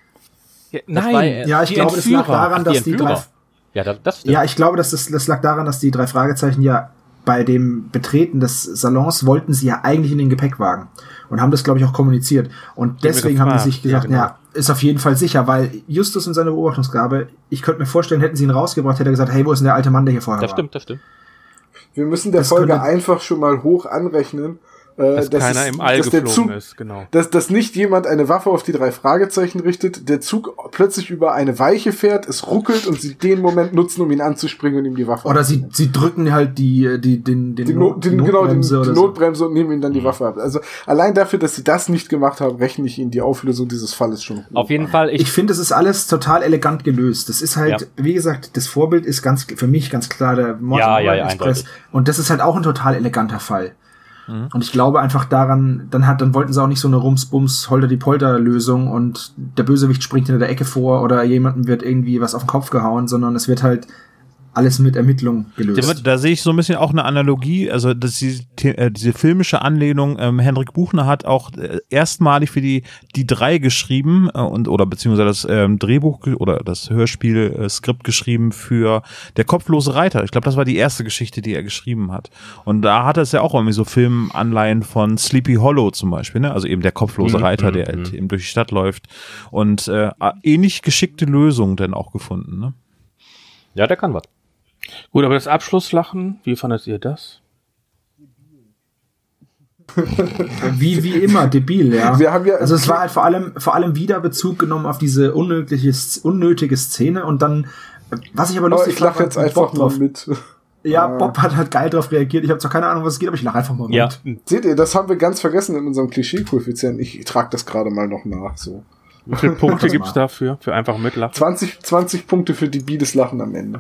Ja, nein, ja- Ja, ich die glaube, das lag daran, Ach, dass die Entführer. drei, Ja, das, ja, ich glaube, dass das, das lag daran, dass die drei Fragezeichen ja bei dem Betreten des Salons wollten sie ja eigentlich in den Gepäckwagen und haben das, glaube ich, auch kommuniziert. Und deswegen haben sie sich gesagt, ja, genau. ja, ist auf jeden Fall sicher, weil Justus in seiner Beobachtungsgabe, ich könnte mir vorstellen, hätten sie ihn rausgebracht, hätte er gesagt, hey, wo ist denn der alte Mann, der hier vorher das war? stimmt, das stimmt. Wir müssen der Das Folge einfach schon mal hoch anrechnen, äh, dass dass keiner es- im All dass der geflogen Zug, ist, genau. Dass, dass nicht jemand eine Waffe auf die drei Fragezeichen richtet, der Zug plötzlich über eine Weiche fährt, es ruckelt und sie den Moment nutzen, um ihn anzuspringen und ihm die Waffe Oder sie, sie drücken halt die, die, den, den, die, Not, den, die genau, den, Notbremse die oder so. Notbremse und nehmen ihm dann die Waffe ab. Also allein dafür, dass sie das nicht gemacht haben, rechne ich ihnen die Auflösung dieses Falles schon Auf jeden an. Fall, ich, Ich finde, es ist alles total elegant gelöst. Das ist halt, Ja. wie gesagt, das Vorbild ist ganz für mich ganz klar der Mord Ja, ja, ja, Express. eindeutig. Und das ist halt auch ein total eleganter Fall. Mhm. Und ich glaube einfach daran, dann hat, dann wollten sie auch nicht so eine Rums-Bums, Holder die Polter-Lösung und der Bösewicht springt hinter der Ecke vor oder jemandem wird irgendwie was auf den Kopf gehauen, sondern es wird halt alles mit Ermittlung gelöst. Da sehe ich so ein bisschen auch eine Analogie, also dass die, äh, diese filmische Anlehnung, ähm, Henrik Buchner hat auch äh, erstmalig für die die drei geschrieben äh, und oder beziehungsweise das ähm, Drehbuch oder das Hörspiel äh, Skript geschrieben für der kopflose Reiter. Ich glaube, das war die erste Geschichte, die er geschrieben hat. Und da hat er es ja auch irgendwie so Filmanleihen von Sleepy Hollow zum Beispiel, ne? Also eben der kopflose Mhm, Reiter, mhm, der halt eben durch die Stadt läuft und äh, ähnlich geschickte Lösungen dann auch gefunden, ne? ja, der kann was. Gut, aber das Abschlusslachen, wie fandet ihr das? Wie, wie immer, debil, ja. Wir haben ja- also es war halt vor allem, vor allem wieder Bezug genommen auf diese unnötige, unnötige Szene und dann, was ich aber Aber lustig ich lache fand, jetzt einfach drauf. mit. Ja, Bob hat halt geil drauf reagiert. Ich habe zwar keine Ahnung, was es geht, aber ich lache einfach mal Ja. mit. Seht ihr, das haben wir ganz vergessen in unserem Klischee-Koeffizient. Ich trage das gerade mal noch nach. So. Wie viele Punkte das gibt's mal. dafür? Für einfach mitlachen? 20, 20 Punkte für debiles Lachen am Ende.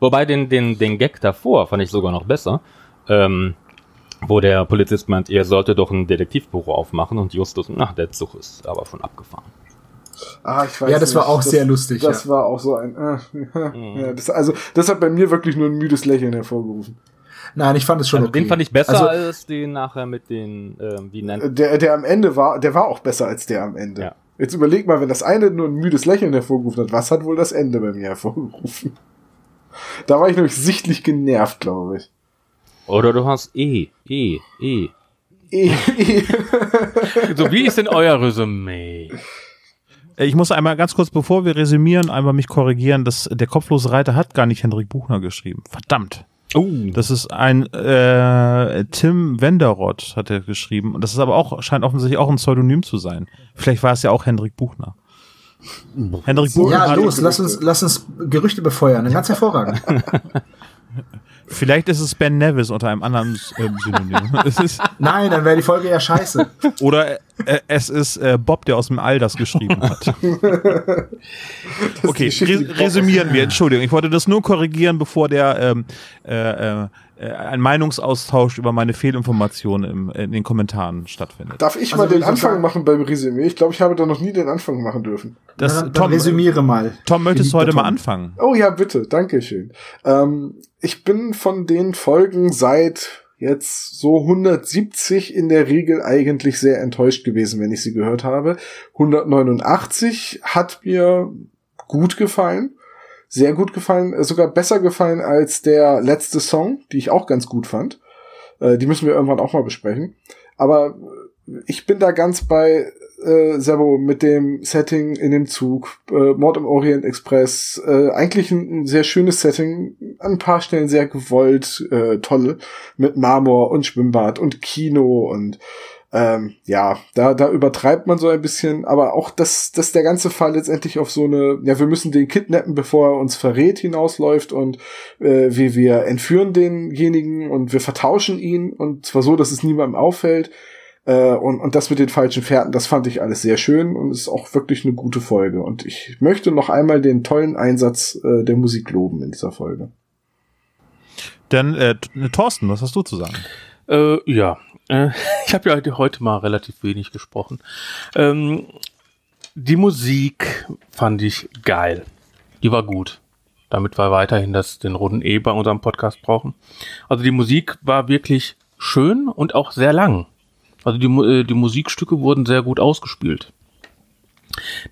Wobei den, den, den Gag davor fand ich sogar noch besser. Ähm, wo der Polizist meint, ihr solltet doch ein Detektivbüro aufmachen und Justus, na, der Zug ist aber schon abgefahren. Ah, ich weiß Ja, das war nicht. auch sehr lustig, Das ja. war auch so ein. Äh, ja, das, also, das hat bei mir wirklich nur ein müdes Lächeln hervorgerufen. Nein, ich fand es schon Also okay. den fand ich besser Also, als den nachher mit den, ähm, wie nennt Der, der am Ende war, der war auch besser als der am Ende. Ja. Jetzt überleg mal, wenn das eine nur ein müdes Lächeln hervorgerufen hat, was hat wohl das Ende bei mir hervorgerufen? Da war ich nämlich sichtlich genervt, glaube ich. Oder du hast E, E, E. Eh, eh. So, wie ist denn euer Resümee? Ich muss einmal ganz kurz, bevor wir resümieren, einmal mich korrigieren, dass der kopflose Reiter hat gar nicht Hendrik Buchner geschrieben. Verdammt. Oh, Das ist ein äh, Tim Wenderoth hat er geschrieben. Und das ist aber auch, scheint offensichtlich auch ein Pseudonym zu sein. Vielleicht war es ja auch Hendrik Buchner. Hendrik Buchner ja, los, lass uns, lass uns Gerüchte befeuern. Ganz hervorragend. vielleicht ist es Ben Nevis unter einem anderen äh, Synonym. Nein, dann wäre die Folge ja scheiße. oder äh, es ist äh, Bob, der aus dem All das geschrieben hat. okay, Geschichte, die re Bob resümieren wir. Entschuldigung, ich wollte das nur korrigieren, bevor der ähm, äh, äh, ein Meinungsaustausch über meine Fehlinformationen im, in den Kommentaren stattfindet. Darf ich Also mal den Anfang sagen- machen beim Resümee? Ich glaube, ich habe da noch nie den Anfang machen dürfen. Das, dann Tom, resümiere mal. Tom, möchtest du heute mal anfangen? Oh ja, bitte, danke schön. Ähm, ich bin von den Folgen seit jetzt so 170 in der Regel eigentlich sehr enttäuscht gewesen, wenn ich sie gehört habe. 189 hat mir gut gefallen. Sehr gut gefallen, äh, sogar besser gefallen als der letzte Song, die ich auch ganz gut fand. Äh, die müssen wir irgendwann auch mal besprechen. Aber äh, ich bin da ganz bei äh, Servo mit dem Setting in dem Zug, äh, Mord im Orient Express, äh, eigentlich ein, ein sehr schönes Setting, an ein paar Stellen sehr gewollt, äh, tolle, mit Marmor und Schwimmbad und Kino und ähm, ja, da, da übertreibt man so ein bisschen, aber auch, dass, dass der ganze Fall letztendlich auf so eine, ja, wir müssen den kidnappen, bevor er uns verrät, hinausläuft und äh, wie wir entführen denjenigen und wir vertauschen ihn und zwar so, dass es niemandem auffällt. Äh, und, und das mit den falschen Fährten, das fand ich alles sehr schön und ist auch wirklich eine gute Folge. Und ich möchte noch einmal den tollen Einsatz äh, der Musik loben in dieser Folge. Dann, äh, Thorsten, was hast du zu sagen? Äh, ja, äh, ich habe ja heute mal relativ wenig gesprochen. Ähm, die Musik fand ich geil. Die war gut. Damit wir weiterhin das, den roten E bei unserem Podcast brauchen. Also die Musik war wirklich schön und auch sehr lang. Also die, äh, die Musikstücke wurden sehr gut ausgespielt.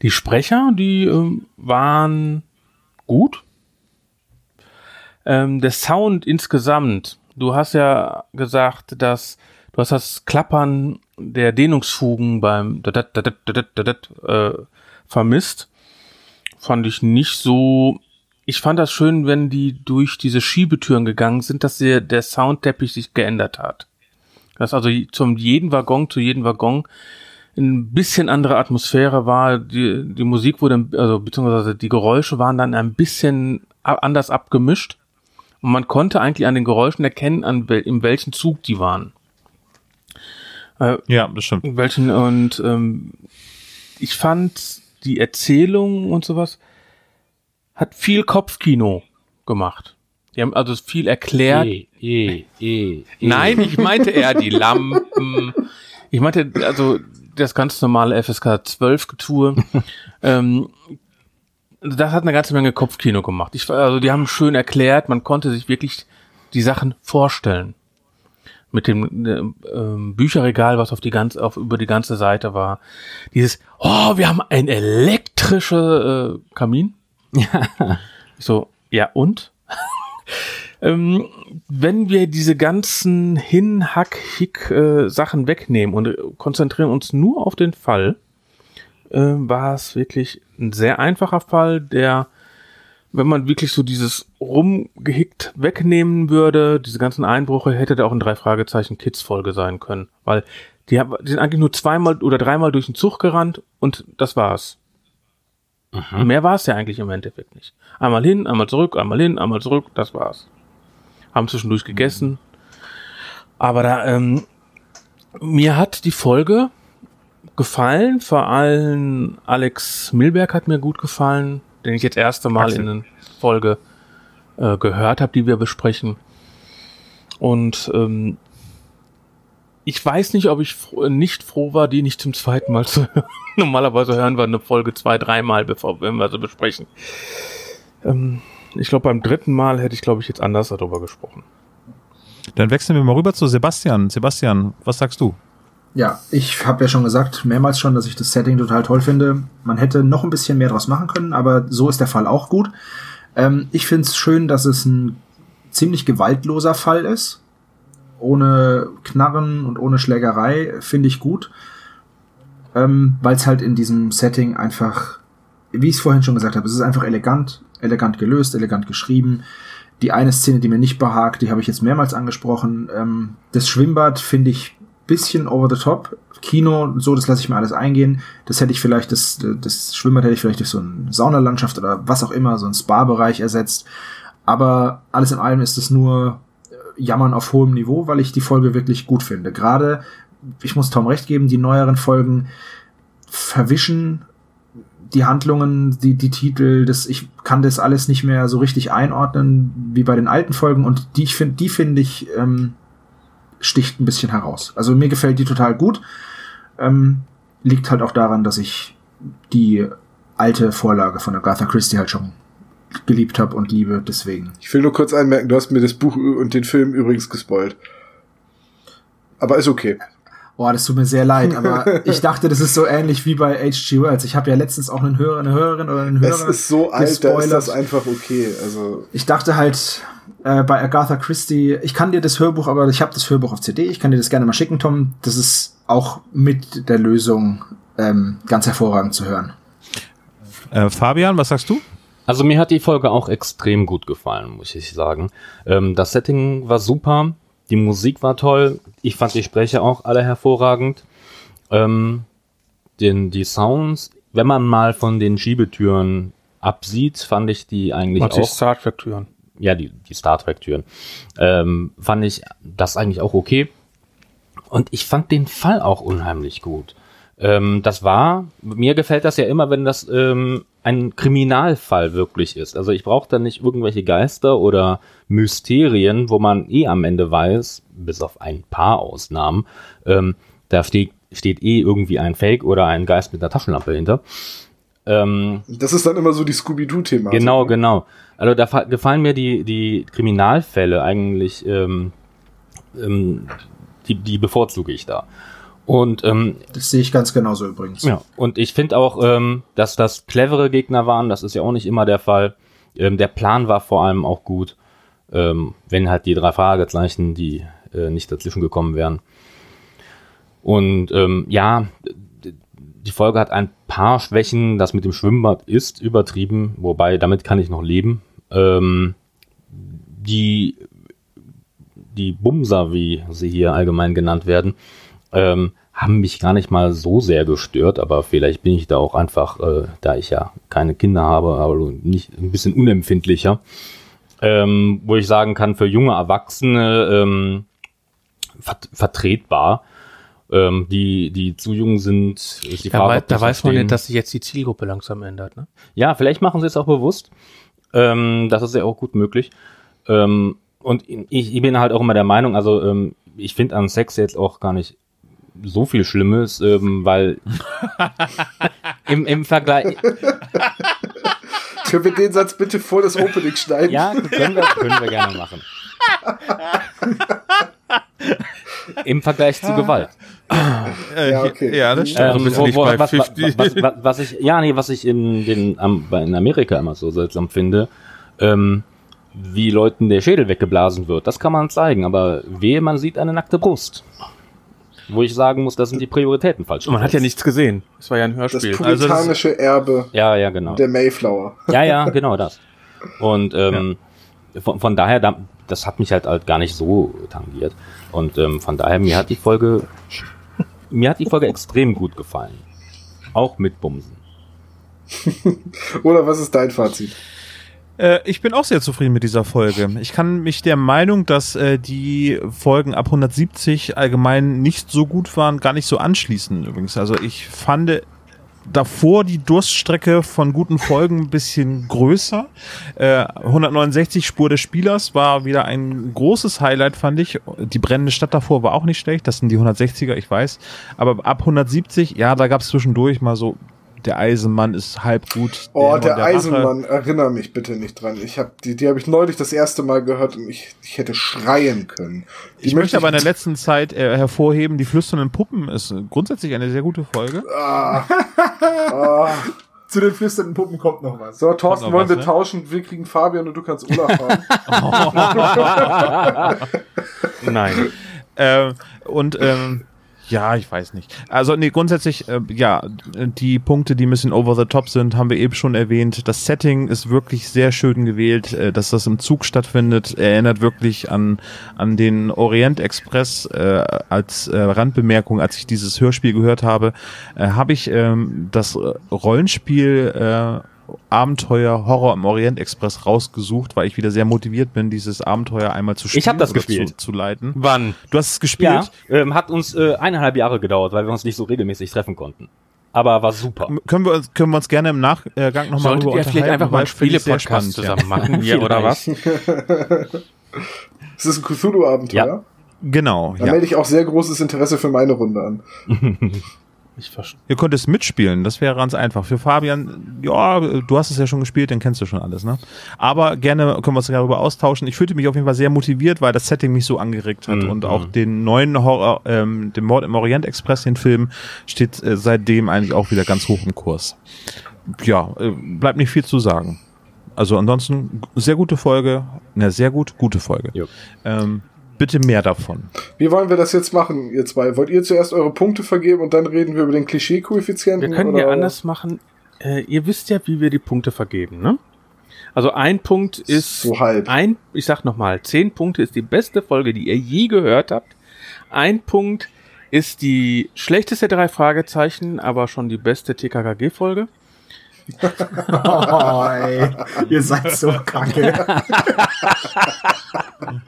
Die Sprecher, die äh, waren gut. Ähm, der Sound insgesamt, du hast ja gesagt, dass du hast das Klappern der Dehnungsfugen beim äh, vermisst. Fand ich nicht so. Ich fand das schön, wenn die durch diese Schiebetüren gegangen sind, dass der, der Soundteppich sich geändert hat. Dass also zum jeden Waggon, zu jedem Waggon ein bisschen andere Atmosphäre war. Die, die Musik wurde, also beziehungsweise die Geräusche waren dann ein bisschen anders abgemischt. Und man konnte eigentlich an den Geräuschen erkennen, an wel, in welchem Zug die waren. Äh, ja, das stimmt. Welchen, und ähm, ich fand die Erzählung und sowas hat viel Kopfkino gemacht. Die haben also viel erklärt. E, e, e, Nein, ich meinte eher die Lampen. Ich meinte also das ganz normale FSK 12 Getue. ähm, das hat eine ganze Menge Kopfkino gemacht. Ich, also die haben schön erklärt, man konnte sich wirklich die Sachen vorstellen. Mit dem äh, Bücherregal, was auf die ganze, auf über die ganze Seite war. Dieses, oh, wir haben ein elektrischer äh, Kamin. Ja. So, ja und? ähm, wenn wir diese ganzen Hin-Hack-Hick-Sachen äh, wegnehmen und konzentrieren uns nur auf den Fall, äh, war es wirklich ein sehr einfacher Fall, der, wenn man wirklich so dieses rumgehickt wegnehmen würde, diese ganzen Einbrüche, hätte der auch ein drei Fragezeichen Kids Folge sein können, weil die, die sind eigentlich nur zweimal oder dreimal durch den Zug gerannt und das war's. Mhm. Mehr war es ja eigentlich im Endeffekt nicht. Einmal hin, einmal zurück, einmal hin, einmal zurück, das war's. Haben zwischendurch gegessen. Aber da, ähm, mir hat die Folge gefallen. Vor allem Alex Milberg hat mir gut gefallen, den ich jetzt erste Mal Axel. in einer Folge äh, gehört habe, die wir besprechen. Und ähm, ich weiß nicht, ob ich fro nicht froh war, die nicht zum zweiten Mal zu hören. Normalerweise hören wir eine Folge zwei, dreimal, bevor wenn wir sie besprechen. Ähm, ich glaube, beim dritten Mal hätte ich, glaube ich, jetzt anders darüber gesprochen. Dann wechseln wir mal rüber zu Sebastian. Sebastian, was sagst du? Ja, ich habe ja schon gesagt, mehrmals schon, dass ich das Setting total toll finde. Man hätte noch ein bisschen mehr draus machen können, aber so ist der Fall auch gut. Ähm, ich finde es schön, dass es ein ziemlich gewaltloser Fall ist. Ohne Knarren und ohne Schlägerei finde ich gut. Ähm, Weil es halt in diesem Setting einfach, wie ich es vorhin schon gesagt habe, es ist einfach elegant, elegant gelöst, elegant geschrieben. Die eine Szene, die mir nicht behagt, die habe ich jetzt mehrmals angesprochen. Ähm, das Schwimmbad finde ich bisschen over the top. Kino, so, das lasse ich mir alles eingehen. Das hätte ich vielleicht, das, das Schwimmbad hätte ich vielleicht durch so eine Saunalandschaft oder was auch immer, so ein Spa-Bereich ersetzt. Aber alles in allem ist es nur äh, Jammern auf hohem Niveau, weil ich die Folge wirklich gut finde. Gerade, ich muss Tom recht geben, die neueren Folgen verwischen die Handlungen, die, die Titel, das, ich kann das alles nicht mehr so richtig einordnen wie bei den alten Folgen und die, finde, die finde ich, ähm, sticht ein bisschen heraus. Also mir gefällt die total gut. Ähm, liegt halt auch daran, dass ich die alte Vorlage von Agatha Christie halt schon geliebt habe und liebe, deswegen. Ich will nur kurz anmerken, du hast mir das Buch und den Film übrigens gespoilt. Aber ist okay. Boah, das tut mir sehr leid, aber ich dachte, das ist so ähnlich wie bei H.G. Wells. Ich habe ja letztens auch einen Hörer, eine Hörerin oder einen Hörer. Es ist so alt, da ist das einfach okay. Also ich dachte halt, äh, bei Agatha Christie, ich kann dir das Hörbuch, aber ich habe das Hörbuch auf CD, ich kann dir das gerne mal schicken, Tom. Das ist auch mit der Lösung ähm, ganz hervorragend zu hören. Äh, Fabian, was sagst du? Also mir hat die Folge auch extrem gut gefallen, muss ich sagen. Ähm, das Setting war super. die Musik war toll. Ich fand die Sprecher auch alle hervorragend. Ähm, den, die Sounds, wenn man mal von den Schiebetüren absieht, fand ich die eigentlich Und die auch Star Trek Türen. Ja, die, die Star Trek-Türen, ähm, fand ich das eigentlich auch okay. Und ich fand den Fall auch unheimlich gut. Ähm, das war, mir gefällt das ja immer, wenn das ähm, ein Kriminalfall wirklich ist. Also ich brauche da nicht irgendwelche Geister oder Mysterien, wo man eh am Ende weiß, bis auf ein paar Ausnahmen, ähm, da steht, steht eh irgendwie ein Fake oder ein Geist mit einer Taschenlampe hinter. Ähm, Das ist dann immer so die Scooby-Doo-Thema. Genau, genau. Also da fa- gefallen mir die, die Kriminalfälle eigentlich, ähm, ähm, die, die bevorzuge ich da. Und ähm, Das sehe ich ganz genauso übrigens. ja, und ich finde auch, ähm, dass das clevere Gegner waren, das ist ja auch nicht immer der Fall. Ähm, der Plan war vor allem auch gut, ähm, wenn halt die drei Fragezeichen, die äh, nicht dazwischen gekommen wären. Und ähm, ja, die Folge hat ein paar Schwächen. Das mit dem Schwimmbad ist übertrieben, wobei damit kann ich noch leben. Ähm, die, die Bumser, wie sie hier allgemein genannt werden, ähm, haben mich gar nicht mal so sehr gestört, aber vielleicht bin ich da auch einfach, äh, da ich ja keine Kinder habe, aber nicht ein bisschen unempfindlicher, ähm, wo ich sagen kann, für junge Erwachsene ähm, vert vertretbar. Ähm, die, die zu jung sind, ist die Da, wei da weiß man nicht, dass sich jetzt die Zielgruppe langsam ändert. Ne? Ja, vielleicht machen sie es auch bewusst. Ähm, das ist ja auch gut möglich. Ähm, und ich, ich bin halt auch immer der Meinung, also ähm, ich finde an Sex jetzt auch gar nicht so viel Schlimmes, ähm, weil im, im Vergleich, Können wir den Satz bitte vor das Opening schneiden? ja, können wir, können wir gerne machen. Im Vergleich zu Gewalt. Äh, Ja, okay. ja, das stimmt. Ähm, Also wo, wo, bei was, was, 50. was, was, was ich, ja, nee, was ich in, den, in Amerika immer so seltsam finde, ähm, wie Leuten der Schädel weggeblasen wird, das kann man zeigen, aber wehe, man sieht eine nackte Brust. Wo ich sagen muss, das sind die Prioritäten falsch. Man hat ja nichts gesehen. Es war ja ein Das Hörspiel. Also das- puritanische Erbe Ja, ja, genau. der Mayflower. Ja, ja, genau das. Und ähm, von, von daher, da, das hat mich halt, halt gar nicht so tangiert. Und ähm, von daher, mir hat die Folge, mir hat die Folge extrem gut gefallen. Auch mit Bumsen. Oder was ist dein Fazit? Äh, ich bin auch sehr zufrieden mit dieser Folge. Ich kann mich der Meinung, dass äh, die Folgen ab 170 allgemein nicht so gut waren, gar nicht so anschließen übrigens. Also ich fand davor die Durststrecke von guten Folgen ein bisschen größer. Äh, 169 Spur des Spielers war wieder ein großes Highlight, fand ich. Die brennende Stadt davor war auch nicht schlecht. Das sind die 160er, ich weiß. Aber ab 170, ja, da gab es zwischendurch mal so, der Eisenmann ist halb gut. Oh, der, Rache- Eisenmann, erinnere mich bitte nicht dran. Ich hab, die die habe ich neulich das erste Mal gehört und ich, ich hätte schreien können. Die Ich möchte aber in der letzten Zeit äh, hervorheben, die flüsternden Puppen ist äh, grundsätzlich eine sehr gute Folge. Ah, ah. Zu den flüsternden Puppen kommt noch was. So, Thorsten, wollen was, wir ne? tauschen? Wir kriegen Fabian und du kannst Olaf haben. Nein. Äh, und ähm, ja, ich weiß nicht. Also nee, grundsätzlich, äh, ja, die Punkte, die ein bisschen over the top sind, haben wir eben schon erwähnt. Das Setting ist wirklich sehr schön gewählt, äh, dass das im Zug stattfindet. Erinnert wirklich an, an den Orient Express äh, als äh, Randbemerkung, als ich dieses Hörspiel gehört habe, äh, habe ich ähm, das Rollenspiel äh, Abenteuer Horror im Orient Express rausgesucht, weil ich wieder sehr motiviert bin, dieses Abenteuer einmal zu spielen. Ich hab das gespielt. Zu, zu leiten. Wann? Du hast es gespielt? Ja, ähm, hat uns äh, eineinhalb Jahre gedauert, weil wir uns nicht so regelmäßig treffen konnten. Aber war super. Können wir, uns, können wir uns gerne im Nachgang nochmal Solltet ihr vielleicht einfach mal einen Spiele-Podcast ja. zusammen machen hier, oder was? Es ist ein Cthulhu-Abenteuer. Ja. Genau, Da ja. melde ich auch sehr großes Interesse für meine Runde an. Ich verstehe. Ihr könnt es mitspielen, das wäre ganz einfach. Für Fabian, ja, du hast es ja schon gespielt, dann kennst du schon alles, ne? Aber gerne können wir uns darüber austauschen. Ich fühlte mich auf jeden Fall sehr motiviert, weil das Setting mich so angeregt hat Mhm. und auch den neuen Horror, ähm, den Mord im Orient Express, den Film, steht äh, seitdem eigentlich auch wieder ganz hoch im Kurs. Ja, äh, bleibt nicht viel zu sagen. Also ansonsten sehr gute Folge, ne, sehr gut, gute Folge. Ähm, bitte mehr davon. Wie wollen wir das jetzt machen, ihr zwei? Wollt ihr zuerst eure Punkte vergeben und dann reden wir über den Klischee-Koeffizienten? Wir können oder? ja anders machen. Äh, ihr wisst ja, wie wir die Punkte vergeben, ne? Also ein Punkt ist So halb. ein, ich sag nochmal, zehn Punkte ist die beste Folge, die ihr je gehört habt. Ein Punkt ist die schlechteste drei Fragezeichen, aber schon die beste TKKG-Folge. Oh, ey. Ihr seid so kacke.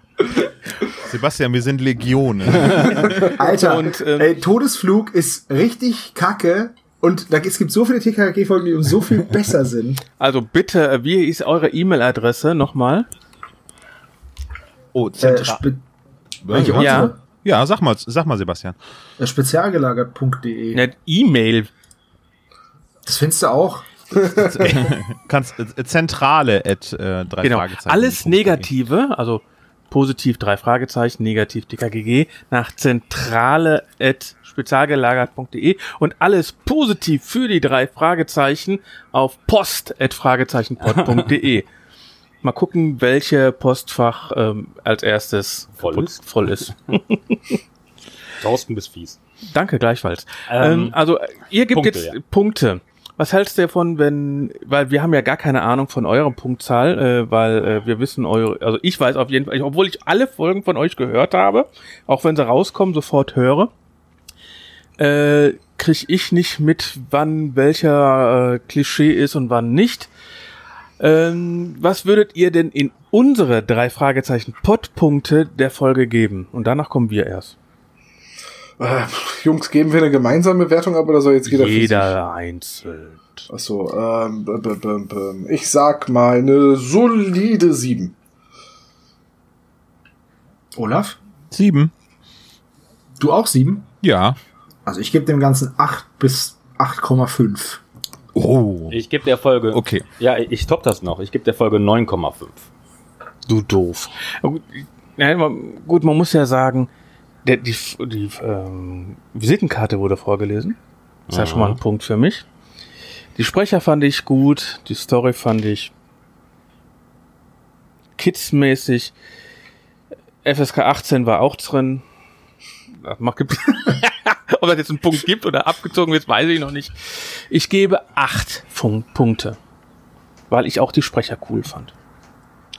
Sebastian, wir sind Legion. Alter, Und, ähm, ey, Todesflug ist richtig kacke. Und da, es gibt so viele TKKG-Folgen, die um so viel besser sind. Also bitte, äh, wie ist eure E-Mail-Adresse nochmal? Oh, Äh, zentral. welche Ja. ja, sag mal, sag mal, Sebastian. Äh, Spezialgelagert.de. Ne, E-Mail. Das findest du auch. Kannst äh, zentrale at äh, drei Genau. Fragezeichen. Alles Negative, also positiv drei Fragezeichen, negativ TKGG, nach zentrale at spezialgelagert.de und alles positiv für die drei Fragezeichen auf post at fragezeichenpod.de. Mal gucken, welche Postfach ähm, als erstes Voll ist. voll ist. Thorsten bis fies. Danke, gleichfalls. Ähm, Ähm, also, ihr gibt Punkte, jetzt ja. Punkte. Was hältst du davon, wenn, weil wir haben ja gar keine Ahnung von eurer Punktzahl, äh, weil äh, wir wissen eure, also ich weiß auf jeden Fall, obwohl ich alle Folgen von euch gehört habe, auch wenn sie rauskommen, sofort höre, äh, kriege ich nicht mit, wann welcher äh, Klischee ist und wann nicht. Ähm, was würdet ihr denn in unsere drei Fragezeichen Podpunkte der Folge geben? Und danach kommen wir erst. Äh, Jungs, geben wir eine gemeinsame Wertung ab oder soll jetzt jeder? Jeder einzeln. Achso, ähm, ich sag mal eine solide 7. Olaf? Sieben. Du auch sieben? Ja. Also ich gebe dem Ganzen 8 bis 8,5. Oh. Ich gebe der Folge. Okay. Ja, ich top das noch. Ich gebe der Folge 9,5. Du doof. Ja, gut, man muss ja sagen, der, die, die ähm, Visitenkarte wurde vorgelesen. Das ist ja schon mal ein Punkt für mich. Die Sprecher fand ich gut, die Story fand ich kidsmäßig. FSK 18 war auch drin. Das macht- gibt- Ob das jetzt einen Punkt gibt oder abgezogen wird, weiß ich noch nicht. Ich gebe acht Punkte, weil ich auch die Sprecher cool fand.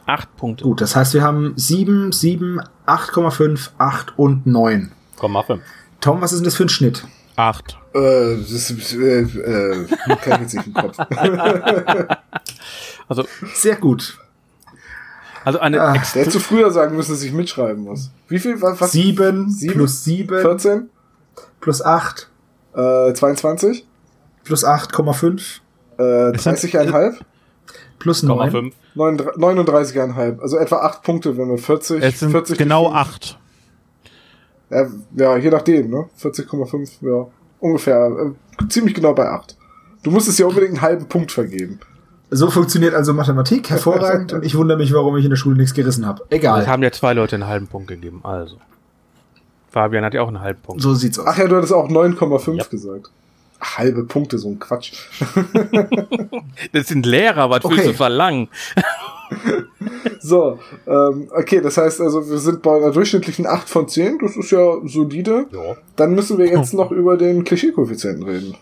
Acht Punkte. Gut, das heißt, wir haben 7, 7, 8,5, 8 und 9. 9,5. Tom, was ist denn das für ein Schnitt? Acht. Äh, das ist, äh, äh, kann jetzt nicht im Kopf. Also, Sehr gut. also eine Ah, ex Der hätte zu früher sagen müssen, dass ich mitschreiben muss. Wie viel? Was? was 7 Sieben? plus 7 14? plus 8 Äh, 22? plus 8,5 Äh, Es sind- 30,5? plus 9. 9,5. 39,5. Also etwa 8 Punkte, wenn wir 40, Es sind 40 genau durch fünf- acht. Ja, ja, je nachdem, ne? 40,5, ja. Ungefähr. Äh, ziemlich genau bei 8. Du musstest ja unbedingt einen halben Punkt vergeben. So funktioniert also Mathematik hervorragend und ich wundere mich, warum ich in der Schule nichts gerissen habe. Es Egal. haben ja zwei Leute einen halben Punkt gegeben, also. Fabian hat ja auch einen halben Punkt. So sieht's aus. Ach ja, du hattest auch 9,5 Ja. gesagt. Halbe Punkte, so ein Quatsch. Das sind Lehrer, was willst Okay. du verlangen? So, ähm, okay, das heißt also, wir sind bei einer durchschnittlichen 8 von 10. Das ist ja solide. Ja. Dann müssen wir jetzt noch über den Klischee-Koeffizienten reden.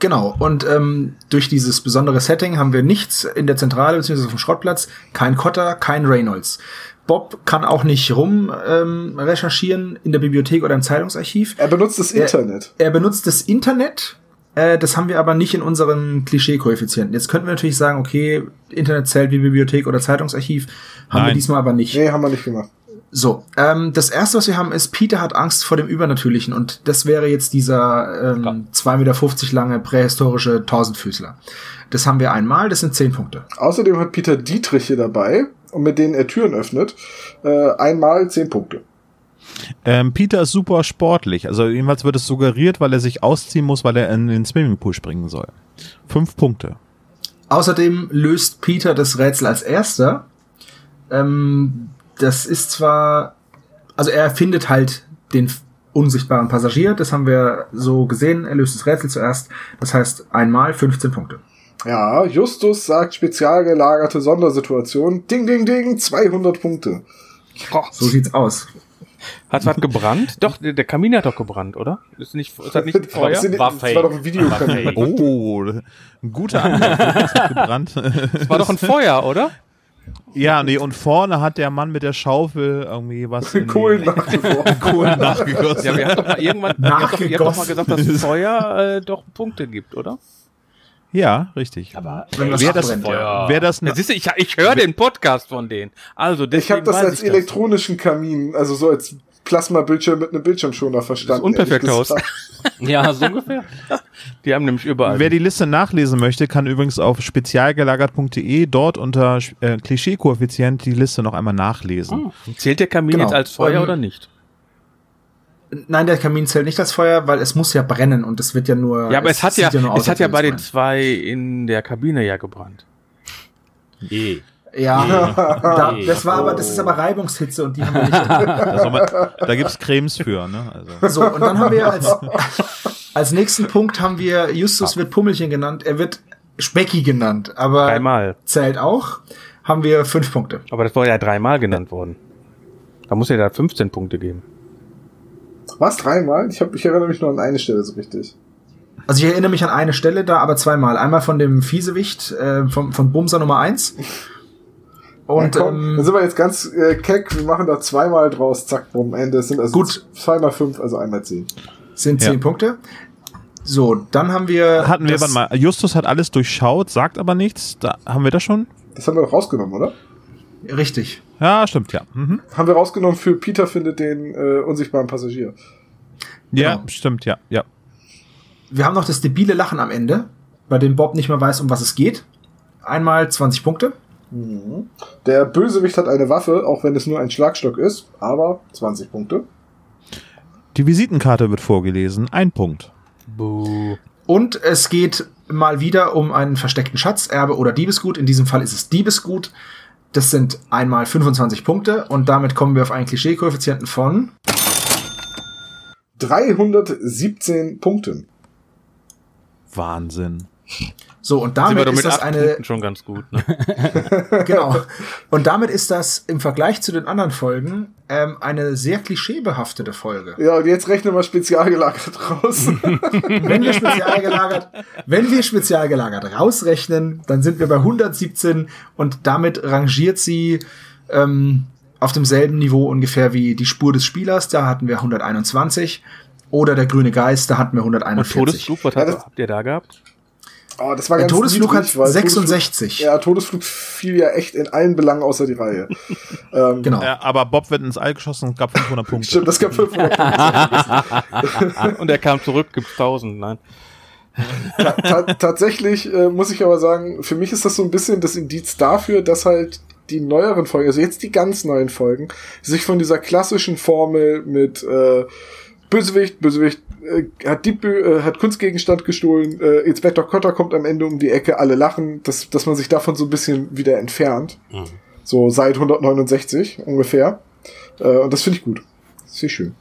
Genau. Und ähm, durch dieses besondere Setting haben wir nichts in der Zentrale bzw. auf dem Schrottplatz. Kein Cotter, kein Reynolds. Bob kann auch nicht rum ähm, recherchieren in der Bibliothek oder im Zeitungsarchiv. Er benutzt das Er- Internet. Er benutzt das Internet. Äh, das haben wir aber nicht in unserem Klischee-Koeffizienten. Jetzt könnten wir natürlich sagen, okay, Internet zählt wie Bibliothek oder Zeitungsarchiv. Haben wir Nein. diesmal aber nicht. Nee, haben wir nicht gemacht. So, ähm, das erste, was wir haben, ist, Peter hat Angst vor dem Übernatürlichen und das wäre jetzt dieser ähm, 2,50 Meter lange prähistorische Tausendfüßler. Das haben wir einmal, das sind 10 Punkte. Außerdem hat Peter Dietrich hier dabei und mit denen er Türen öffnet. Äh, einmal 10 Punkte. Ähm, Peter ist super sportlich. Also jedenfalls wird es suggeriert, weil er sich ausziehen muss, weil er in den Swimmingpool springen soll. Fünf Punkte. Außerdem löst Peter das Rätsel als erster. Ähm, das ist zwar, also er findet halt den unsichtbaren Passagier, das haben wir so gesehen, er löst das Rätsel zuerst. Das heißt einmal 15 Punkte. Ja, Justus sagt spezial gelagerte Sondersituation. Ding, ding, ding, 200 Punkte. So sieht's aus. Hat was gebrannt? Doch, der, Kamin hat doch gebrannt, oder? Ist nicht, ist das nicht ein Feuer? Das, War das war doch ein Videokanal. Oh, ein guter Angriff. hat gebrannt. Das war doch ein Feuer, oder? ja, nee, und vorne hat der Mann mit der Schaufel irgendwie was in Kohlen nachgeworfen. Kohlen nachgegossen. Ja, wir haben doch mal irgendwann, habt doch, ihr habt doch mal Nachgegossen. gesagt, dass Feuer äh, doch Punkte gibt, oder? Ja, richtig. Aber Wenn was Wer das, abbrennt, Feuer. wer das, Ja, siehst du, ich, ich höre den Podcast von denen. Also, Ich habe das als elektronischen Kamin, also so als Plasma-Bildschirm mit einem Bildschirmschoner verstanden. unperfekt ehrlich aus. ja, so ungefähr. Die haben nämlich überall. Wer die Liste nachlesen möchte, kann übrigens auf spezialgelagert.de dort unter äh, Klischee-Koeffizient die Liste noch einmal nachlesen. Zählt der Kamin Genau. jetzt als Feuer Ähm, oder nicht? Nein, der Kamin zählt nicht als Feuer, weil es muss ja brennen und es wird ja nur. Ja, aber es, hat ja, nur aus, es hat ja bei den zwei in der Kabine ja gebrannt. Eh. Ja, da, Nee. das war aber, das ist aber Reibungshitze und die haben wir nicht. Da, man, da gibt's Cremes für, ne? Also. So, und dann haben wir als, als nächsten Punkt haben wir, Justus wird Pummelchen genannt, er wird Specki genannt, aber Dreimal. zählt auch, haben wir fünf Punkte. Aber das war ja dreimal genannt worden. Da muss ja da 15 Punkte geben. Was, dreimal? Ich, hab, ich erinnere mich nur an eine Stelle so richtig. Also ich erinnere mich an eine Stelle da, aber zweimal. Einmal von dem Fiesewicht, äh, von, von Bumser Nummer eins Und Ja, komm, dann ähm, sind wir jetzt ganz äh, keck, wir machen da zweimal draus, zack, bumm, Ende. Es sind also Gut. zweimal fünf, also einmal zehn. sind Ja. zehn Punkte. So, dann haben wir. Hatten wir, mal, Justus hat alles durchschaut, sagt aber nichts. Da, haben wir das schon? Das haben wir doch rausgenommen, oder? Richtig. Ja, stimmt, ja. Mhm. Haben wir rausgenommen für Peter findet den äh, unsichtbaren Passagier. Ja, Genau. stimmt, ja, ja. Wir haben noch das debile Lachen am Ende, bei dem Bob nicht mehr weiß, um was es geht. Einmal 20 Punkte. Der Bösewicht hat eine Waffe, auch wenn es nur ein Schlagstock ist, aber 20 Punkte. Die Visitenkarte wird vorgelesen. Ein Punkt. Buh. Und es geht mal wieder um einen versteckten Schatz, Erbe oder Diebesgut. In diesem Fall ist es Diebesgut. Das sind einmal 25 Punkte und damit kommen wir auf einen Klischee-Koeffizienten von 317 Punkten. Wahnsinn. So und damit ist das eine Punkten schon ganz gut. Ne? genau und damit ist das im Vergleich zu den anderen Folgen ähm, eine sehr klischeebehaftete Folge. Ja, und jetzt rechnen wir spezial gelagert raus. Wenn wir spezial gelagert, wenn wir spezial gelagert rausrechnen, dann sind wir bei 117 und damit rangiert sie ähm, auf demselben Niveau ungefähr wie die Spur des Spielers, da hatten wir 121 oder der grüne Geist, da hatten wir Und 141. Todesflug, was Ja, habt ihr da gehabt? Oh, das war Der ganz Todesflug niedrig, hat weil 66. Todesflug, ja, Todesflug fiel ja echt in allen Belangen außer die Reihe. ähm, Genau. Ja, aber Bob wird ins All geschossen und gab 500 Punkte. Stimmt, das gab 500 Punkte. Und er kam zurück, gibt's 1000, nein. Ta ta tatsächlich äh, muss ich aber sagen, für mich ist das so ein bisschen das Indiz dafür, dass halt die neueren Folgen, also jetzt die ganz neuen Folgen, sich von dieser klassischen Formel mit äh, Bösewicht, Bösewicht äh, hat, Dieb, äh, hat Kunstgegenstand gestohlen, äh, Inspektor Cotter kommt am Ende um die Ecke, alle lachen, dass, dass man sich davon so ein bisschen wieder entfernt. So seit 169 ungefähr. Äh, und das finde ich gut. Das finde ich schön.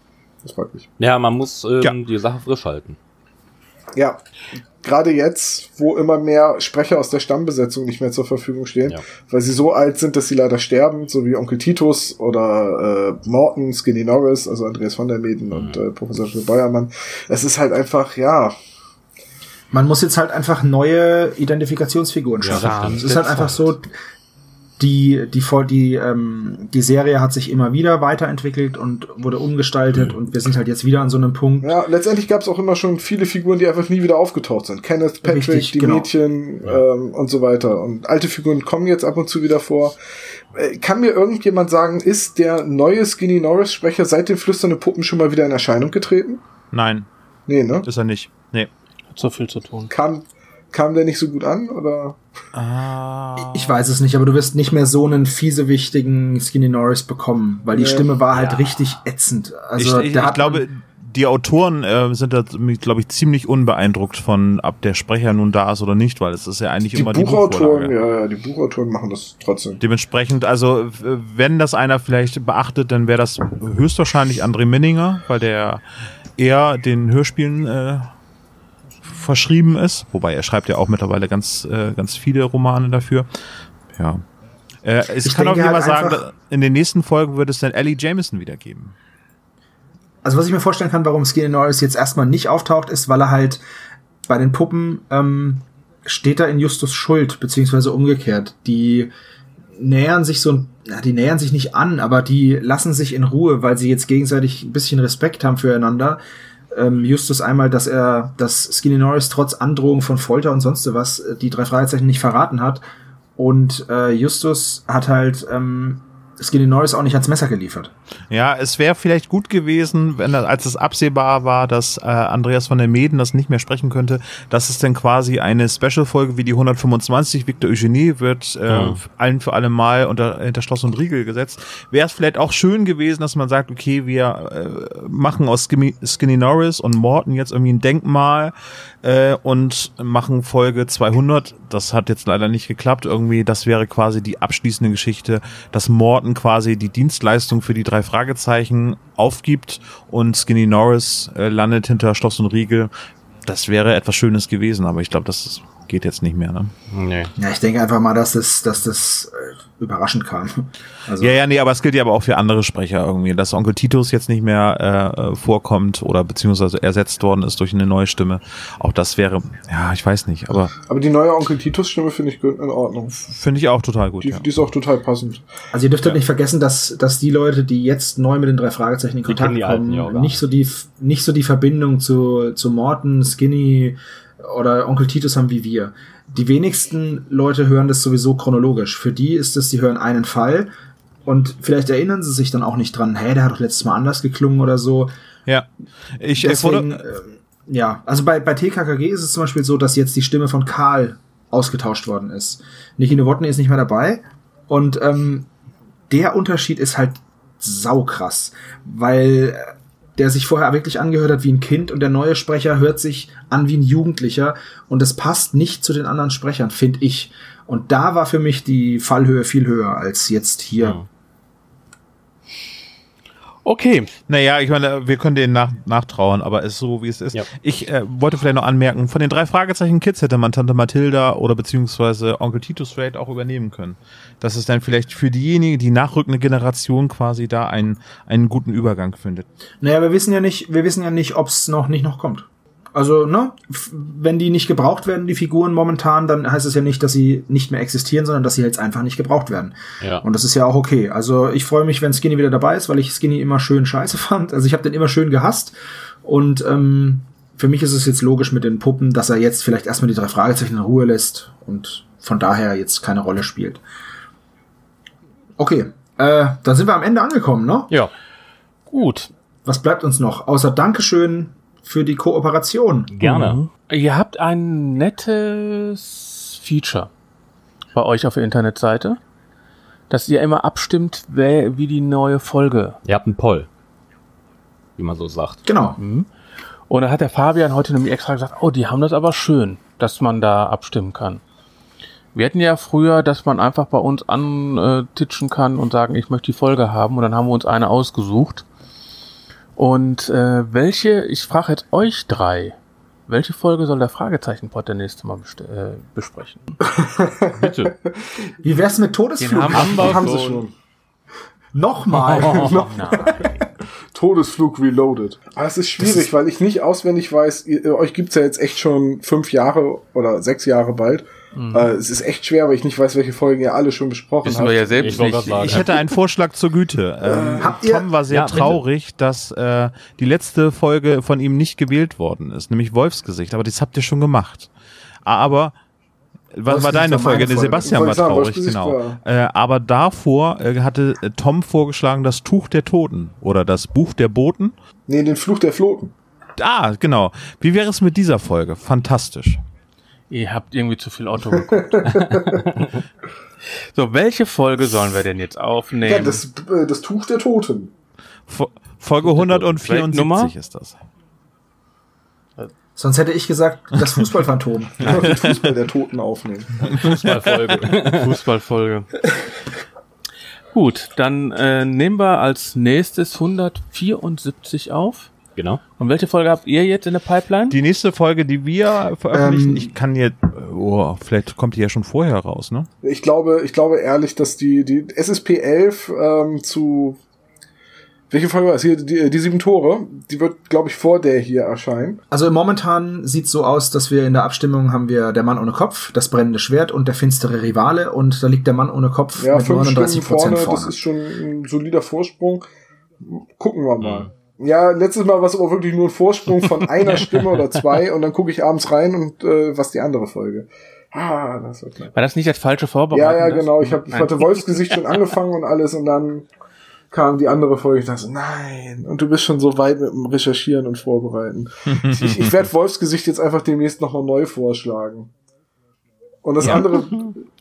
Das freut mich. Ja, man muss ähm, Ja. die Sache frisch halten. Ja, gerade jetzt, wo immer mehr Sprecher aus der Stammbesetzung nicht mehr zur Verfügung stehen, Ja. weil sie so alt sind, dass sie leider sterben, so wie Onkel Titus oder äh, Morton, Skinny Norris, also Andreas von der Meden und äh, Professor Beuermann. Es ist halt einfach, ja, Man muss jetzt halt einfach neue Identifikationsfiguren Ja, das schaffen. stimmt. es ist halt einfach so, die, die, die, ähm, die Serie hat sich immer wieder weiterentwickelt und wurde umgestaltet und wir sind halt jetzt wieder an so einem Punkt. ja, letztendlich gab es auch immer schon viele Figuren, die einfach nie wieder aufgetaucht sind. Kenneth, Patrick, Richtig, die genau. Mädchen ähm, und so weiter. Und alte Figuren kommen jetzt ab und zu wieder vor. Äh, Kann mir irgendjemand sagen, ist der neue Skinny Norris Sprecher seit den flüsternden Puppen schon mal wieder in Erscheinung getreten? Nein, Nee, ne? ist er nicht. Nee. Hat so viel zu tun. kam, kam der nicht so gut an? Oder? Ah. Ich weiß es nicht, aber du wirst nicht mehr so einen fiesewichtigen Skinny Norris bekommen, weil die Ja. Stimme war halt richtig ätzend. Also ich, ich, der ich glaube, die Autoren äh, sind da, glaube ich, ziemlich unbeeindruckt von, ob der Sprecher nun da ist oder nicht, weil es ist ja eigentlich Die immer die Buchautoren, ja, ja, die Buchautoren machen das trotzdem. Dementsprechend, also wenn das einer vielleicht beachtet, dann wäre das höchstwahrscheinlich André Minninger, weil der eher den Hörspielen äh, verschrieben ist. Wobei er schreibt ja auch mittlerweile ganz, äh, ganz viele Romane dafür. Ja. Äh, es Ich kann auch jemand halt sagen, da- in den nächsten Folgen wird es dann Ellie Jameson wieder geben. also was ich mir vorstellen kann, warum Skinny Norris jetzt erstmal nicht auftaucht, ist, weil er halt bei den Puppen ähm, steht er in Justus Schuld, beziehungsweise umgekehrt. Die nähern sich so, na, die nähern sich nicht an, aber die lassen sich in Ruhe, weil sie jetzt gegenseitig ein bisschen Respekt haben füreinander. Ähm, Justus einmal, dass er, dass Skinny Norris trotz Androhung von Folter und sonst was äh, die drei Fragezeichen nicht verraten hat. Und äh, Justus hat halt ähm, Skinny Norris auch nicht ans Messer geliefert. Ja, es wäre vielleicht gut gewesen, wenn als es absehbar war, dass äh, Andreas von der Meden das nicht mehr sprechen könnte, dass es dann quasi eine Special-Folge wie die 125 Victor Eugenie wird äh, ja. allen für alle Mal unter, hinter Schloss und Riegel gesetzt. Wäre es vielleicht auch schön gewesen, dass man sagt, okay, wir äh, machen aus Skinny, Skinny Norris und Morton jetzt irgendwie ein Denkmal äh, und machen Folge 200. Das hat jetzt leider nicht geklappt. Irgendwie, das wäre quasi die abschließende Geschichte, dass Morton quasi die Dienstleistung für die drei Fragezeichen aufgibt und Skinny Norris äh, landet hinter Schloss und Riegel. Das wäre etwas Schönes gewesen, aber ich glaube, das ist geht jetzt nicht mehr, ne? Nee. Ja, ich denke einfach mal, dass das, dass das äh, überraschend kam. Also ja, ja, nee, aber es gilt ja aber auch für andere Sprecher irgendwie, dass Onkel Titus jetzt nicht mehr äh, vorkommt oder beziehungsweise ersetzt worden ist durch eine neue Stimme. Auch das wäre, ja, ich weiß nicht, aber. Aber die neue Onkel Titus Stimme finde ich in Ordnung. Finde ich auch total gut. Die, ja. die ist auch total passend. Also ihr dürft ja. nicht vergessen, dass, dass die Leute, die jetzt neu mit den drei Fragezeichen in Kontakt kommen, nicht so die, nicht so die Verbindung zu, zu Morton, Skinny, oder Onkel Titus haben wie wir. Die wenigsten Leute hören das sowieso chronologisch. Für die ist es, die hören einen Fall und vielleicht erinnern sie sich dann auch nicht dran, hey, der hat doch letztes Mal anders geklungen oder so. Ja. Ich Deswegen, äh, ja, also bei, bei TKKG ist es zum Beispiel so, dass jetzt die Stimme von Karl ausgetauscht worden ist. Niki Nowotny ist nicht mehr dabei und ähm, der Unterschied ist halt saukrass, weil der sich vorher wirklich angehört hat wie ein Kind und der neue Sprecher hört sich an wie ein Jugendlicher und das passt nicht zu den anderen Sprechern, finde ich. Und da war für mich die Fallhöhe viel höher als jetzt hier. Ja. Okay. Naja, ich meine, wir können denen nach, nachtrauen, aber es ist so, wie es ist. Ja. Ich äh, wollte vielleicht noch anmerken, von den drei Fragezeichen Kids hätte man Tante Mathilda oder beziehungsweise Onkel Tito Straight auch übernehmen können. Dass es dann vielleicht für diejenigen, die nachrückende Generation quasi da einen, einen guten Übergang findet. Naja, wir wissen ja nicht, wir wissen ja nicht, ob es noch nicht noch kommt. Also, ne, wenn die nicht gebraucht werden, die Figuren momentan, dann heißt es ja nicht, dass sie nicht mehr existieren, sondern dass sie jetzt einfach nicht gebraucht werden. Ja. Und das ist ja auch okay. Also, ich freue mich, wenn Skinny wieder dabei ist, weil ich Skinny immer schön scheiße fand. Also, ich habe den immer schön gehasst. Und ähm, für mich ist es jetzt logisch mit den Puppen, dass er jetzt vielleicht erstmal die drei Fragezeichen in Ruhe lässt und von daher jetzt keine Rolle spielt. Okay, äh, dann sind wir am Ende angekommen, ne? Ja. Gut. Was bleibt uns noch? Außer Dankeschön für die Kooperation. Gerne. Mhm. Ihr habt ein nettes Feature bei euch auf der Internetseite, dass ihr immer abstimmt, wer, wie die neue Folge. Ihr habt einen Poll, wie man so sagt. Genau. Mhm. Und da hat der Fabian heute nämlich extra gesagt, oh, die haben das aber schön, dass man da abstimmen kann. Wir hatten ja früher, dass man einfach bei uns antitschen kann und sagen, ich möchte die Folge haben und dann haben wir uns eine ausgesucht. Und äh, welche, ich frage jetzt euch drei, welche Folge soll der Fragezeichenpot der nächste Mal äh, besprechen? Bitte. Wie wär's mit Todesflug? Den haben, haben, haben sie schon. Nochmal. Oh, Todesflug Reloaded. Aber es ist schwierig, ist weil ich nicht auswendig weiß, ihr, euch gibt's ja jetzt echt schon fünf Jahre oder sechs Jahre bald. Mhm. Äh, es ist echt schwer, weil ich nicht weiß, welche Folgen ihr alle schon besprochen Wissen habt. Wir ja selbst ich, nicht. ich hätte einen Vorschlag zur Güte. Ähm, Habt ihr? Tom war sehr ja, traurig, bitte. dass äh, die letzte Folge von ihm nicht gewählt worden ist, nämlich Wolfsgesicht. Aber das habt ihr schon gemacht. Aber was war deine Folge? Folge? Sebastian war traurig, genau. War. Äh, aber davor äh, hatte äh, Tom vorgeschlagen das Tuch der Toten oder das Buch der Boten. Nee, den Fluch der Floten. Ah, genau. Wie wäre es mit dieser Folge? Fantastisch. Ihr habt irgendwie zu viel Auto geguckt. so, welche Folge sollen wir denn jetzt aufnehmen? Ja, das, äh, das Tuch der Toten. Folge 174 ist das. Sonst hätte ich gesagt, das Fußballphantom. ja, den Fußball der Toten aufnehmen. Fußballfolge. Fußballfolge. Gut, dann äh, nehmen wir als nächstes 174 auf. Genau. Und welche Folge habt ihr jetzt in der Pipeline? Die nächste Folge, die wir veröffentlichen, ähm, ich kann jetzt, oh, vielleicht kommt die ja schon vorher raus, ne? Ich glaube, ich glaube ehrlich, dass die, die SSP 11 ähm, zu Welche Folge war es? Hier, die, die sieben Tore. Die wird, glaube ich, vor der hier erscheinen. Also momentan sieht so aus, dass wir in der Abstimmung haben wir der Mann ohne Kopf, das brennende Schwert und der finstere Rivale und da liegt der Mann ohne Kopf Ja, mit fünf 39 Stimmen vorne, vorne. das ist schon ein solider Vorsprung. Gucken wir mal. Mhm. Ja, letztes Mal war es aber wirklich nur ein Vorsprung von einer Stimme oder zwei und dann gucke ich abends rein und äh, was die andere Folge. Ah, das wird knapp. War das nicht das falsche Ja, Vorbereiten? ja, das? genau. Ich, hab, ich hatte Wolfsgesicht schon angefangen und alles und dann kam die andere Folge. Ich dachte nein. Und du bist schon so weit mit dem Recherchieren und Vorbereiten. ich ich, ich werde Wolfsgesicht jetzt einfach demnächst nochmal neu vorschlagen. Und das Ja. andere,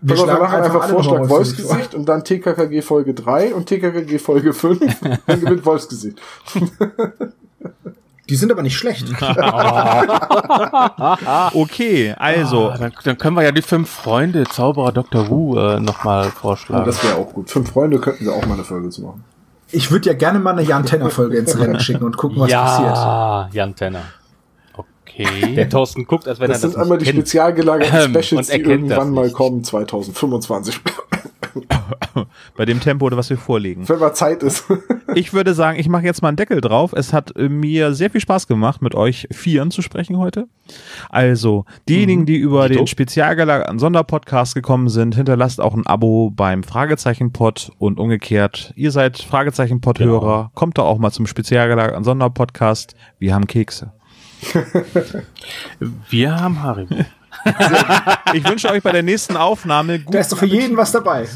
Wir Pass auf, wir machen einfach Vorschlag Wolfsgesicht und dann TKKG Folge 3 und TKKG Folge 5. dann gewinnt Wolfsgesicht. Die sind aber nicht schlecht. Okay, also, Ah, dann, dann können wir ja die fünf Freunde Zauberer Dr. Wu äh, nochmal Ja, vorschlagen. das wäre auch gut. Fünf Freunde könnten wir auch mal eine Folge zu machen. Ich würde ja gerne mal eine Jan Tenner Folge ins Rennen schicken und gucken, was passiert. ja, Jan Tenner. Okay. Der Thorsten guckt, als wenn Das er sind das einmal die kennt. spezial gelagerten Ähm, Specials, und er die irgendwann mal kommen, 2025. bei dem Tempo, was wir vorlegen. Wenn mal Zeit ist. Ich würde sagen, ich mache jetzt mal einen Deckel drauf. Es hat äh, mir sehr viel Spaß gemacht, mit euch Vieren zu sprechen heute. Also, diejenigen, die über den spezial gelagerten Sonderpodcast gekommen sind, hinterlasst auch ein Abo beim Fragezeichen-Pod und umgekehrt. Ihr seid Fragezeichen-Pod-Hörer. Kommt doch auch mal zum spezial gelagerten Sonderpodcast. Wir haben Kekse. Wir haben Haribo. Ich wünsche euch bei der nächsten Aufnahme gut. Da ist doch für jeden was dabei.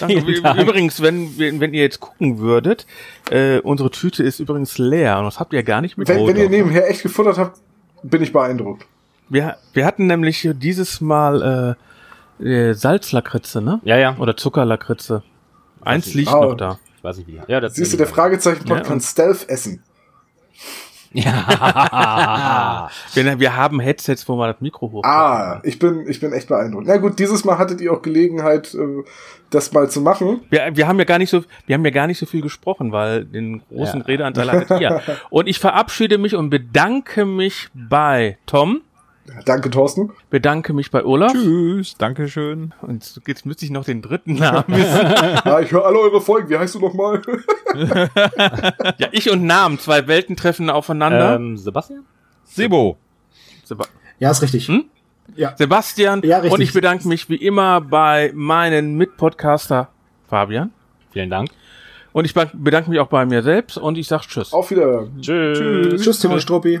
Danke. Übrigens, wenn, wenn ihr jetzt gucken würdet, äh, unsere Tüte ist übrigens leer und das habt ihr gar nicht mit. Wenn, wenn ihr nebenher echt gefuttert habt, bin ich beeindruckt. Wir, wir hatten nämlich dieses Mal äh, äh, Salzlakritze, ne? Ja, ja. Oder Zuckerlakritze. Eins liegt Ah. noch da. Ich weiß nicht wie. Ja, das Siehst du, der Fragezeichen-Pod Ja, kann Stealth essen. Ja. Wir, wir haben Headsets, wo man das Mikro hoch. Ah, ich bin, ich bin echt beeindruckt. Na gut, dieses Mal hattet ihr auch Gelegenheit, äh, das mal zu machen. Wir, wir haben ja gar nicht so, wir haben ja gar nicht so viel gesprochen, weil den großen Ja. Redeanteil hattet ihr. Und ich verabschiede mich und bedanke mich bei Tom, Danke, Thorsten. bedanke mich bei Olaf. Tschüss. Dankeschön. Und jetzt müsste ich noch den dritten Namen wissen. Ja, ich höre alle eure Folgen. Wie heißt du nochmal? ja, ich und Namen, zwei Welten treffen aufeinander. ähm, Sebastian? Sebo. Seba Ja, ist richtig. Hm? Ja. Sebastian Ja, richtig. und ich bedanke mich wie immer bei meinen Mitpodcaster Fabian. Vielen Dank. Und ich be- bedanke mich auch bei mir selbst und ich sag Tschüss. Auf wieder. Tschüss. Tschüss, Timo Struppi.